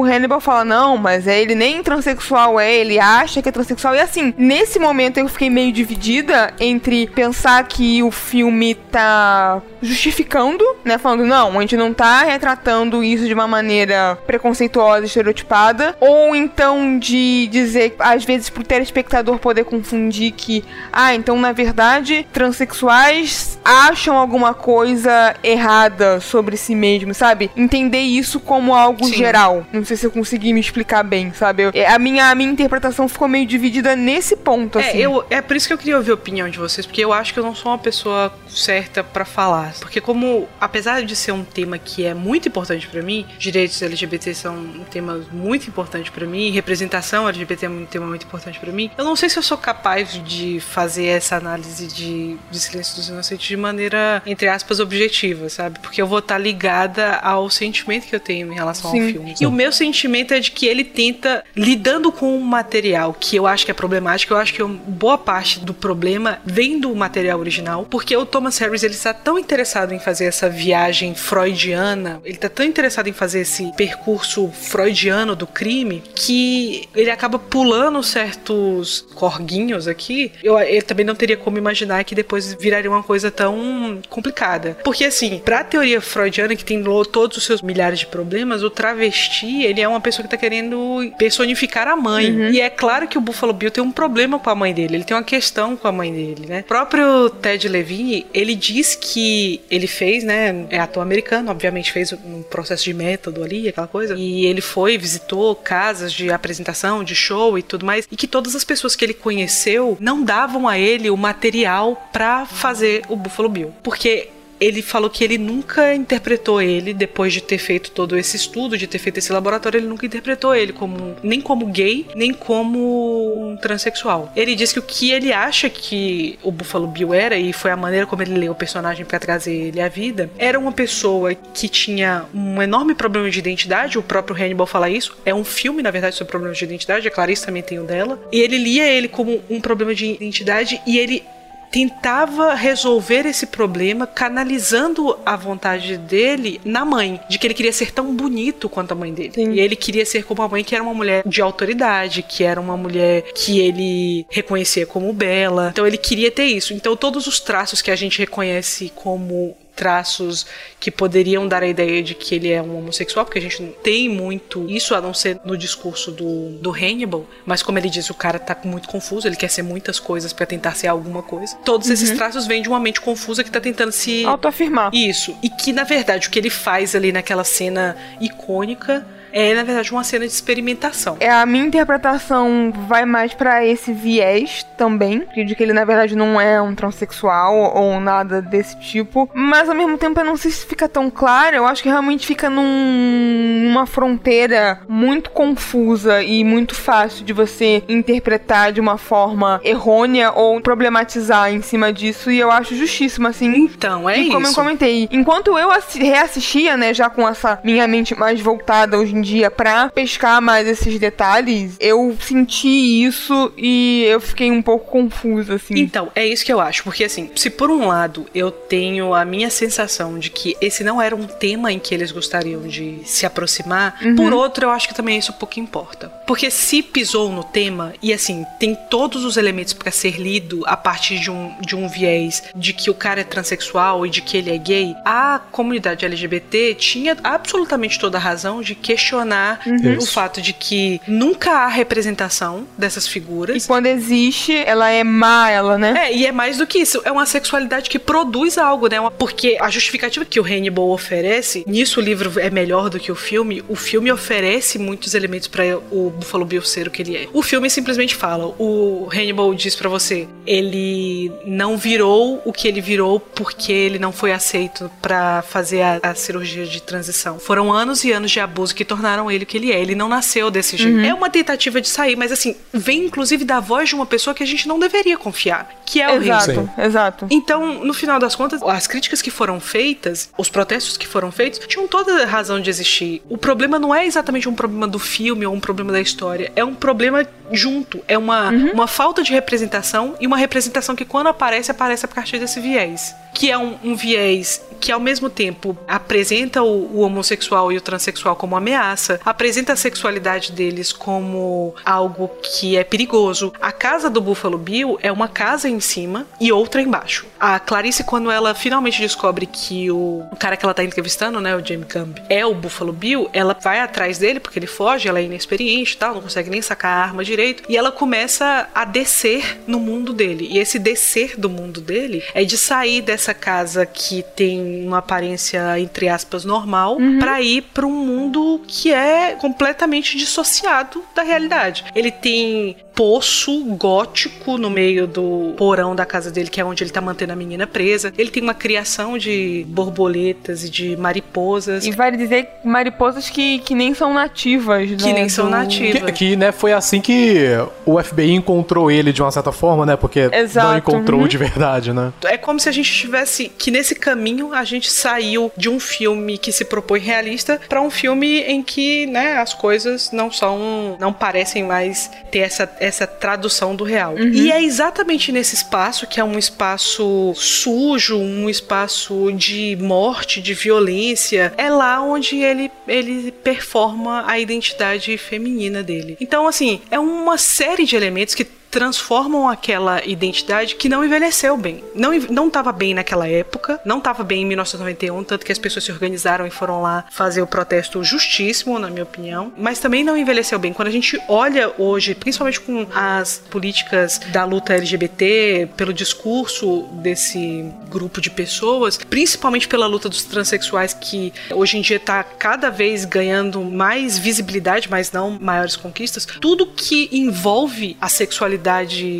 o Hannibal fala, não, mas é, ele nem transexual é, ele acha que é transexual. E assim, nesse momento momento eu fiquei meio dividida entre pensar que o filme tá justificando, né? Falando, não, a gente não tá retratando isso de uma maneira preconceituosa, estereotipada, ou então de dizer, às vezes, pro telespectador poder confundir que, ah, então na verdade, transexuais acham alguma coisa errada sobre si mesmo, sabe? Entender isso como algo Sim. geral. Não sei se eu consegui me explicar bem, sabe? Eu, a, minha, a minha interpretação ficou meio dividida nesse ponto é, assim. eu, é por isso que eu queria ouvir a opinião de vocês, porque eu acho que eu não sou uma pessoa certa para falar. Porque como, apesar de ser um tema que é muito importante para mim, direitos LGBT são um tema muito importante para mim, representação LGBT é um tema muito importante para mim, eu não sei se eu sou capaz de fazer essa análise de, de Silêncio dos Inocentes de maneira, entre aspas, objetiva, sabe? Porque eu vou estar ligada ao sentimento que eu tenho em relação Sim. ao filme. E o meu sentimento é de que ele tenta, lidando com um material que eu acho que é problemático, eu acho que boa parte do problema vem do material original, porque o Thomas Harris ele está tão interessado em fazer essa viagem freudiana, ele está tão interessado em fazer esse percurso freudiano do crime, que ele acaba pulando certos corguinhos aqui. Eu, ele também não teria como imaginar que depois viraria uma coisa tão complicada. Porque assim, pra teoria freudiana, que tem todos os seus milhares de problemas, o travesti, ele é uma pessoa que tá querendo personificar a mãe. Uhum. E é claro que o Buffalo Bill tem um problema com a mãe dele, ele tem uma questão com a mãe dele, né? O próprio Ted Levine, ele diz que ele fez, né? É ator americano, obviamente fez um processo de método ali, aquela coisa. E ele foi, visitou casas de apresentação, de show e tudo mais. E que todas as pessoas que ele conheceu não davam a ele o material para fazer o Buffalo Bill. Porque ele falou que ele nunca interpretou ele, depois de ter feito todo esse estudo, de ter feito esse laboratório, ele nunca interpretou ele como nem como gay, nem como um transexual. Ele diz que o que ele acha que o Buffalo Bill era, e foi a maneira como ele leu o personagem para trazer ele à vida, era uma pessoa que tinha um enorme problema de identidade, o próprio Hannibal fala isso, é um filme, na verdade, sobre problemas de identidade, a Clarice também tem um dela, e ele lia ele como um problema de identidade e ele tentava resolver esse problema canalizando a vontade dele na mãe, de que ele queria ser tão bonito quanto a mãe dele. Sim. E ele queria ser como a mãe, que era uma mulher de autoridade, que era uma mulher que ele reconhecia como bela. Então ele queria ter isso. Então todos os traços que a gente reconhece como traços que poderiam dar a ideia de que ele é um homossexual, porque a gente não tem muito isso a não ser no discurso do, do Hannibal, mas como ele diz, o cara tá muito confuso, ele quer ser muitas coisas para tentar ser alguma coisa. Todos uhum. esses traços vêm de uma mente confusa que tá tentando se autoafirmar. Isso. E que na verdade o que ele faz ali naquela cena icônica é, na verdade, uma cena de experimentação. É, a minha interpretação vai mais para esse viés também, de que ele, na verdade, não é um transexual ou nada desse tipo. Mas, ao mesmo tempo, eu não sei se fica tão claro. Eu acho que realmente fica num, numa fronteira muito confusa e muito fácil de você interpretar de uma forma errônea ou problematizar em cima disso. E eu acho justíssimo, assim. Então, é e isso. como eu comentei, enquanto eu reassistia, né, já com essa minha mente mais voltada hoje em dia para pescar mais esses detalhes, eu senti isso e eu fiquei um pouco confusa, assim. Então, é isso que eu acho, porque assim, se por um lado eu tenho a minha sensação de que esse não era um tema em que eles gostariam de se aproximar, uhum. por outro, eu acho que também isso pouco importa. Porque se pisou no tema, e assim, tem todos os elementos para ser lido a partir de um, de um viés de que o cara é transexual e de que ele é gay, a comunidade LGBT tinha absolutamente toda a razão de questionar questionar uhum. o fato de que nunca há representação dessas figuras. E quando existe, ela é má, ela, né? É, e é mais do que isso. É uma sexualidade que produz algo, né? Porque a justificativa que o Hannibal oferece, nisso o livro é melhor do que o filme, o filme oferece muitos elementos para o Buffalo Bill ser o que ele é. O filme simplesmente fala, o Hannibal diz para você, ele não virou o que ele virou porque ele não foi aceito para fazer a, a cirurgia de transição. Foram anos e anos de abuso que tornaram tornaram ele o que ele é. Ele não nasceu desse jeito. Uhum. É uma tentativa de sair, mas assim, vem inclusive da voz de uma pessoa que a gente não deveria confiar, que é o exato. Exato. Então, no final das contas, as críticas que foram feitas, os protestos que foram feitos, tinham toda a razão de existir. O problema não é exatamente um problema do filme ou um problema da história, é um problema junto, é uma, uhum. uma falta de representação e uma representação que quando aparece, aparece a partir desse viés. Que é um, um viés que ao mesmo tempo apresenta o, o homossexual e o transexual como ameaça apresenta a sexualidade deles como algo que é perigoso. A casa do Buffalo Bill é uma casa em cima e outra embaixo. A Clarice, quando ela finalmente descobre que o, o cara que ela tá entrevistando, né, o Jamie Gumby, é o Buffalo Bill, ela vai atrás dele porque ele foge, ela é inexperiente e tal, não consegue nem sacar a arma direito, e ela começa a descer no mundo dele. E esse descer do mundo dele é de sair dessa casa que tem uma aparência entre aspas normal uhum. para ir para um mundo que é completamente dissociado da realidade. Ele tem poço gótico no meio do porão da casa dele, que é onde ele tá mantendo a menina presa. Ele tem uma criação de borboletas e de mariposas. E vale dizer mariposas que, que nem são nativas, né? Que nem são nativas. Que, que, né, foi assim que o FBI encontrou ele de uma certa forma, né? Porque Exato. não encontrou uhum. de verdade, né? É como se a gente tivesse que nesse caminho a gente saiu de um filme que se propõe realista para um filme em que, né, as coisas não são, não parecem mais ter essa essa tradução do real. Uhum. E é exatamente nesse espaço, que é um espaço sujo, um espaço de morte, de violência, é lá onde ele, ele performa a identidade feminina dele. Então, assim, é uma série de elementos que transformam aquela identidade que não envelheceu bem. Não não estava bem naquela época, não estava bem em 1991, tanto que as pessoas se organizaram e foram lá fazer o protesto justíssimo, na minha opinião, mas também não envelheceu bem. Quando a gente olha hoje, principalmente com as políticas da luta LGBT, pelo discurso desse grupo de pessoas, principalmente pela luta dos transexuais que hoje em dia está cada vez ganhando mais visibilidade, mas não maiores conquistas, tudo que envolve a sexualidade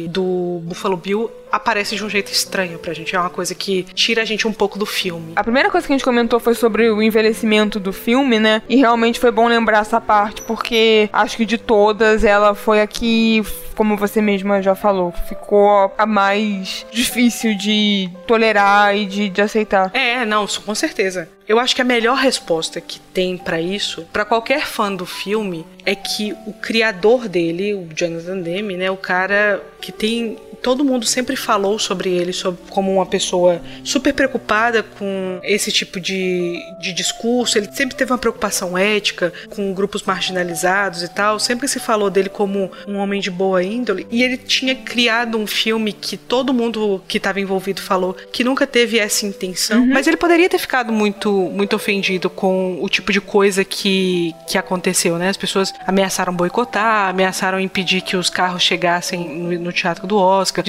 do Buffalo Bill aparece de um jeito estranho pra gente. É uma coisa que tira a gente um pouco do filme. A primeira coisa que a gente comentou foi sobre o envelhecimento do filme, né? E realmente foi bom lembrar essa parte, porque acho que de todas, ela foi a que, como você mesma já falou, ficou a mais difícil de tolerar e de, de aceitar. É, não, com certeza. Eu acho que a melhor resposta que tem para isso, para qualquer fã do filme, é que o criador dele, o Jonathan Demme, né, o cara que tem todo mundo sempre falou sobre ele sobre, como uma pessoa super preocupada com esse tipo de, de discurso. Ele sempre teve uma preocupação ética com grupos marginalizados e tal. Sempre se falou dele como um homem de boa índole. E ele tinha criado um filme que todo mundo que estava envolvido falou que nunca teve essa intenção. Uhum. Mas ele poderia ter ficado muito, muito ofendido com o tipo de coisa que, que aconteceu, né? As pessoas ameaçaram boicotar, ameaçaram impedir que os carros chegassem no, no teatro do Oscar Oscar,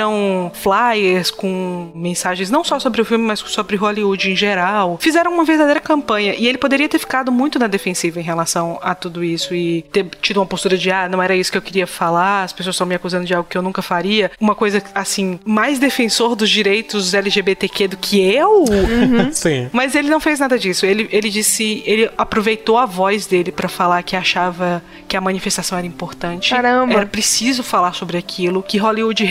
distribuíram flyers com mensagens não só sobre o filme, mas sobre Hollywood em geral. Fizeram uma verdadeira campanha e ele poderia ter ficado muito na defensiva em relação a tudo isso e ter tido uma postura de ah, não era isso que eu queria falar, as pessoas estão me acusando de algo que eu nunca faria. Uma coisa assim, mais defensor dos direitos LGBTQ do que eu. Uhum. Sim. Mas ele não fez nada disso. Ele, ele disse, ele aproveitou a voz dele para falar que achava que a manifestação era importante. Caramba. Era preciso falar sobre aquilo, que Hollywood Hollywood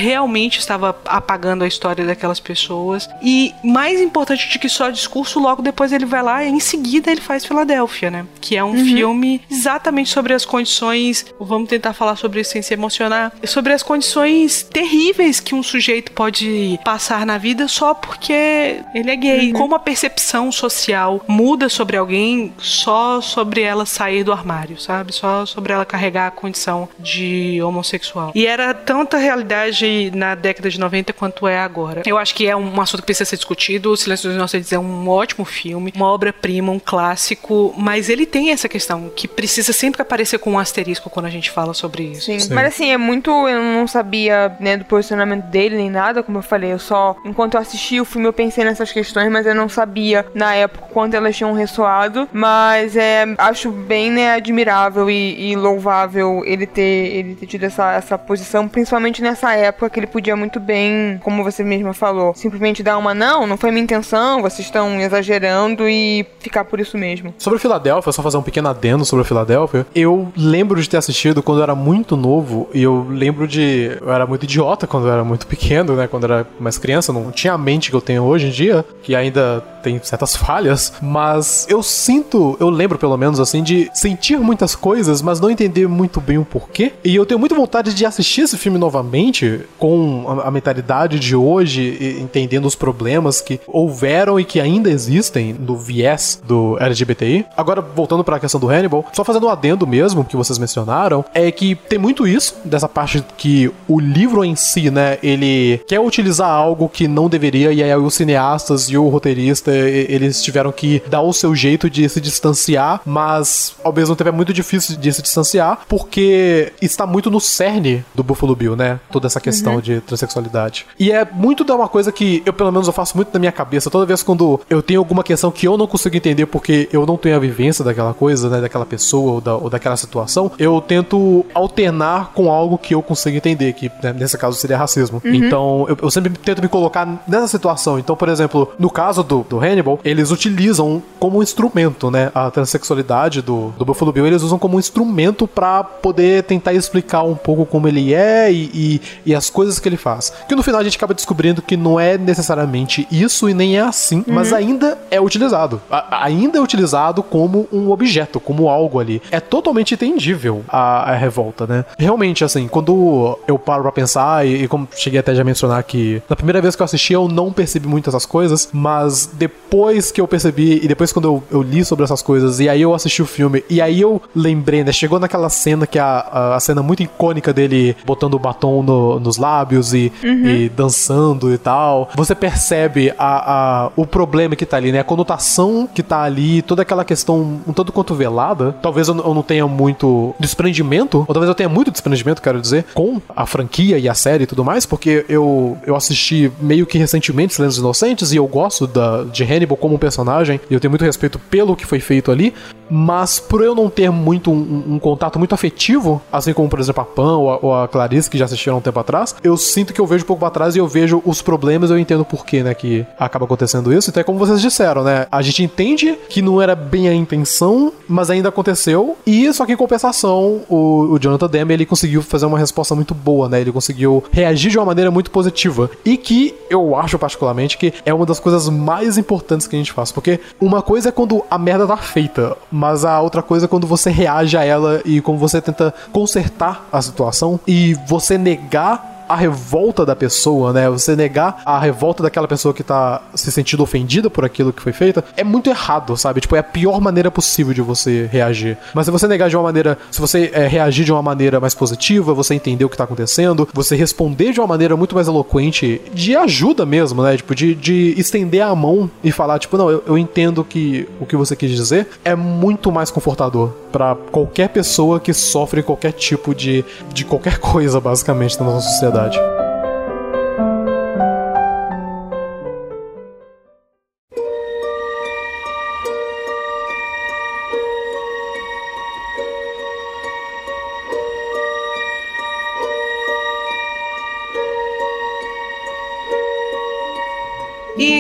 realmente estava apagando a história daquelas pessoas. E mais importante do que só discurso, logo depois ele vai lá e em seguida ele faz Filadélfia, né? Que é um uhum. filme exatamente sobre as condições. Vamos tentar falar sobre isso sem se emocionar. Sobre as condições terríveis que um sujeito pode passar na vida só porque ele é gay. Uhum. Como a percepção social muda sobre alguém só sobre ela sair do armário, sabe? Só sobre ela carregar a condição de homossexual. E era tanta realidade na década de 90 quanto é agora. Eu acho que é um assunto que precisa ser discutido. O Silêncio dos Inocentes é um ótimo filme, uma obra-prima, um clássico, mas ele tem essa questão que precisa sempre aparecer com um asterisco quando a gente fala sobre isso. Sim, Sim. mas assim, é muito. Eu não sabia né, do posicionamento dele nem nada, como eu falei. Eu só, enquanto eu assisti o filme, eu pensei nessas questões, mas eu não sabia na época quanto elas tinham ressoado. Mas é, acho bem né, admirável e, e louvável ele ter, ele ter tido essa, essa posição, principalmente nessa época que ele podia muito bem, como você mesma falou, simplesmente dar uma não, não foi minha intenção, vocês estão exagerando e ficar por isso mesmo. Sobre Filadélfia, só fazer um pequeno adendo sobre Filadélfia, eu lembro de ter assistido quando eu era muito novo e eu lembro de. Eu era muito idiota quando eu era muito pequeno, né? Quando eu era mais criança, não tinha a mente que eu tenho hoje em dia, que ainda tem certas falhas, mas eu sinto, eu lembro pelo menos assim, de sentir muitas coisas, mas não entender muito bem o porquê. E eu tenho muita vontade de assistir esse filme novamente, com a, mentalidade de hoje, entendendo os problemas que houveram e que ainda existem no viés do LGBTI. Agora, voltando para a questão do Hannibal, só fazendo um adendo mesmo, que vocês mencionaram, é que tem muito isso, dessa parte que o livro em si, né, ele quer utilizar algo que não deveria, e aí os cineastas e o roteirista eles tiveram que dar o seu jeito de se distanciar, mas ao mesmo tempo é muito difícil de se distanciar, porque está muito no cerne do Buffalo Bill, né? Toda essa questão uhum. de transexualidade. E é muito da uma coisa que eu, pelo menos, eu faço muito na minha cabeça. Toda vez quando eu tenho alguma questão que eu não consigo entender porque eu não tenho a vivência daquela coisa, né? Daquela pessoa ou, da, ou daquela situação, eu tento alternar com algo que eu consigo entender, que né, nesse caso seria racismo. Uhum. Então, eu, eu, sempre tento me colocar nessa situação. Então, por exemplo, no caso do, do do Hannibal, eles utilizam como instrumento, né? A transexualidade do, do Buffalo Bill, eles usam como instrumento para poder tentar explicar um pouco como ele é e, e, e, as coisas que ele faz. Que no final a gente acaba descobrindo que não é necessariamente isso e nem é assim, uhum. mas ainda é utilizado. A, ainda é utilizado como um objeto, como algo ali. É totalmente entendível a, a revolta, né? Realmente, assim, quando eu paro pra pensar, e, e como cheguei até já a mencionar que na primeira vez que eu assisti eu não percebi muito essas coisas, mas depois que eu percebi, e depois quando eu, eu li sobre essas coisas, e aí eu assisti o filme, e aí eu lembrei, né? Chegou naquela cena que é a, a, a cena muito icônica dele botando o batom no, nos lábios e, uhum. e, dançando e tal. Você percebe a, a, o problema que tá ali, né? A conotação que tá ali, toda aquela questão um tanto quanto velada. Talvez eu, eu não tenha muito desprendimento, ou talvez eu tenha muito desprendimento, quero dizer, com a franquia e a série e tudo mais, porque eu, eu assisti meio que recentemente Silêncios Inocentes e eu gosto da, de Hannibal como personagem e eu tenho muito respeito pelo que foi feito ali, mas por eu não ter muito um, um contato muito afetivo, assim como por exemplo a Pan ou a, ou a, Clarice que já assistiram um tempo atrás, eu sinto que eu vejo um pouco pra trás e eu vejo os problemas, eu entendo por que, né, que acaba acontecendo isso. Então é como vocês disseram, né, a gente entende que não era bem a intenção, mas ainda aconteceu e só que em compensação o, o Jonathan Demme ele conseguiu fazer uma resposta muito boa, né, ele conseguiu reagir de uma maneira muito positiva e que eu acho particularmente que é uma das coisas mais importantes que a gente faz, porque uma coisa é quando a merda tá feita, mas a outra coisa é quando você reage a ela e como você tenta consertar a situação e você negar a revolta da pessoa, né? Você negar a revolta daquela pessoa que tá se sentindo ofendida por aquilo que foi feito, é muito errado, sabe? Tipo, é a pior maneira possível de você reagir. Mas se você negar de uma maneira, se você é, reagir de uma maneira mais positiva, você entender o que tá acontecendo, você responder de uma maneira muito mais eloquente, de ajuda mesmo, né? Tipo, de, de estender a mão e falar, tipo, não, eu, eu entendo que o que você quis dizer, é muito mais confortador para qualquer pessoa que sofre qualquer tipo de, de qualquer coisa, basicamente, na nossa sociedade verdade.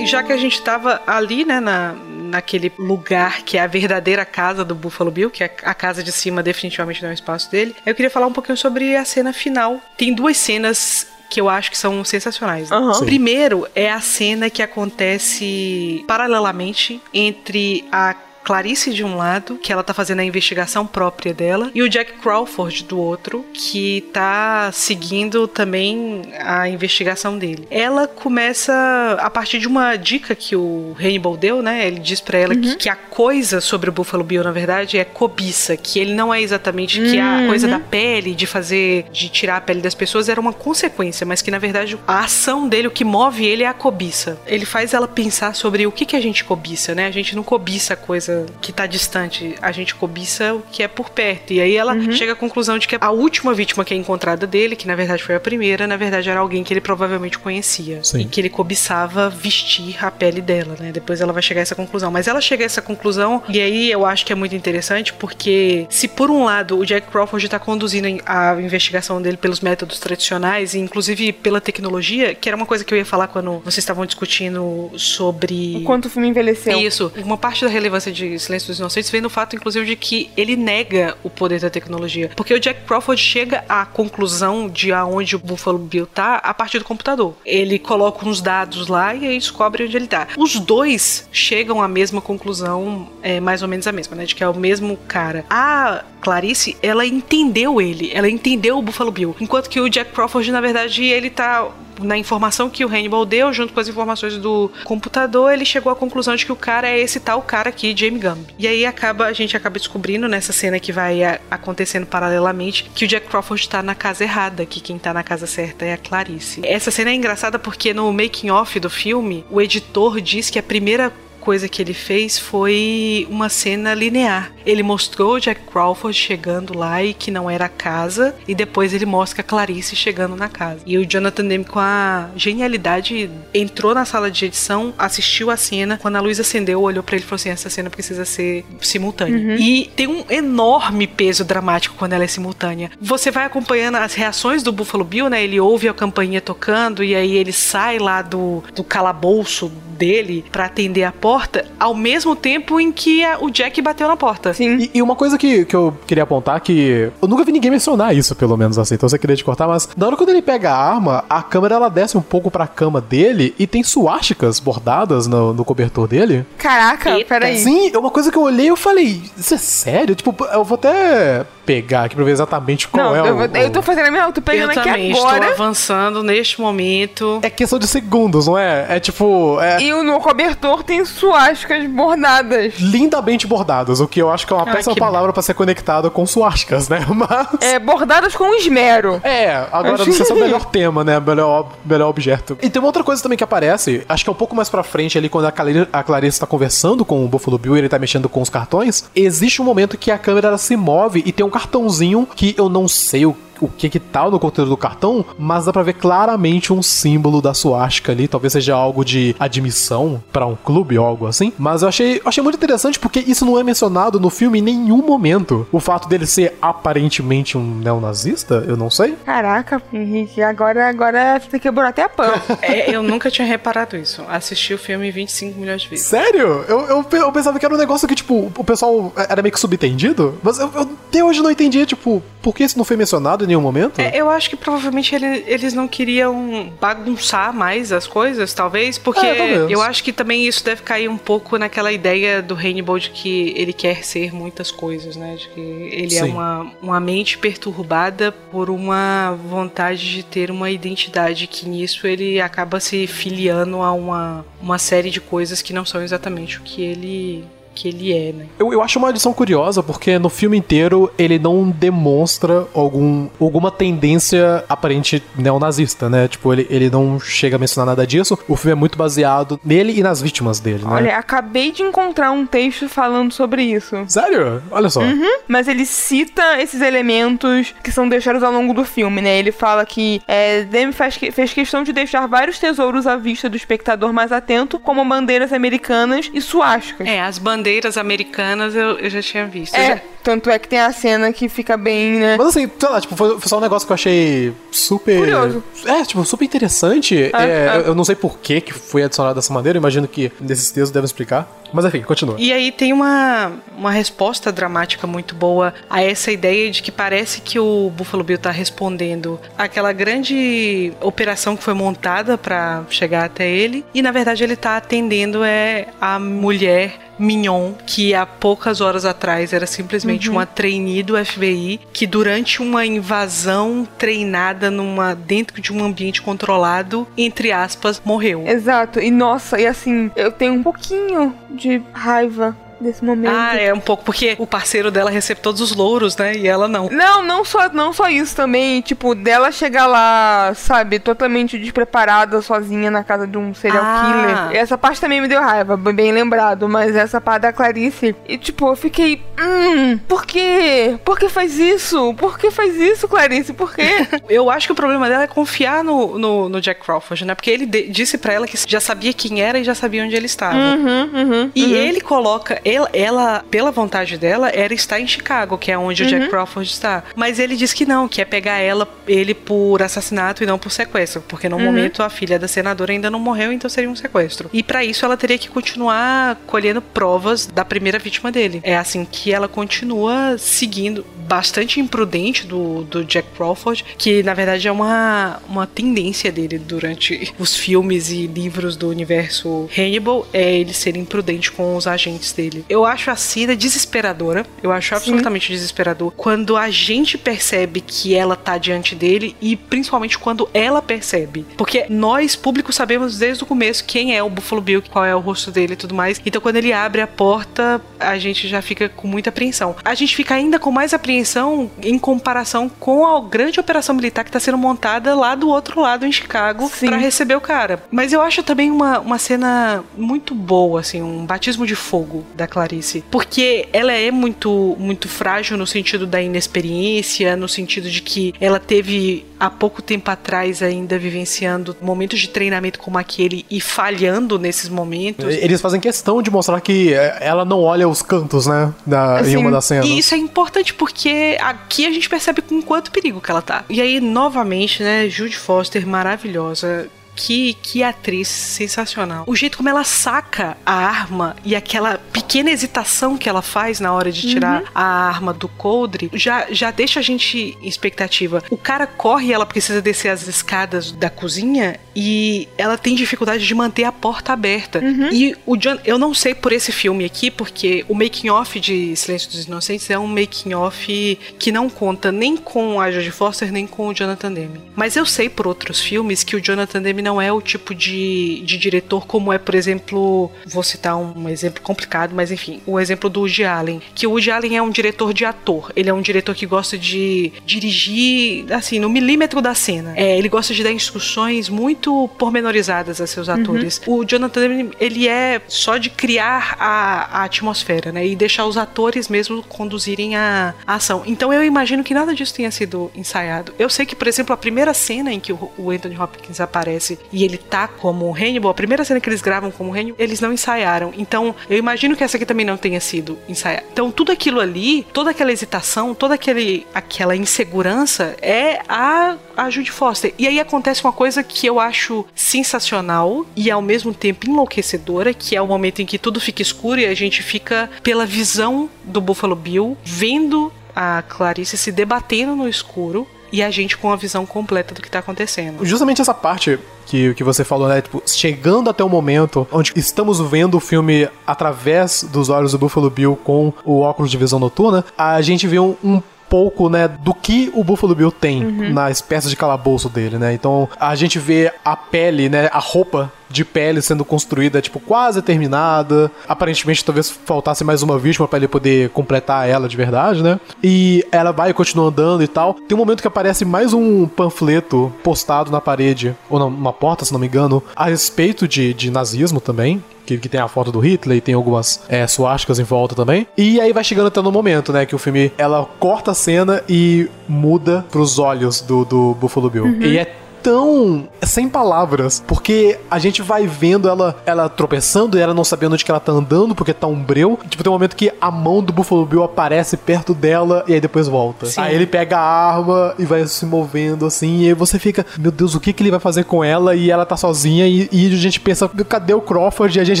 E já que a gente estava ali, né, na, naquele lugar que é a verdadeira casa do Buffalo Bill, que é a casa de cima definitivamente não é o espaço dele, eu queria falar um pouquinho sobre a cena final. Tem duas cenas que eu acho que são sensacionais. Né? Uhum. Primeiro é a cena que acontece paralelamente entre a Clarice de um lado, que ela tá fazendo a investigação própria dela, e o Jack Crawford do outro, que tá seguindo também a investigação dele. Ela começa a partir de uma dica que o Hannibal deu, né? Ele diz para ela uhum. que, que, a coisa sobre o Buffalo Bill, na verdade, é cobiça, que ele não é exatamente uhum. que a uhum. coisa da pele, de fazer, de tirar a pele das pessoas era uma consequência, mas que na verdade a ação dele, o que move ele é a cobiça. Ele faz ela pensar sobre o que, que a gente cobiça, né? A gente não cobiça a coisa que tá distante, a gente cobiça o que é por perto. E aí ela uhum. chega à conclusão de que a última vítima que é encontrada dele, que na verdade foi a primeira, na verdade era alguém que ele provavelmente conhecia. Sim. E que ele cobiçava vestir a pele dela, né? Depois ela vai chegar a essa conclusão. Mas ela chega a essa conclusão, e aí eu acho que é muito interessante, porque se por um lado o Jack Crawford tá conduzindo a investigação dele pelos métodos tradicionais, e inclusive pela tecnologia, que era uma coisa que eu ia falar quando vocês estavam discutindo sobre. O quanto o filme envelheceu. Isso. Uma parte da relevância de de Silêncio dos Inocentes vem no fato, inclusive, de que ele nega o poder da tecnologia. Porque o Jack Crawford chega à conclusão de aonde o Buffalo Bill tá a partir do computador. Ele coloca uns dados lá e aí descobre onde ele tá. Os dois chegam à mesma conclusão, é, mais ou menos a mesma, né? De que é o mesmo cara. A Clarice, ela entendeu ele, ela entendeu o Buffalo Bill. Enquanto que o Jack Crawford, na verdade, ele tá na informação que o Hannibal deu, junto com as informações do computador, ele chegou à conclusão de que o cara é esse tal cara aqui, Jamie Gumby. E aí acaba, a gente acaba descobrindo nessa cena que vai a, acontecendo paralelamente que o Jack Crawford tá na casa errada, que quem tá na casa certa é a Clarice. Essa cena é engraçada porque no making off do filme, o editor diz que a primeira coisa que ele fez foi uma cena linear. Ele mostrou Jack Crawford chegando lá e que não era a casa, e depois ele mostra a Clarice chegando na casa. E o Jonathan Demme, com a genialidade, entrou na sala de edição, assistiu a cena, quando a luz acendeu, olhou para ele e falou assim: essa cena precisa ser simultânea. Uhum. E tem um enorme peso dramático quando ela é simultânea. Você vai acompanhando as reações do Buffalo Bill, né? Ele ouve a campainha tocando e aí ele sai lá do, do calabouço dele para atender a porta, ao mesmo tempo em que a, o Jack bateu na porta. Sim. E, e, uma coisa que, que eu queria apontar que eu nunca vi ninguém mencionar isso, pelo menos assim, então você queria te cortar, mas na hora quando ele pega a arma, a câmera ela desce um pouco pra cama dele e tem suásticas bordadas no, no cobertor dele. Caraca, Eita. peraí. Sim, é uma coisa que eu olhei e eu falei, isso é sério? Tipo, eu vou até pegar aqui pra ver exatamente qual não, é eu, o, eu tô fazendo a minha, eu tô pegando eu aqui também agora. estou avançando neste momento. É questão de segundos, não é? É tipo... É... E no cobertor tem suásticas bordadas. Lindamente bordadas, o que eu acho que é uma ah, péssima que... palavra pra ser conectada com suásticas, né? Mas... É, bordadas com esmero. É, agora não sei se é o melhor tema, né? Melhor, melhor objeto. E tem uma outra coisa também que aparece, acho que é um pouco mais pra frente ali, quando a, Clarice, a Clarice tá conversando com o Buffalo Bill e ele tá mexendo com os cartões, existe um momento que a câmera se move e tem um cartãozinho que eu não sei o o que que tá no conteúdo do cartão, mas dá pra ver claramente um símbolo da suástica ali, talvez seja algo de admissão para um clube ou algo assim. Mas eu achei, achei muito interessante porque isso não é mencionado no filme em nenhum momento. O fato dele ser aparentemente um neonazista, eu não sei. Caraca, Henrique, agora, agora você quebrou até a pão. é, eu nunca tinha reparado isso. Assisti o filme 25 milhões de vezes. Sério? Eu, eu, eu pensava que era um negócio que, tipo, o pessoal era meio que subentendido, mas eu, eu até hoje não entendi, tipo, por que isso não foi mencionado em nenhum momento? É, eu acho que provavelmente ele, eles não queriam bagunçar mais as coisas, talvez, porque é, eu acho que também isso deve cair um pouco naquela ideia do Hannibal de que ele quer ser muitas coisas, né? De que ele é Sim. é uma, uma mente perturbada por uma vontade de ter uma identidade que nisso ele acaba se filiando a uma, uma série de coisas que não são exatamente o que ele que ele é, né? Eu, eu acho uma adição curiosa, porque no filme inteiro ele não demonstra algum, alguma tendência aparente neonazista, né? Tipo, ele, ele não chega a mencionar nada disso. O filme é muito baseado nele e nas vítimas dele, né? Olha, acabei de encontrar um texto falando sobre isso. Sério? Olha só. Uhum. Mas ele cita esses elementos que são deixados ao longo do filme, né? Ele fala que é, Demi faz, fez questão de deixar vários tesouros à vista do espectador mais atento, como bandeiras americanas e suásticas. É, as bandeiras bandeiras americanas eu, eu já tinha visto. É, já... tanto é que tem a cena que fica bem, né? Mas assim, sei lá, tipo, foi, foi só um negócio que eu achei super. Curioso. É, tipo, super interessante. É, é, é. Eu não sei por que, que foi adicionado dessa maneira, imagino que nesses textos devem explicar. Mas enfim, continua. E aí tem uma, uma resposta dramática muito boa a essa ideia de que parece que o Buffalo Bill tá respondendo àquela grande operação que foi montada para chegar até ele. E na verdade ele tá atendendo é a mulher Mignon, que há poucas horas atrás era simplesmente uhum. uma trainee do FBI, que durante uma invasão treinada numa dentro de um ambiente controlado, entre aspas, morreu. Exato. E nossa, e assim, eu tenho um pouquinho de raiva desse momento. Ah, é um pouco porque o parceiro dela recebe todos os louros, né? E ela não. Não, não só, não só isso também, tipo, dela chegar lá, sabe, totalmente despreparada sozinha na casa de um serial ah. killer. Essa parte também me deu raiva, bem lembrado, mas essa parte da Clarice, e tipo, eu fiquei, hum, por quê? Por que faz isso? Por que faz isso, Clarice? Por quê? eu acho que o problema dela é confiar no, no, no Jack Crawford, né? Porque ele disse para ela que já sabia quem era e já sabia onde ele estava. Uhum, uhum, e uhum. ele coloca ela, ela, pela vontade dela, era estar em Chicago, que é onde uhum. o Jack uhum. Crawford está. Mas ele diz que não, que é pegar ela, ele por assassinato e não por sequestro, porque no uhum. momento a filha da senadora ainda não morreu, então seria um sequestro. E para isso ela teria que continuar colhendo provas da primeira vítima dele. É assim que ela continua seguindo, bastante imprudente do, do Jack Crawford, que na verdade é uma, uma tendência dele durante os filmes e livros do universo Hannibal, é ele ser imprudente com os agentes dele. Eu acho a cena desesperadora. Eu acho absolutamente Sim. desesperador. Quando a gente percebe que ela tá diante dele e principalmente quando ela percebe. Porque nós, público, sabemos desde o começo quem é o Buffalo Bill, qual é o rosto dele e tudo mais. Então quando ele abre a porta, a gente já fica com muita apreensão. A gente fica ainda com mais apreensão compreensão em comparação com a grande operação militar que está sendo montada lá do outro lado em Chicago para receber o cara. Mas eu acho também uma, uma cena muito boa, assim, um batismo de fogo da Clarice, porque ela é muito muito frágil no sentido da inexperiência, no sentido de que ela teve há pouco tempo atrás ainda vivenciando momentos de treinamento como aquele e falhando nesses momentos. Eles fazem questão de mostrar que é, ela não olha os cantos, né, da, assim, em uma das cenas. E isso é importante porque aqui a gente percebe com quanto perigo que ela tá. E aí, novamente, né, Jude Foster maravilhosa que, que atriz sensacional. O jeito como ela saca a arma e aquela pequena hesitação que ela faz na hora de tirar uhum. a arma do coldre já, já deixa a gente em expectativa. O cara corre e ela precisa descer as escadas da cozinha e ela tem dificuldade de manter a porta aberta. Uhum. E o John, eu não sei por esse filme aqui, porque o making off de Silêncio dos Inocentes é um making off que não conta nem com a Jodie Foster nem com o Jonathan Demme. Mas eu sei por outros filmes que o Jonathan Demme não é o tipo de, de diretor como é, por exemplo, vou citar um exemplo complicado, mas enfim, o exemplo do Woody Allen, que o Woody Allen é um diretor de ator, ele é um diretor que gosta de dirigir, assim, no milímetro da cena. É, ele gosta de dar instruções muito pormenorizadas a seus atores. Uhum. O Jonathan ele é só de criar a, a atmosfera, né, e deixar os atores mesmo conduzirem a, a ação. Então eu imagino que nada disso tenha sido ensaiado. Eu sei que, por exemplo, a primeira cena em que o, o Anthony Hopkins aparece e ele tá como Hannibal, a primeira cena que eles gravam como Hannibal, eles não ensaiaram. Então, eu imagino que essa aqui também não tenha sido ensaiada. Então, tudo aquilo ali, toda aquela hesitação, toda aquele, aquela insegurança é a, a Judy Foster. E aí acontece uma coisa que eu acho sensacional e ao mesmo tempo enlouquecedora, que é o momento em que tudo fica escuro e a gente fica pela visão do Buffalo Bill vendo a Clarice se debatendo no escuro e a gente com a visão completa do que tá acontecendo. Justamente essa parte que, que você falou, né? Tipo, chegando até o momento onde estamos vendo o filme através dos olhos do Buffalo Bill com o óculos de visão noturna, a gente vê um, um pouco, né, do que o Buffalo Bill tem uhum. na espécie de calabouço dele, né? Então a gente vê a pele, né, a roupa de pele sendo construída, tipo, quase terminada. Aparentemente, talvez faltasse mais uma vítima para ele poder completar ela de verdade, né? E ela vai e continua andando e tal. Tem um momento que aparece mais um panfleto postado na parede, ou numa porta, se não me engano, a respeito de, de nazismo também que, que tem a foto do Hitler e tem algumas é, suásticas em volta também. E aí vai chegando até no momento, né, que o filme ela corta a cena e muda pros olhos do, do Buffalo Bill. Uhum. E é tão sem palavras, porque a gente vai vendo ela ela tropeçando e ela não sabendo onde que ela tá andando, porque tá um breu. Tipo, tem um momento que a mão do Buffalo Bill aparece perto dela e aí depois volta. Sim. Aí ele pega a arma e vai se movendo assim, e aí você fica, meu Deus, o que que ele vai fazer com ela? E ela tá sozinha e, e a gente pensa, cadê o Crawford? E a gente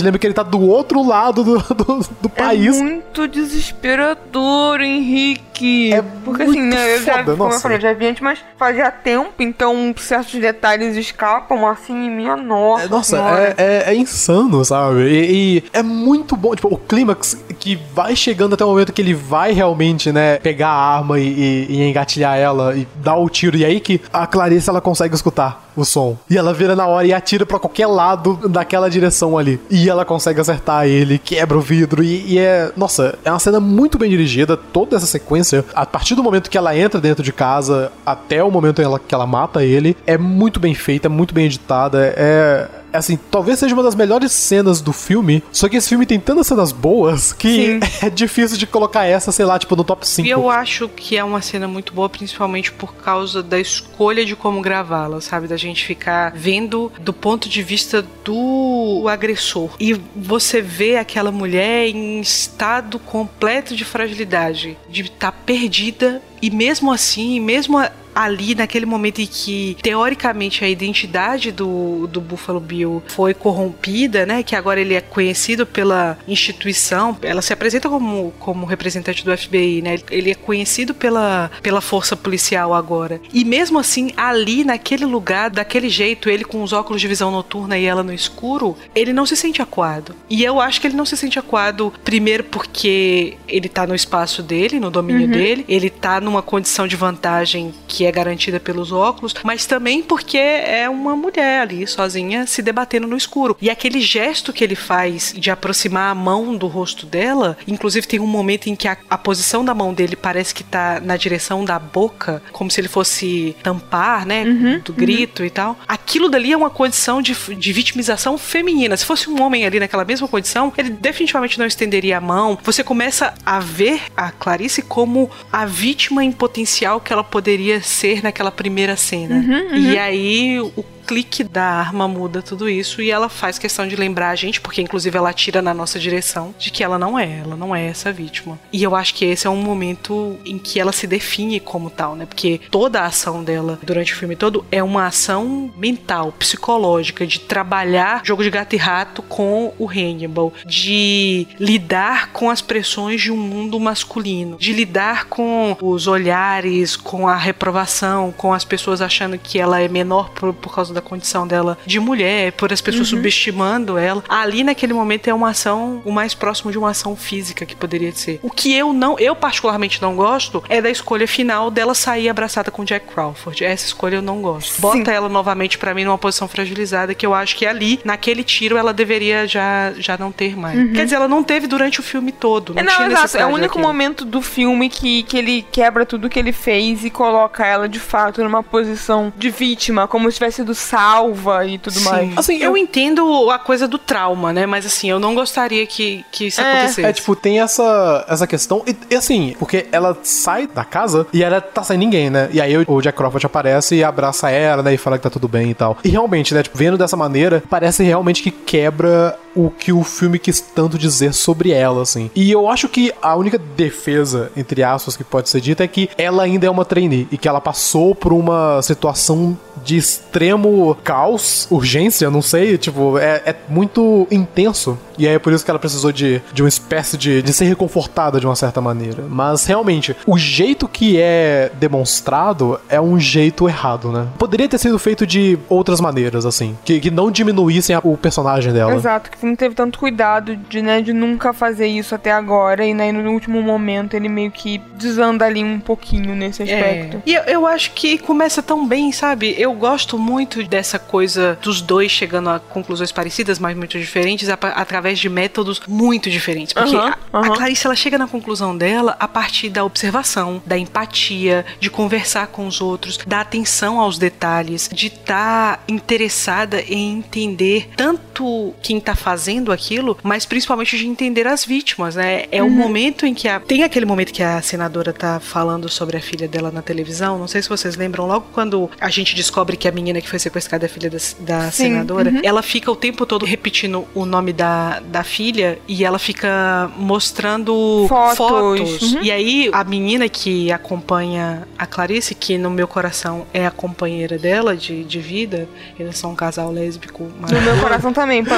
lembra que ele tá do outro lado do, do, do país. É muito desesperador, Henrique. É Porque assim, né, eu já, como eu falei, eu já vi antes, mas fazia tempo, então certos detalhes escapam assim em minha nossa. É, nossa, é, é, é, insano, sabe? E, e, é muito bom. Tipo, o clímax que vai chegando até o momento que ele vai realmente, né, pegar a arma e, e, e engatilhar ela e dar o tiro. E aí que a Clarice ela consegue escutar o som. E ela vira na hora e atira para qualquer lado daquela direção ali. E ela consegue acertar ele, quebra o vidro. E, e, é. Nossa, é uma cena muito bem dirigida. Toda essa sequência, a partir do momento que ela entra dentro de casa até o momento ela, que ela mata ele, é muito bem feita, muito bem editada. É assim, talvez seja uma das melhores cenas do filme, só que esse filme tem tantas cenas boas que Sim. é difícil de colocar essa, sei lá, tipo, no top 5. E eu acho que é uma cena muito boa, principalmente por causa da escolha de como gravá-la, sabe? Da gente ficar vendo do ponto de vista do agressor. E você vê aquela mulher em estado completo de fragilidade, de estar tá perdida e mesmo assim, mesmo ali naquele momento em que teoricamente a identidade do, do Buffalo Bill foi corrompida, né? Que agora ele é conhecido pela instituição, ela se apresenta como, como representante do FBI, né? Ele é conhecido pela, pela força policial agora. E mesmo assim, ali naquele lugar, daquele jeito, ele com os óculos de visão noturna e ela no escuro, ele não se sente aquado. E eu acho que ele não se sente aquado, primeiro porque ele tá no espaço dele, no domínio uhum. dele, ele tá numa condição de vantagem que é garantida pelos óculos, mas também porque é uma mulher ali sozinha se debatendo no escuro. E aquele gesto que ele faz de aproximar a mão do rosto dela, inclusive tem um momento em que a, a posição da mão dele parece que tá na direção da boca, como se ele fosse tampar, né, uhum, do grito uhum. e tal. Aquilo dali é uma condição de, de vitimização feminina. Se fosse um homem ali naquela mesma condição, ele definitivamente não estenderia a mão. Você começa a ver a Clarice como a vítima em potencial que ela poderia ser naquela primeira cena. Uhum, uhum. E aí o clique da arma muda tudo isso e ela faz questão de lembrar a gente, porque inclusive ela atira na nossa direção, de que ela não é, ela não é essa vítima. E eu acho que esse é um momento em que ela se define como tal, né? Porque toda a ação dela durante o filme todo é uma ação mental, psicológica, de trabalhar jogo de gato e rato com o Hannibal, de lidar com as pressões de um mundo masculino, de lidar com os olhares, com a reprovação, com as pessoas achando que ela é menor por, por causa da condição dela de mulher, por as pessoas uhum. subestimando ela. Ali naquele momento é uma ação o mais próximo de uma ação física que poderia ser. O que eu não, eu particularmente não gosto é da escolha final dela sair abraçada com Jack Crawford. Essa escolha eu não gosto. Bota Sim. ela novamente para mim numa posição fragilizada que eu acho que ali, naquele tiro, ela deveria já, já não ter mais. Uhum. Quer dizer, ela não teve durante o filme todo. Não, é, não exato. É o único daquilo. momento do filme que, que ele quebra tudo que ele fez e coloca ela de fato numa posição de vítima, como se tivesse sido salva e tudo Sim. mais. Assim, eu... eu... entendo a coisa do trauma, né? Mas assim, eu não gostaria que, que isso é. acontecesse. É, tipo, tem essa, essa questão. E, e, assim, porque ela sai da casa e ela tá sem ninguém, né? E aí o Jack Crawford aparece e abraça ela, né? E fala que tá tudo bem e tal. E realmente, né? Tipo, vendo dessa maneira, parece realmente que quebra o que o filme quis tanto dizer sobre ela, assim. E eu acho que a única defesa, entre aspas, que pode ser dita é que ela ainda é uma trainee e que ela passou por uma situação de extremo caos, urgência, não sei, tipo, é, é muito intenso. E aí é por isso que ela precisou de, de uma espécie de, de ser reconfortada de uma certa maneira. Mas realmente, o jeito que é demonstrado é um jeito errado, né? Poderia ter sido feito de outras maneiras, assim, que, que não diminuíssem a, o personagem dela. Exato, que não teve tanto cuidado de, né, de nunca fazer isso até agora. E né, no último momento ele meio que desanda ali um pouquinho nesse é. aspecto. É. E eu, eu acho que começa tão bem, sabe? Eu gosto muito dessa coisa dos dois chegando a conclusões parecidas, mas muito diferentes, através de métodos muito diferentes. Porque a, a Clarice, ela chega na conclusão dela a partir da observação, da empatia, de conversar com os outros, da atenção aos detalhes, de estar tá interessada em entender tanto quem tá fazendo aquilo, mas principalmente de entender as vítimas, né? É o uhum. momento em que a... tem aquele momento que a senadora tá falando sobre a filha dela na televisão, não sei se vocês lembram, logo quando a gente descobre descobre que a menina que foi sequestrada é filha da, da senadora, uhum. ela fica o tempo todo repetindo o nome da, da filha e ela fica mostrando fotos. fotos. Uhum. E aí, a menina que acompanha a Clarice, que no meu coração é a companheira dela de, de vida, eles são um casal lésbico. No meu coração também, pô.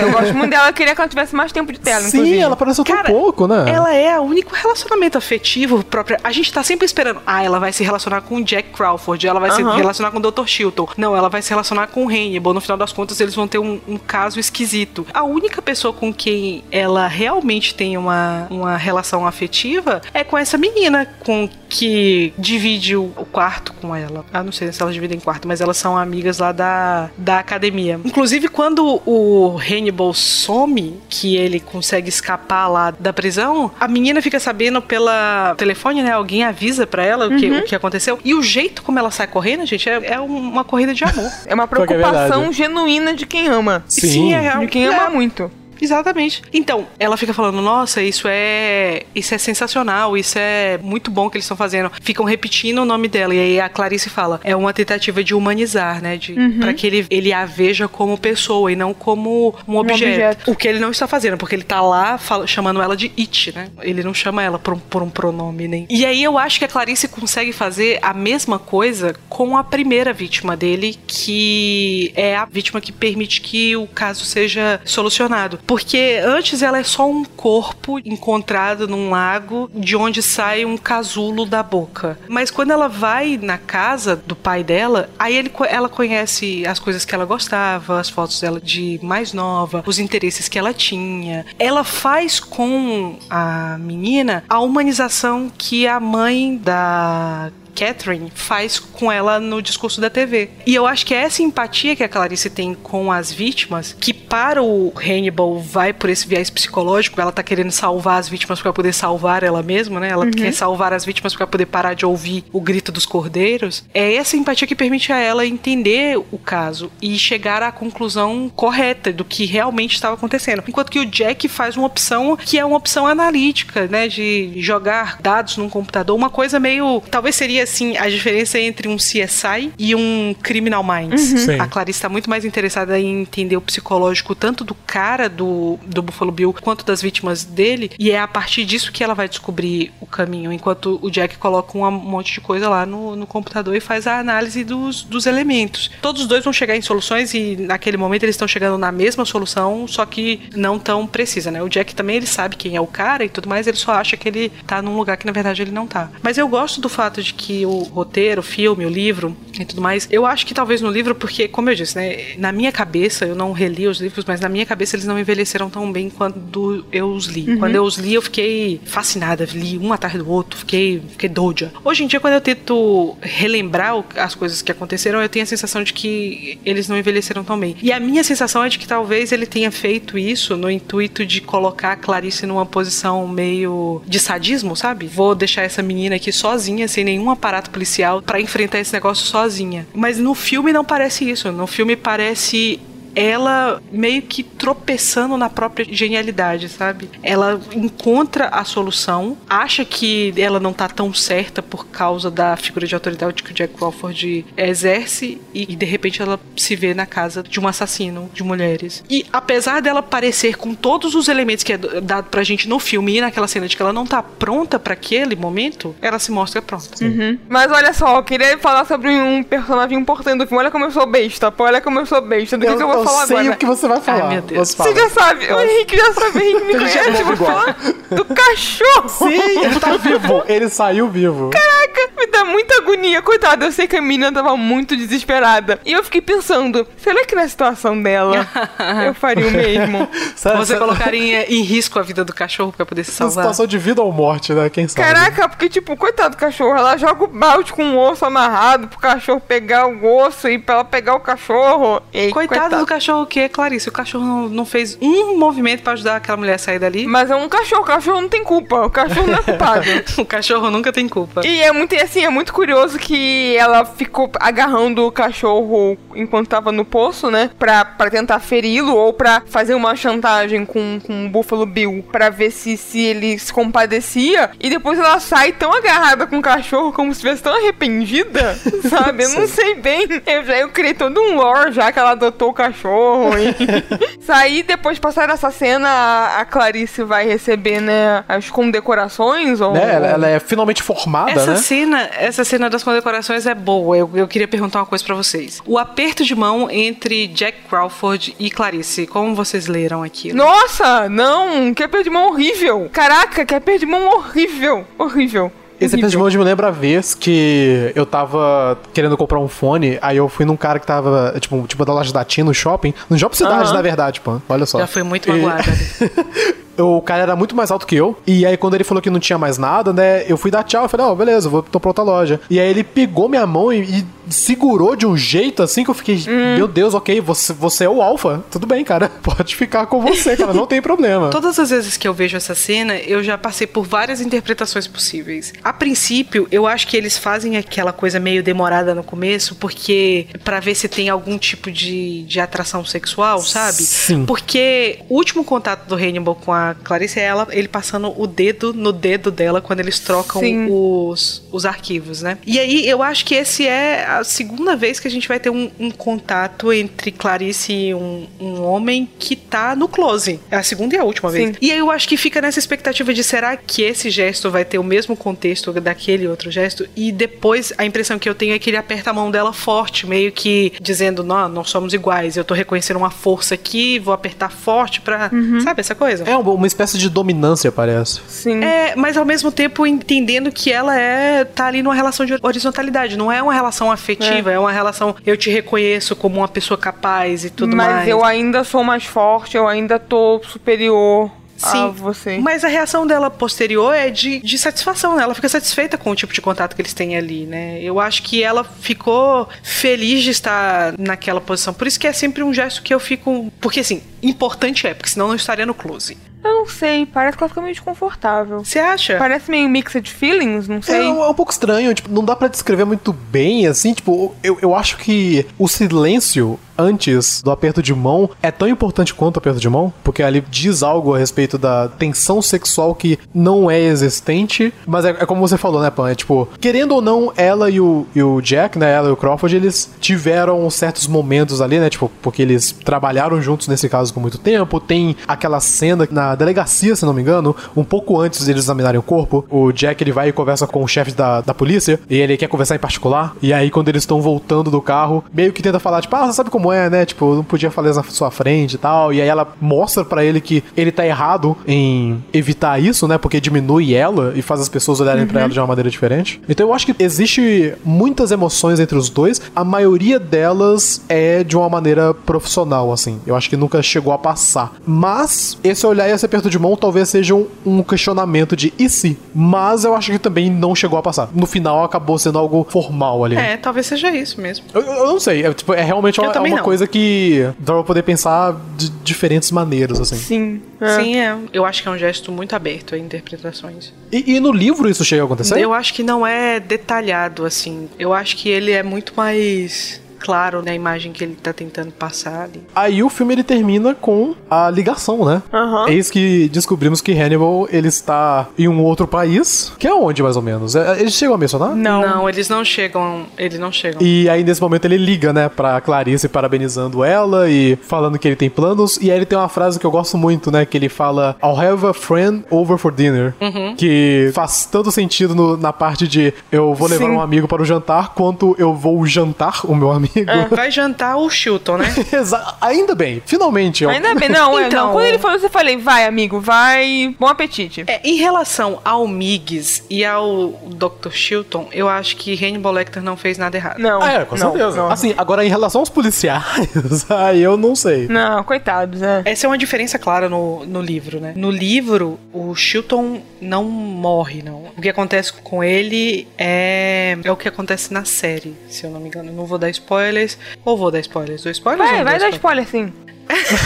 Eu gosto muito dela, eu queria que ela tivesse mais tempo de tela, Sim, inclusive. ela apareceu tão pouco, né? Ela é o único relacionamento afetivo próprio. A gente tá sempre esperando, ah, ela vai se relacionar com o Jack Crawford, ela vai uhum. se relacionar com o Dr. Chilton. Não, ela vai se relacionar com o Hannibal. No final das contas, eles vão ter um, um caso esquisito. A única pessoa com quem ela realmente tem uma, uma relação afetiva é com essa menina, com que divide o, o quarto com ela. Ah, não sei se elas dividem quarto, mas elas são amigas lá da, da academia. Inclusive, quando o Hannibal some, que ele consegue escapar lá da prisão, a menina fica sabendo pela telefone, né? Alguém avisa para ela uhum. o, que, o que aconteceu. E o jeito como ela sai correndo, gente, é, é uma corrida de amor. É uma é preocupação é genuína de quem ama. Sim, Sim é real. De quem ama é. muito. Exatamente. Então, ela fica falando: "Nossa, isso é, isso é sensacional, isso é muito bom que eles estão fazendo". Ficam repetindo o nome dela e aí a Clarice fala: "É uma tentativa de humanizar, né, de uhum. para que ele ele a veja como pessoa e não como um objeto. um objeto. O que ele não está fazendo, porque ele tá lá fala, chamando ela de it, né? Ele não chama ela por um, por um pronome nem. E aí eu acho que a Clarice consegue fazer a mesma coisa com a primeira vítima dele, que é a vítima que permite que o caso seja solucionado porque antes ela é só um corpo encontrado num lago de onde sai um casulo da boca. Mas quando ela vai na casa do pai dela, aí ele, ela conhece as coisas que ela gostava, as fotos dela de mais nova, os interesses que ela tinha. Ela faz com a menina a humanização que a mãe da Catherine faz com ela no discurso da TV. E eu acho que é essa empatia que a Clarice tem com as vítimas, que para o Hannibal vai por esse viés psicológico, ela tá querendo salvar as vítimas para poder salvar ela mesma, né? Ela uhum. quer salvar as vítimas para poder parar de ouvir o grito dos cordeiros. É essa empatia que permite a ela entender o caso e chegar à conclusão correta do que realmente estava acontecendo. Enquanto que o Jack faz uma opção que é uma opção analítica, né, de jogar dados num computador, uma coisa meio, talvez seria assim a diferença entre um CSI e um Criminal Minds. Uhum. A Clarice está muito mais interessada em entender o psicológico tanto do cara do, do Buffalo Bill quanto das vítimas dele, e é a partir disso que ela vai descobrir o caminho, enquanto o Jack coloca um monte de coisa lá no, no computador e faz a análise dos, dos elementos. Todos os dois vão chegar em soluções e naquele momento eles estão chegando na mesma solução, só que não tão precisa, né? O Jack também ele sabe quem é o cara e tudo mais, ele só acha que ele tá num lugar que na verdade ele não tá. Mas eu gosto do fato de que o roteiro, o filme, o livro e tudo mais, eu acho que talvez no livro, porque, como eu disse, né? Na minha cabeça, eu não reli os livros, mas na minha cabeça eles não envelheceram tão bem quando eu os li. Uhum. Quando eu os li, eu fiquei fascinada, li um atrás do outro, fiquei, fiquei doida. Hoje em dia, quando eu tento relembrar as coisas que aconteceram, eu tenho a sensação de que eles não envelheceram tão bem. E a minha sensação é de que talvez ele tenha feito isso no intuito de colocar a Clarice numa posição meio de sadismo, sabe? Vou deixar essa menina aqui sozinha, sem nenhum aparato policial, para enfrentar esse negócio sozinha. Mas no filme não parece isso. No filme parece ela meio que tropeçando na própria genialidade, sabe? Ela encontra a solução, acha que ela não tá tão certa por causa da figura de autoridade que o Jack Crawford exerce e, e de repente ela se vê na casa de um assassino de mulheres. E apesar dela parecer com todos os elementos que é dado pra gente no filme e naquela cena de que ela não tá pronta para aquele momento, ela se mostra pronta. Uhum. Mas olha só, eu queria falar sobre um personagem importante do filme. Olha como eu sou besta, pô, olha como eu sou besta. Do que, que eu vou eu falar sei agora. o que você vai falar. Ai, meu Deus. Você já sabe. O Henrique já sabe. O Henrique me conhece. Vou falar do cachorro. Sim, ele tá vivo. Ele saiu vivo. Caraca, me dá muita agonia. Coitada, eu sei que a menina tava muito desesperada. E eu fiquei pensando, será que na situação dela eu faria o mesmo? Você colocaria em risco a vida do cachorro pra poder se salvar? Situação de vida ou morte, né? Quem sabe? Caraca, porque, tipo, coitado do cachorro, ela joga o balde com o osso amarrado pro cachorro pegar o osso e pra ela pegar o cachorro. E, coitado, coitado do cachorro o quê, Clarice? O cachorro não, não fez um movimento para ajudar aquela mulher a sair dali. Mas é um cachorro, o cachorro não tem culpa. O cachorro não é culpado. o cachorro nunca tem culpa. E é muito assim, é muito curioso que ela ficou agarrando o cachorro enquanto tava no poço, né? Pra, pra tentar feri-lo ou pra fazer uma chantagem com, com o Buffalo Bill pra ver se, se ele se compadecia. E depois ela sai tão agarrada com o cachorro como se estivesse tão arrependida, sabe? Eu não sei bem. Eu, já, eu criei todo um lore já que ela adotou o cachorro. E... Sair depois de passar essa cena, a Clarice vai receber, né, as condecorações? Ou... Né, ela, ela é finalmente formada, essa né? Cena, essa cena das condecorações é boa. Eu, eu queria perguntar uma coisa para vocês. O aperto de mão entre Jack Crawford e Clarice, como vocês leram aqui? Nossa, não! Que aperto de mão horrível! Caraca, que aperto de mão horrível! Horrível. Esse episódio me lembra a vez que eu tava querendo comprar um fone, aí eu fui num cara que tava, tipo, tipo da loja da Tina no shopping, no Shopping Cidade, uhum. na verdade, pô. Olha só. Já foi muito magoada. E... o cara era muito mais alto que eu. E aí, quando ele falou que não tinha mais nada, né? Eu fui dar tchau. Eu falei, ó, oh, beleza, vou tô pra outra loja. E aí ele pegou minha mão e, e segurou de um jeito assim que eu fiquei, hum. meu Deus, ok, você, você é o alfa. Tudo bem, cara. Pode ficar com você, cara. Não tem problema. Todas as vezes que eu vejo essa cena, eu já passei por várias interpretações possíveis. A princípio, eu acho que eles fazem aquela coisa meio demorada no começo, porque para ver se tem algum tipo de, de atração sexual, sabe? Sim. Porque o último contato do Hannibal com a Clarice é ela, ele passando o dedo no dedo dela quando eles trocam os, os arquivos, né? E aí eu acho que esse é a segunda vez que a gente vai ter um, um contato entre Clarice e um, um, homem que tá no close. É a segunda e a última Sim. vez. E aí eu acho que fica nessa expectativa de será que esse gesto vai ter o mesmo contexto daquele outro gesto? E depois a impressão que eu tenho é que ele aperta a mão dela forte, meio que dizendo, não, nós somos iguais, eu tô reconhecendo uma força aqui, vou apertar forte pra. Uhum. Sabe essa coisa? É uma espécie de dominância, parece. Sim. É, mas ao mesmo tempo entendendo que ela é. tá ali numa relação de horizontalidade, não é uma relação afetiva, é, é uma relação. Eu te reconheço como uma pessoa capaz e tudo mas mais. Mas eu ainda sou mais forte, eu ainda tô superior a você. Mas a reação dela posterior é de, de satisfação, né? Ela fica satisfeita com o tipo de contato que eles têm ali, né? Eu acho que ela ficou feliz de estar naquela posição. Por isso que é sempre um gesto que eu fico. Porque assim, importante é, porque senão não estaria no close. Eu não sei, parece que ela fica meio desconfortável. Você acha? Parece meio mixed feelings, não É, sei. é um pouco estranho, tipo, não dá pra descrever muito bem, assim, tipo, eu, eu acho que o silêncio antes do aperto de mão é tão importante quanto o aperto de mão, porque ali diz algo a respeito da tensão sexual que não é existente, mas é, é como você falou, né, Pan? É tipo, querendo ou não, ela e o, e o Jack, né, ela e o Crawford, eles tiveram certos momentos ali, né, tipo, porque eles trabalharam juntos nesse caso por muito tempo, tem aquela cena na delegacia, se não me engano, um pouco antes de eles examinarem o corpo, o Jack, ele vai e conversa com o chefe da, da polícia, e ele quer conversar em particular, e aí quando eles estão voltando do carro, meio que tenta falar, tipo, ah, você sabe como é, né? Tipo, não podia falar na sua frente e tal. E aí ela mostra pra ele que ele tá errado em evitar isso, né? Porque diminui ela e faz as pessoas olharem pra ela de uma maneira diferente. Então eu acho que existe muitas emoções entre os dois. A maioria delas é de uma maneira profissional, assim. Eu acho que nunca chegou a passar. Mas esse olhar e esse aperto de mão talvez seja um, um questionamento de e se? Mas eu acho que também não chegou a passar. No final acabou sendo algo formal ali. É, talvez seja isso mesmo. Eu, eu não sei, é, tipo, é realmente uma, é também uma não. coisa que dá pra poder pensar de diferentes maneiras, assim. Sim. é. Sim, é. Eu acho que é um gesto muito aberto a interpretações. E, e no livro isso chega a acontecer? Eu acho que não é detalhado, assim. Eu acho que ele é muito mais claro na imagem que ele tá tentando passar ali. Aí o filme ele termina com a ligação, né? Aham. Eis que descobrimos que Hannibal ele está em um outro país, que é onde mais ou menos? É, Eles chegam a mencionar? Não. eles não chegam. Eles não chegam. E aí, nesse momento, ele liga, né, pra Clarice, parabenizando ela e falando que ele tem planos. E aí, ele tem uma frase que eu gosto muito, né, que ele fala: I'll have a friend over for dinner. Uhum. Que faz tanto sentido no- na parte de eu vou levar Sim. um amigo para o jantar, quanto eu vou jantar o meu amigo. Vai jantar o Chilton, né? Ainda bem, finalmente. ó. Ainda bem, não, é, Então- não. Quando ele falou eu falei, vai, amigo, vai. Bom apetite. É, em relação ao Miggs e ao Dr. Chilton, eu acho que Hannibal Lecter não fez nada errado. Não. É, com não, certeza. Não, Assim, agora em relação aos policiais, aí eu não sei. não coitados, é. Essa é uma diferença clara no, no livro, né? No livro, o Chilton não morre, não. O que acontece com ele é, é o que acontece na série, se eu não me engano. Eu Não vou dar spoilers. Ou vou dar spoilers? Dou spoilers? Vai, vai dar spoiler, sim.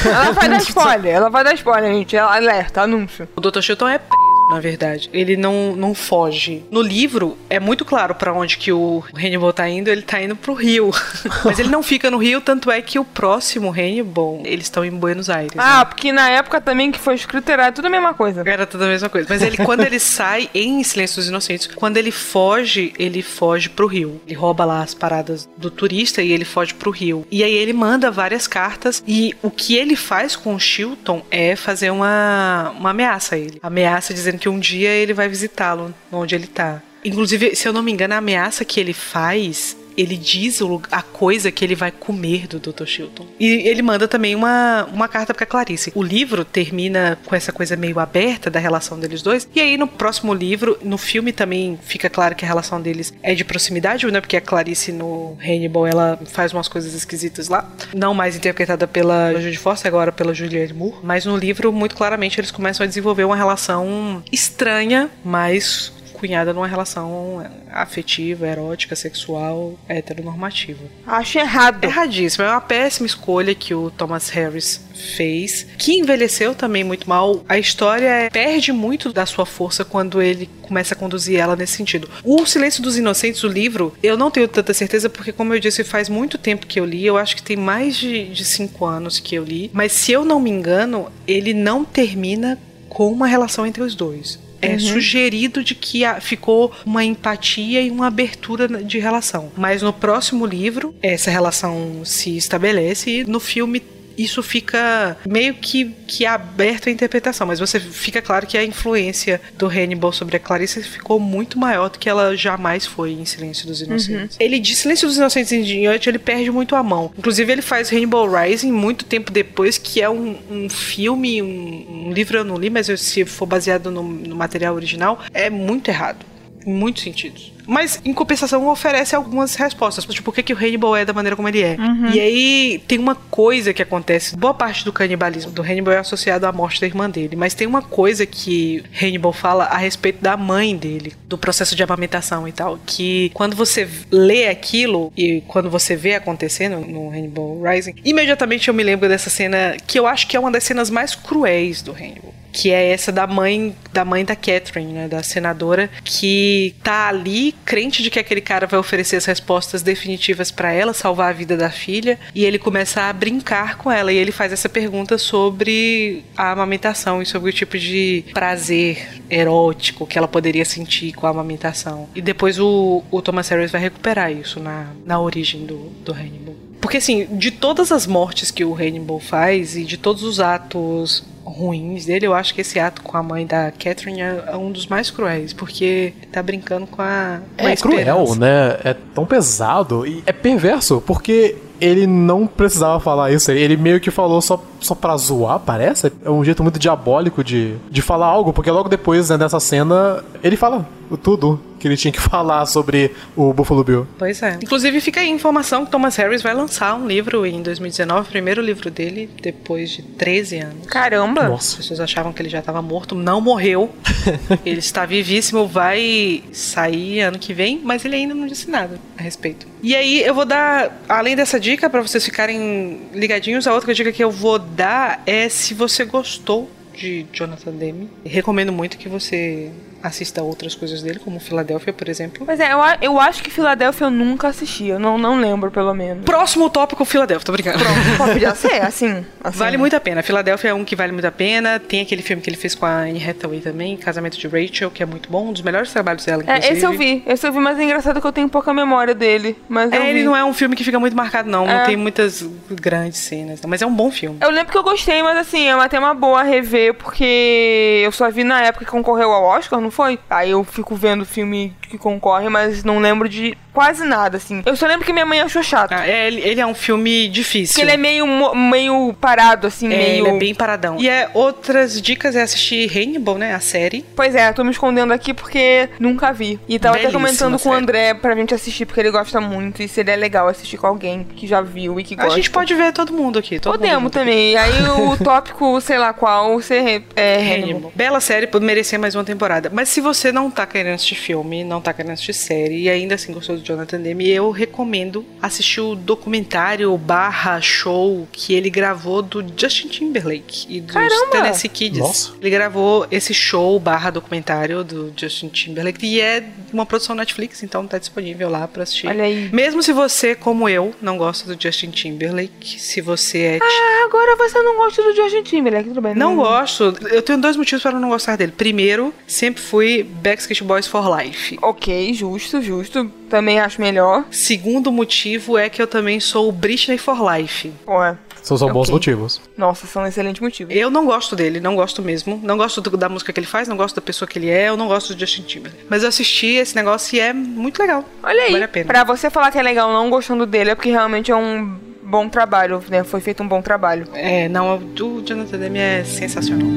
ela vai dar spoiler, ela vai dar spoiler, gente. Ela alerta, anúncio. O Dr. Chilton é preso, na verdade. Ele não, não foge. No livro, é muito claro pra onde que o Hannibal tá indo. Ele tá indo pro Rio. Mas ele não fica no Rio, tanto é que o próximo Hannibal, eles estão em Buenos Aires. Ah, né? porque na época também que foi escrito era tudo a mesma coisa. Era tudo a mesma coisa. Mas ele, quando ele sai em Silêncio dos Inocentes, quando ele foge, ele foge pro Rio. Ele rouba lá as paradas do turista e ele foge pro Rio. E aí ele manda várias cartas e o que ele faz com o Chilton é fazer uma, uma ameaça a ele. Ameaça dizendo que um dia ele vai visitá-lo onde ele tá. Inclusive, se eu não me engano, a ameaça que ele faz ele diz a coisa que ele vai comer do Dr. Chilton. E ele manda também uma, uma carta pra Clarice. O livro termina com essa coisa meio aberta da relação deles dois. E aí, no próximo livro, no filme também fica claro que a relação deles é de proximidade, né? Porque a Clarice no Hannibal, ela faz umas coisas esquisitas lá. Não mais interpretada pela Judy Foster, agora pela Julianne Moore. Mas no livro, muito claramente, eles começam a desenvolver uma relação estranha, mas cunhada numa relação afetiva, erótica, sexual, heteronormativa. Acho errado. Erradíssimo, é uma péssima escolha que o Thomas Harris fez, que envelheceu também muito mal. A história é- perde muito da sua força quando ele começa a conduzir ela nesse sentido. O Silêncio dos Inocentes, o livro, eu não tenho tanta certeza porque, como eu disse, faz muito tempo que eu li. Eu acho que tem mais de, de cinco anos que eu li. Mas se eu não me engano, ele não termina com uma relação entre os dois. É sugerido de que ficou uma empatia e uma abertura de relação. Mas no próximo livro, essa relação se estabelece e no filme isso fica meio que, que aberto à interpretação, mas você fica claro que a influência do Hannibal sobre a Clarice ficou muito maior do que ela jamais foi em Silêncio dos Inocentes. Ele de Silêncio dos Inocentes em diante, ele perde muito a mão. Inclusive, ele faz Hannibal Rising muito tempo depois, que é um, um filme, um, um livro eu não li, mas eu- se for baseado no, no material original, é muito errado. Em muitos sentidos. Mas, em compensação, oferece algumas respostas. Tipo, por que, que o Hannibal é da maneira como ele é. Uhum. E aí, tem uma coisa que acontece. Boa parte do canibalismo do Hannibal é associado à morte da irmã dele. Mas tem uma coisa que Hannibal fala a respeito da mãe dele, do processo de amamentação e tal. Que quando você lê aquilo e quando você vê acontecendo no Hannibal Rising, imediatamente eu me lembro dessa cena que eu acho que é uma das cenas mais cruéis do Hannibal que é essa da mãe da mãe da Catherine, né, da senadora, que tá ali crente de que aquele cara vai oferecer as respostas definitivas para ela, salvar a vida da filha, e ele começa a brincar com ela e ele faz essa pergunta sobre a amamentação e sobre o tipo de prazer erótico que ela poderia sentir com a amamentação. E depois o, o Thomas Harris vai recuperar isso na, na origem do, do Hannibal. Porque assim, de todas as mortes que o Hannibal faz e de todos os atos ruins dele, eu acho que esse ato com a mãe da Catherine é um dos mais cruéis, porque tá brincando com a, com a É cruel, esperança. né? É tão pesado e é perverso, porque ele não precisava falar isso. Ele meio que falou só, só pra zoar, parece. É um jeito muito diabólico de, de falar algo, porque logo depois né, dessa cena ele fala tudo que ele tinha que falar sobre o Buffalo Bill. Pois é. Inclusive fica aí a informação que Thomas Harris vai lançar um livro em 2019, o primeiro livro dele, depois de 13 anos. Caramba. As Nossa. pessoas achavam que ele já estava morto, não morreu. ele está vivíssimo, vai sair ano que vem, mas ele ainda não disse nada a respeito. E aí eu vou dar, além dessa dica, para vocês ficarem ligadinhos, a outra dica que eu vou dar é se você gostou de Jonathan Demme. Recomendo muito que você assista outras coisas dele, como Filadélfia, por exemplo. Mas é, eu, eu acho que Filadélfia eu nunca assisti. Eu não, não lembro, pelo menos. Próximo tópico, Filadélfia, tô brincando. Pronto, podia ser, assim. assim. Vale muito a pena. Filadélfia é um que vale muito a pena. Tem aquele filme que ele fez com a Anne Hathaway também, Casamento de Rachel, que é muito bom, um dos melhores trabalhos dela, inclusive. É, esse eu vi, esse eu vi, mas é engraçado que eu tenho pouca memória dele. Mas É, ele não é um filme que fica muito marcado, não. Não É. tem muitas grandes cenas, não. mas é um bom filme. Eu lembro que eu gostei, mas assim, é até uma boa rever, porque eu só vi na época que concorreu ao Oscar, não foi? Aí eu fico vendo filme que concorre, mas não lembro de quase nada, assim. Eu só lembro que minha mãe achou chato. Ah, é, ele, é um filme difícil. Porque ele é meio, meio parado, assim, É, meio. ele é bem paradão. E é, outras dicas é assistir Hannibal, né? A série. Pois é, tô me escondendo aqui porque nunca vi. E tava até Belíssima comentando com o. André pra gente assistir, porque ele gosta muito. E seria legal assistir com alguém que já viu e que gosta. A gente pode ver todo mundo aqui. Todo Podemos mundo junto aqui. também. Aí o tópico, sei lá qual, ser é, Hannibal. Hannibal. Bela série, pode merecer mais uma temporada. Mas se você não tá querendo assistir filme, não tá querendo assistir série e ainda assim gostou do Jonathan Demme, eu recomendo assistir o documentário barra show que ele gravou do Justin Timberlake e dos Caramba! Tennessee Kids. Nossa. Ele gravou esse show barra documentário do Justin Timberlake e é uma produção Netflix, então tá disponível lá pra assistir. Olha aí. Mesmo se você, como eu, não gosta do Justin Timberlake, se você é Ah, agora você não gosta do Justin Timberlake, tudo bem. não gosto. Eu tenho dois motivos para não gostar dele. Primeiro, sempre fui Backstreet Boys for Life. Ok, justo, justo. Também acho melhor. Segundo motivo é que eu também sou Britney for Life. Pô, é. São só bons Ok. motivos. Nossa, são excelentes motivos. Eu não gosto dele, não gosto mesmo. Não gosto do- da música que ele faz, não gosto da pessoa que ele é, eu não gosto do Justin Timberlake. Mas eu assisti esse negócio e é muito legal. Olha aí, Vale a pena. pra você falar que é legal não gostando dele, é porque realmente é um bom trabalho, né? Foi feito um bom trabalho. É, não, o Jonathan Demme é sensacional.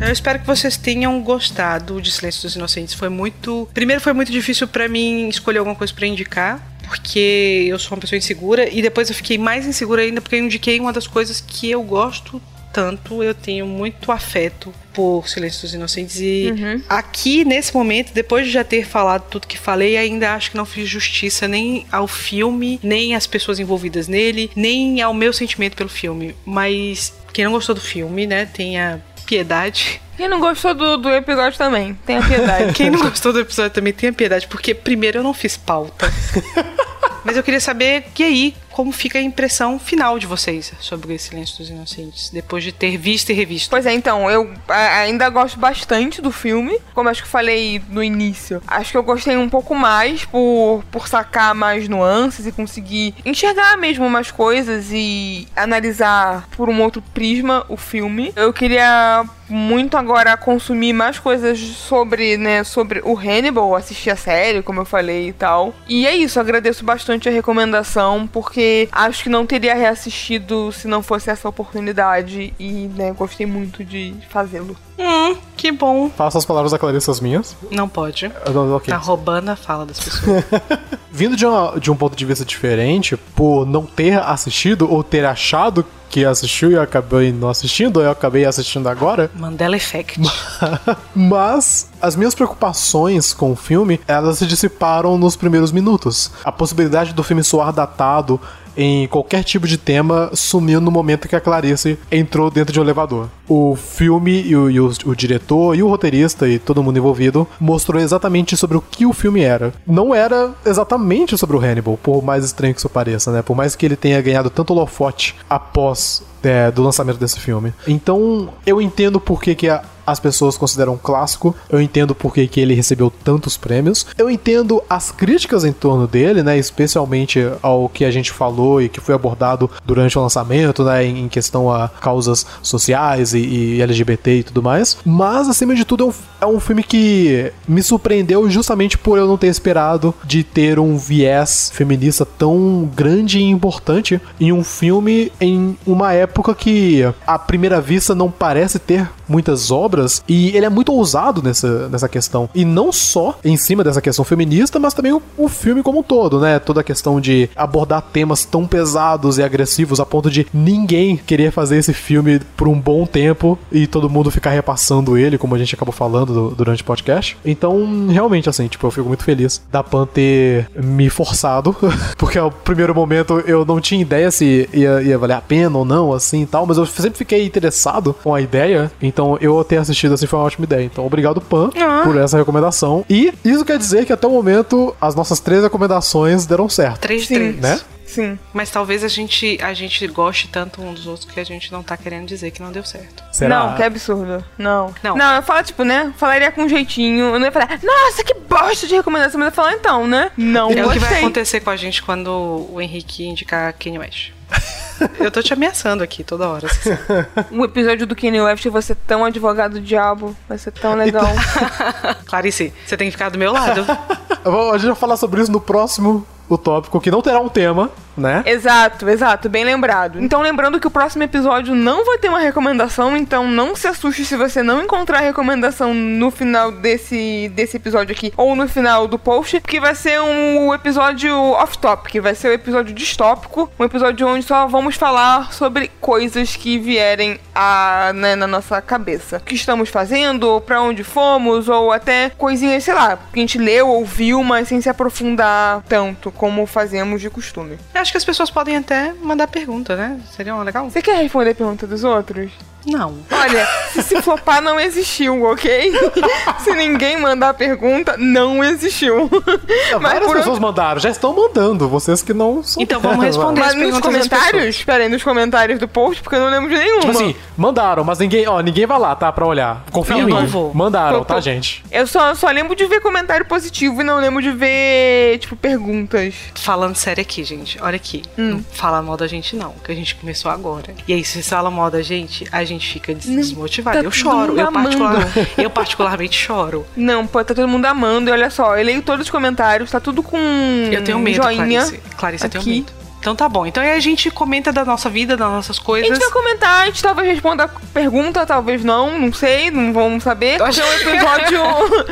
Então, eu espero que vocês tenham gostado de Silêncio dos Inocentes. Foi muito. Primeiro, foi muito difícil pra mim escolher alguma coisa pra indicar, porque eu sou uma pessoa insegura, e depois eu fiquei mais insegura ainda porque eu indiquei uma das coisas que eu gosto tanto. Eu tenho muito afeto por Silêncio dos Inocentes. E aqui, nesse momento, depois de já ter falado tudo que falei, ainda acho que não fiz justiça nem ao filme, nem às pessoas envolvidas nele, nem ao meu sentimento pelo filme. Mas quem não gostou do filme, né, tenha piedade. Quem não gostou do, do episódio também, tenha piedade. Quem não gostou do episódio também tenha piedade, porque primeiro eu não fiz pauta. Mas eu queria saber, e aí, como fica a impressão final de vocês sobre Silêncio dos Inocentes, depois de ter visto e revisto? Pois é, então, eu ainda gosto bastante do filme. Como acho que falei no início. Acho que eu gostei um pouco mais por, por sacar mais nuances e conseguir enxergar mesmo umas coisas e analisar por um outro prisma o filme. Eu queria muito agora consumir mais coisas sobre, né, sobre o Hannibal, assistir a série, como eu falei e tal. E é isso, agradeço bastante a recomendação, porque acho que não teria reassistido se não fosse essa oportunidade e, né, gostei muito de fazê-lo. Hum, que bom. Faça as palavras da Clarissa as minhas. Não pode. Uh, ok. Tá roubando a fala das pessoas. Vindo de, uma- de um ponto de vista diferente, por não ter assistido ou ter achado que assistiu e eu acabei não assistindo, eu acabei assistindo agora. Mandela Effect. Mas as minhas preocupações com o filme, elas se dissiparam nos primeiros minutos. A possibilidade do filme soar datado em qualquer tipo de tema sumiu no momento que a Clarice entrou dentro de um elevador. O filme e o, e o- o diretor e o roteirista e todo mundo envolvido mostrou exatamente sobre o que o filme era. Não era exatamente sobre o Hannibal, por mais estranho que isso pareça, né? Por mais que ele tenha ganhado tanto holofote após é, do lançamento desse filme. Então, eu entendo por que, que a- as pessoas consideram um clássico, eu entendo por que, ele recebeu tantos prêmios, eu entendo as críticas em torno dele, né, especialmente ao que a gente falou e que foi abordado durante o lançamento, né, em em questão a causas sociais e, e LGBT e tudo mais, mas acima de tudo é um, é um filme que me surpreendeu justamente por eu não ter esperado de ter um viés feminista tão grande e importante em um filme em uma época que à primeira vista não parece ter muitas obras e ele é muito ousado nessa, nessa questão. E não só em cima dessa questão feminista, mas também o, o filme como um todo, né? Toda a questão de abordar temas tão pesados e agressivos a ponto de ninguém querer fazer esse filme por um bom tempo e todo mundo ficar repassando ele, como a gente acabou falando do- durante o podcast. Então, realmente, assim, tipo, eu fico muito feliz da Pan ter me forçado, porque ao primeiro momento eu não tinha ideia se ia, ia valer a pena ou não, assim e tal, mas eu sempre fiquei interessado com a ideia, então eu ter assistido assim foi uma ótima ideia. Então, obrigado, Pan, Ah. por essa recomendação. E isso quer dizer que até o momento as nossas três recomendações deram certo, Três de Sim. três. né? Sim. Mas talvez a gente, a gente goste tanto um dos outros que a gente não tá querendo dizer que não deu certo. Será? Não, que absurdo. Não. Não. Não, eu falo, tipo, né? Falaria com um jeitinho. Eu não ia falar, nossa, que bosta de recomendação. Mas eu falar, então, né? Não, É o que vai gostei. acontecer com a gente quando o Henrique indicar Kanye West. Eu tô te ameaçando aqui toda hora. assim. Um episódio do Kanye West vai ser tão advogado do diabo. Vai ser tão legal. Clarice, você tem que ficar do meu lado. A gente vai falar sobre isso no próximo o tópico, que não terá um tema, né? Exato, exato, bem lembrado. Então, lembrando que o próximo episódio não vai ter uma recomendação, então não se assuste se você não encontrar recomendação no final desse, desse episódio aqui ou no final do post, porque vai ser um episódio off-topic, vai ser um episódio distópico, um episódio onde só vamos falar sobre coisas que vierem a, né, na nossa cabeça. O que estamos fazendo, ou pra onde fomos, ou até coisinhas, sei lá, que a gente leu ou viu, mas sem se aprofundar tanto como fazemos de costume. Eu acho que as pessoas podem até mandar pergunta, né? Seria legal? Você quer responder a pergunta dos outros? Não. Olha, se se flopar, não existiu, ok? se ninguém mandar pergunta, não existiu. Mas Várias por pessoas mandaram, já estão mandando, vocês que não são. Então vamos responder. Mas as nos comentários, espera aí, nos comentários do post, porque eu não lembro de nenhuma. Tipo assim, mandaram, mas ninguém, ó, ninguém vai lá, tá? Pra olhar. Confia Não, em não mim. vou. Mandaram, tá, gente? Eu só, só lembro de ver comentário positivo e não lembro de ver, tipo, perguntas. Falando sério aqui, gente. Olha aqui. Hum. Não fala mal da gente, não. Que a gente começou agora. E aí, se você fala mal da gente, a gente fica des- desmotivado. tá eu choro. Eu, particular, eu particularmente choro. Não, pô, tá todo mundo amando. E olha só, eu leio todos os comentários, tá tudo com Eu tenho medo, joinha. Clarice. Clarice, eu tenho aqui. medo. Então tá bom. Então aí a gente comenta da nossa vida, das nossas A coisas. gente vai comentar, a gente talvez responda a pergunta, talvez não, não sei, não vamos saber. Porque é um episódio.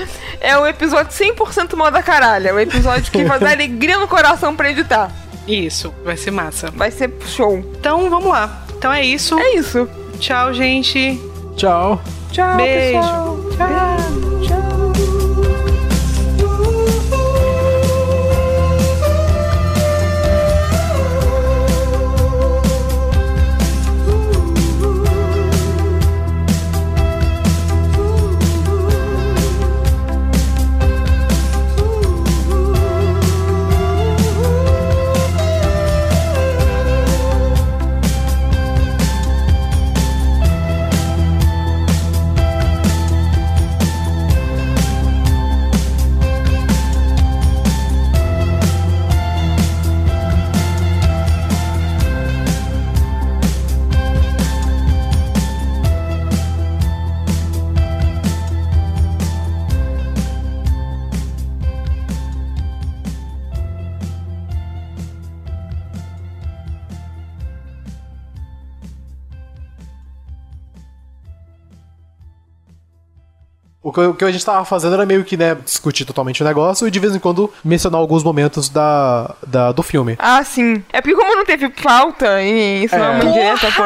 é um episódio 100% moda caralho. É um episódio que vai dar alegria no coração pra editar. Isso, vai ser massa. Vai ser show. Então vamos lá. Então é isso. É isso. Tchau, gente. Tchau. Tchau, Beijo. pessoal. Tchau. Tchau. O que, o que a gente tava fazendo era meio que, né, discutir totalmente o negócio e de vez em quando mencionar alguns momentos da, da, do filme. Ah, sim. É porque como não teve falta e isso não é uma indireta, pô.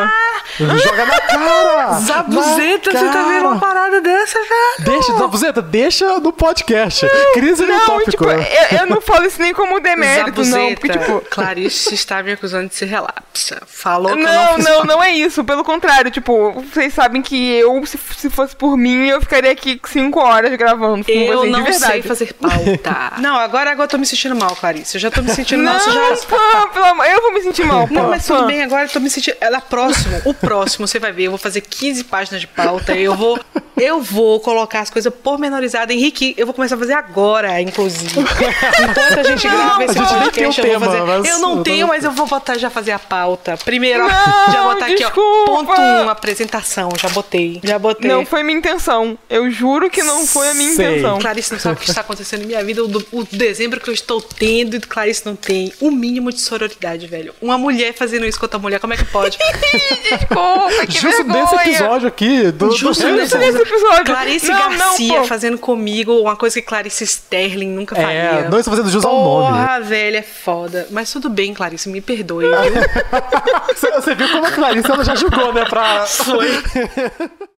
Joga na cara! Zabuzeta, Na você tá vendo uma cara! parada dessa, velho? Deixa, Zabuzeta, deixa no podcast. Crise no Não, tópico, tipo, eu, eu não falo isso nem como demérito, não. Porque, tipo, Clarice está me acusando de ser relapsa. Falou que eu Não, não fiz não, não é isso. Pelo contrário, tipo, vocês sabem que eu, se, se fosse por mim, eu ficaria aqui cinco horas gravando com Eu vocês, não de verdade. sei fazer pauta. não, agora, agora eu tô me sentindo mal, Clarice. Eu já tô me sentindo mal. Não, Você já... pô, pelo amor, eu vou me sentir mal, pô. Não, mas tudo bem, agora eu tô me sentindo. Ela próximo, o próximo, você vai ver, eu vou fazer 15 páginas de pauta, eu vou. Eu vou colocar as coisas pormenorizadas. Henrique, eu vou começar a fazer agora, inclusive. Enquanto a gente grava esse podcast, eu vou tema, fazer. mas- Eu não tenho, mas eu vou botar já fazer a pauta. Primeiro, ó, Não, já botar aqui, desculpa. ó. Ponto 1, um, apresentação. Já botei. Já botei. Não foi minha intenção. Eu juro que não foi a minha Sei. intenção. Clarice não sabe o que está acontecendo em minha vida, o, do- o dezembro que eu estou tendo e Clarice não tem. O mínimo de sororidade, velho. Uma mulher fazendo isso com outra mulher, como é que pode? Desculpa, que Justo vergonha. desse episódio aqui. Do, do- Justo nesse nesse episódio. Clarice Não, não, Garcia pô. fazendo comigo uma coisa que Clarice Sterling nunca faria. É, não estou fazendo jus ao nome. Porra, velho, é foda. Mas tudo bem, Clarice, me perdoe? Você, você viu como a Clarice ela já jogou, né? Pra... Foi.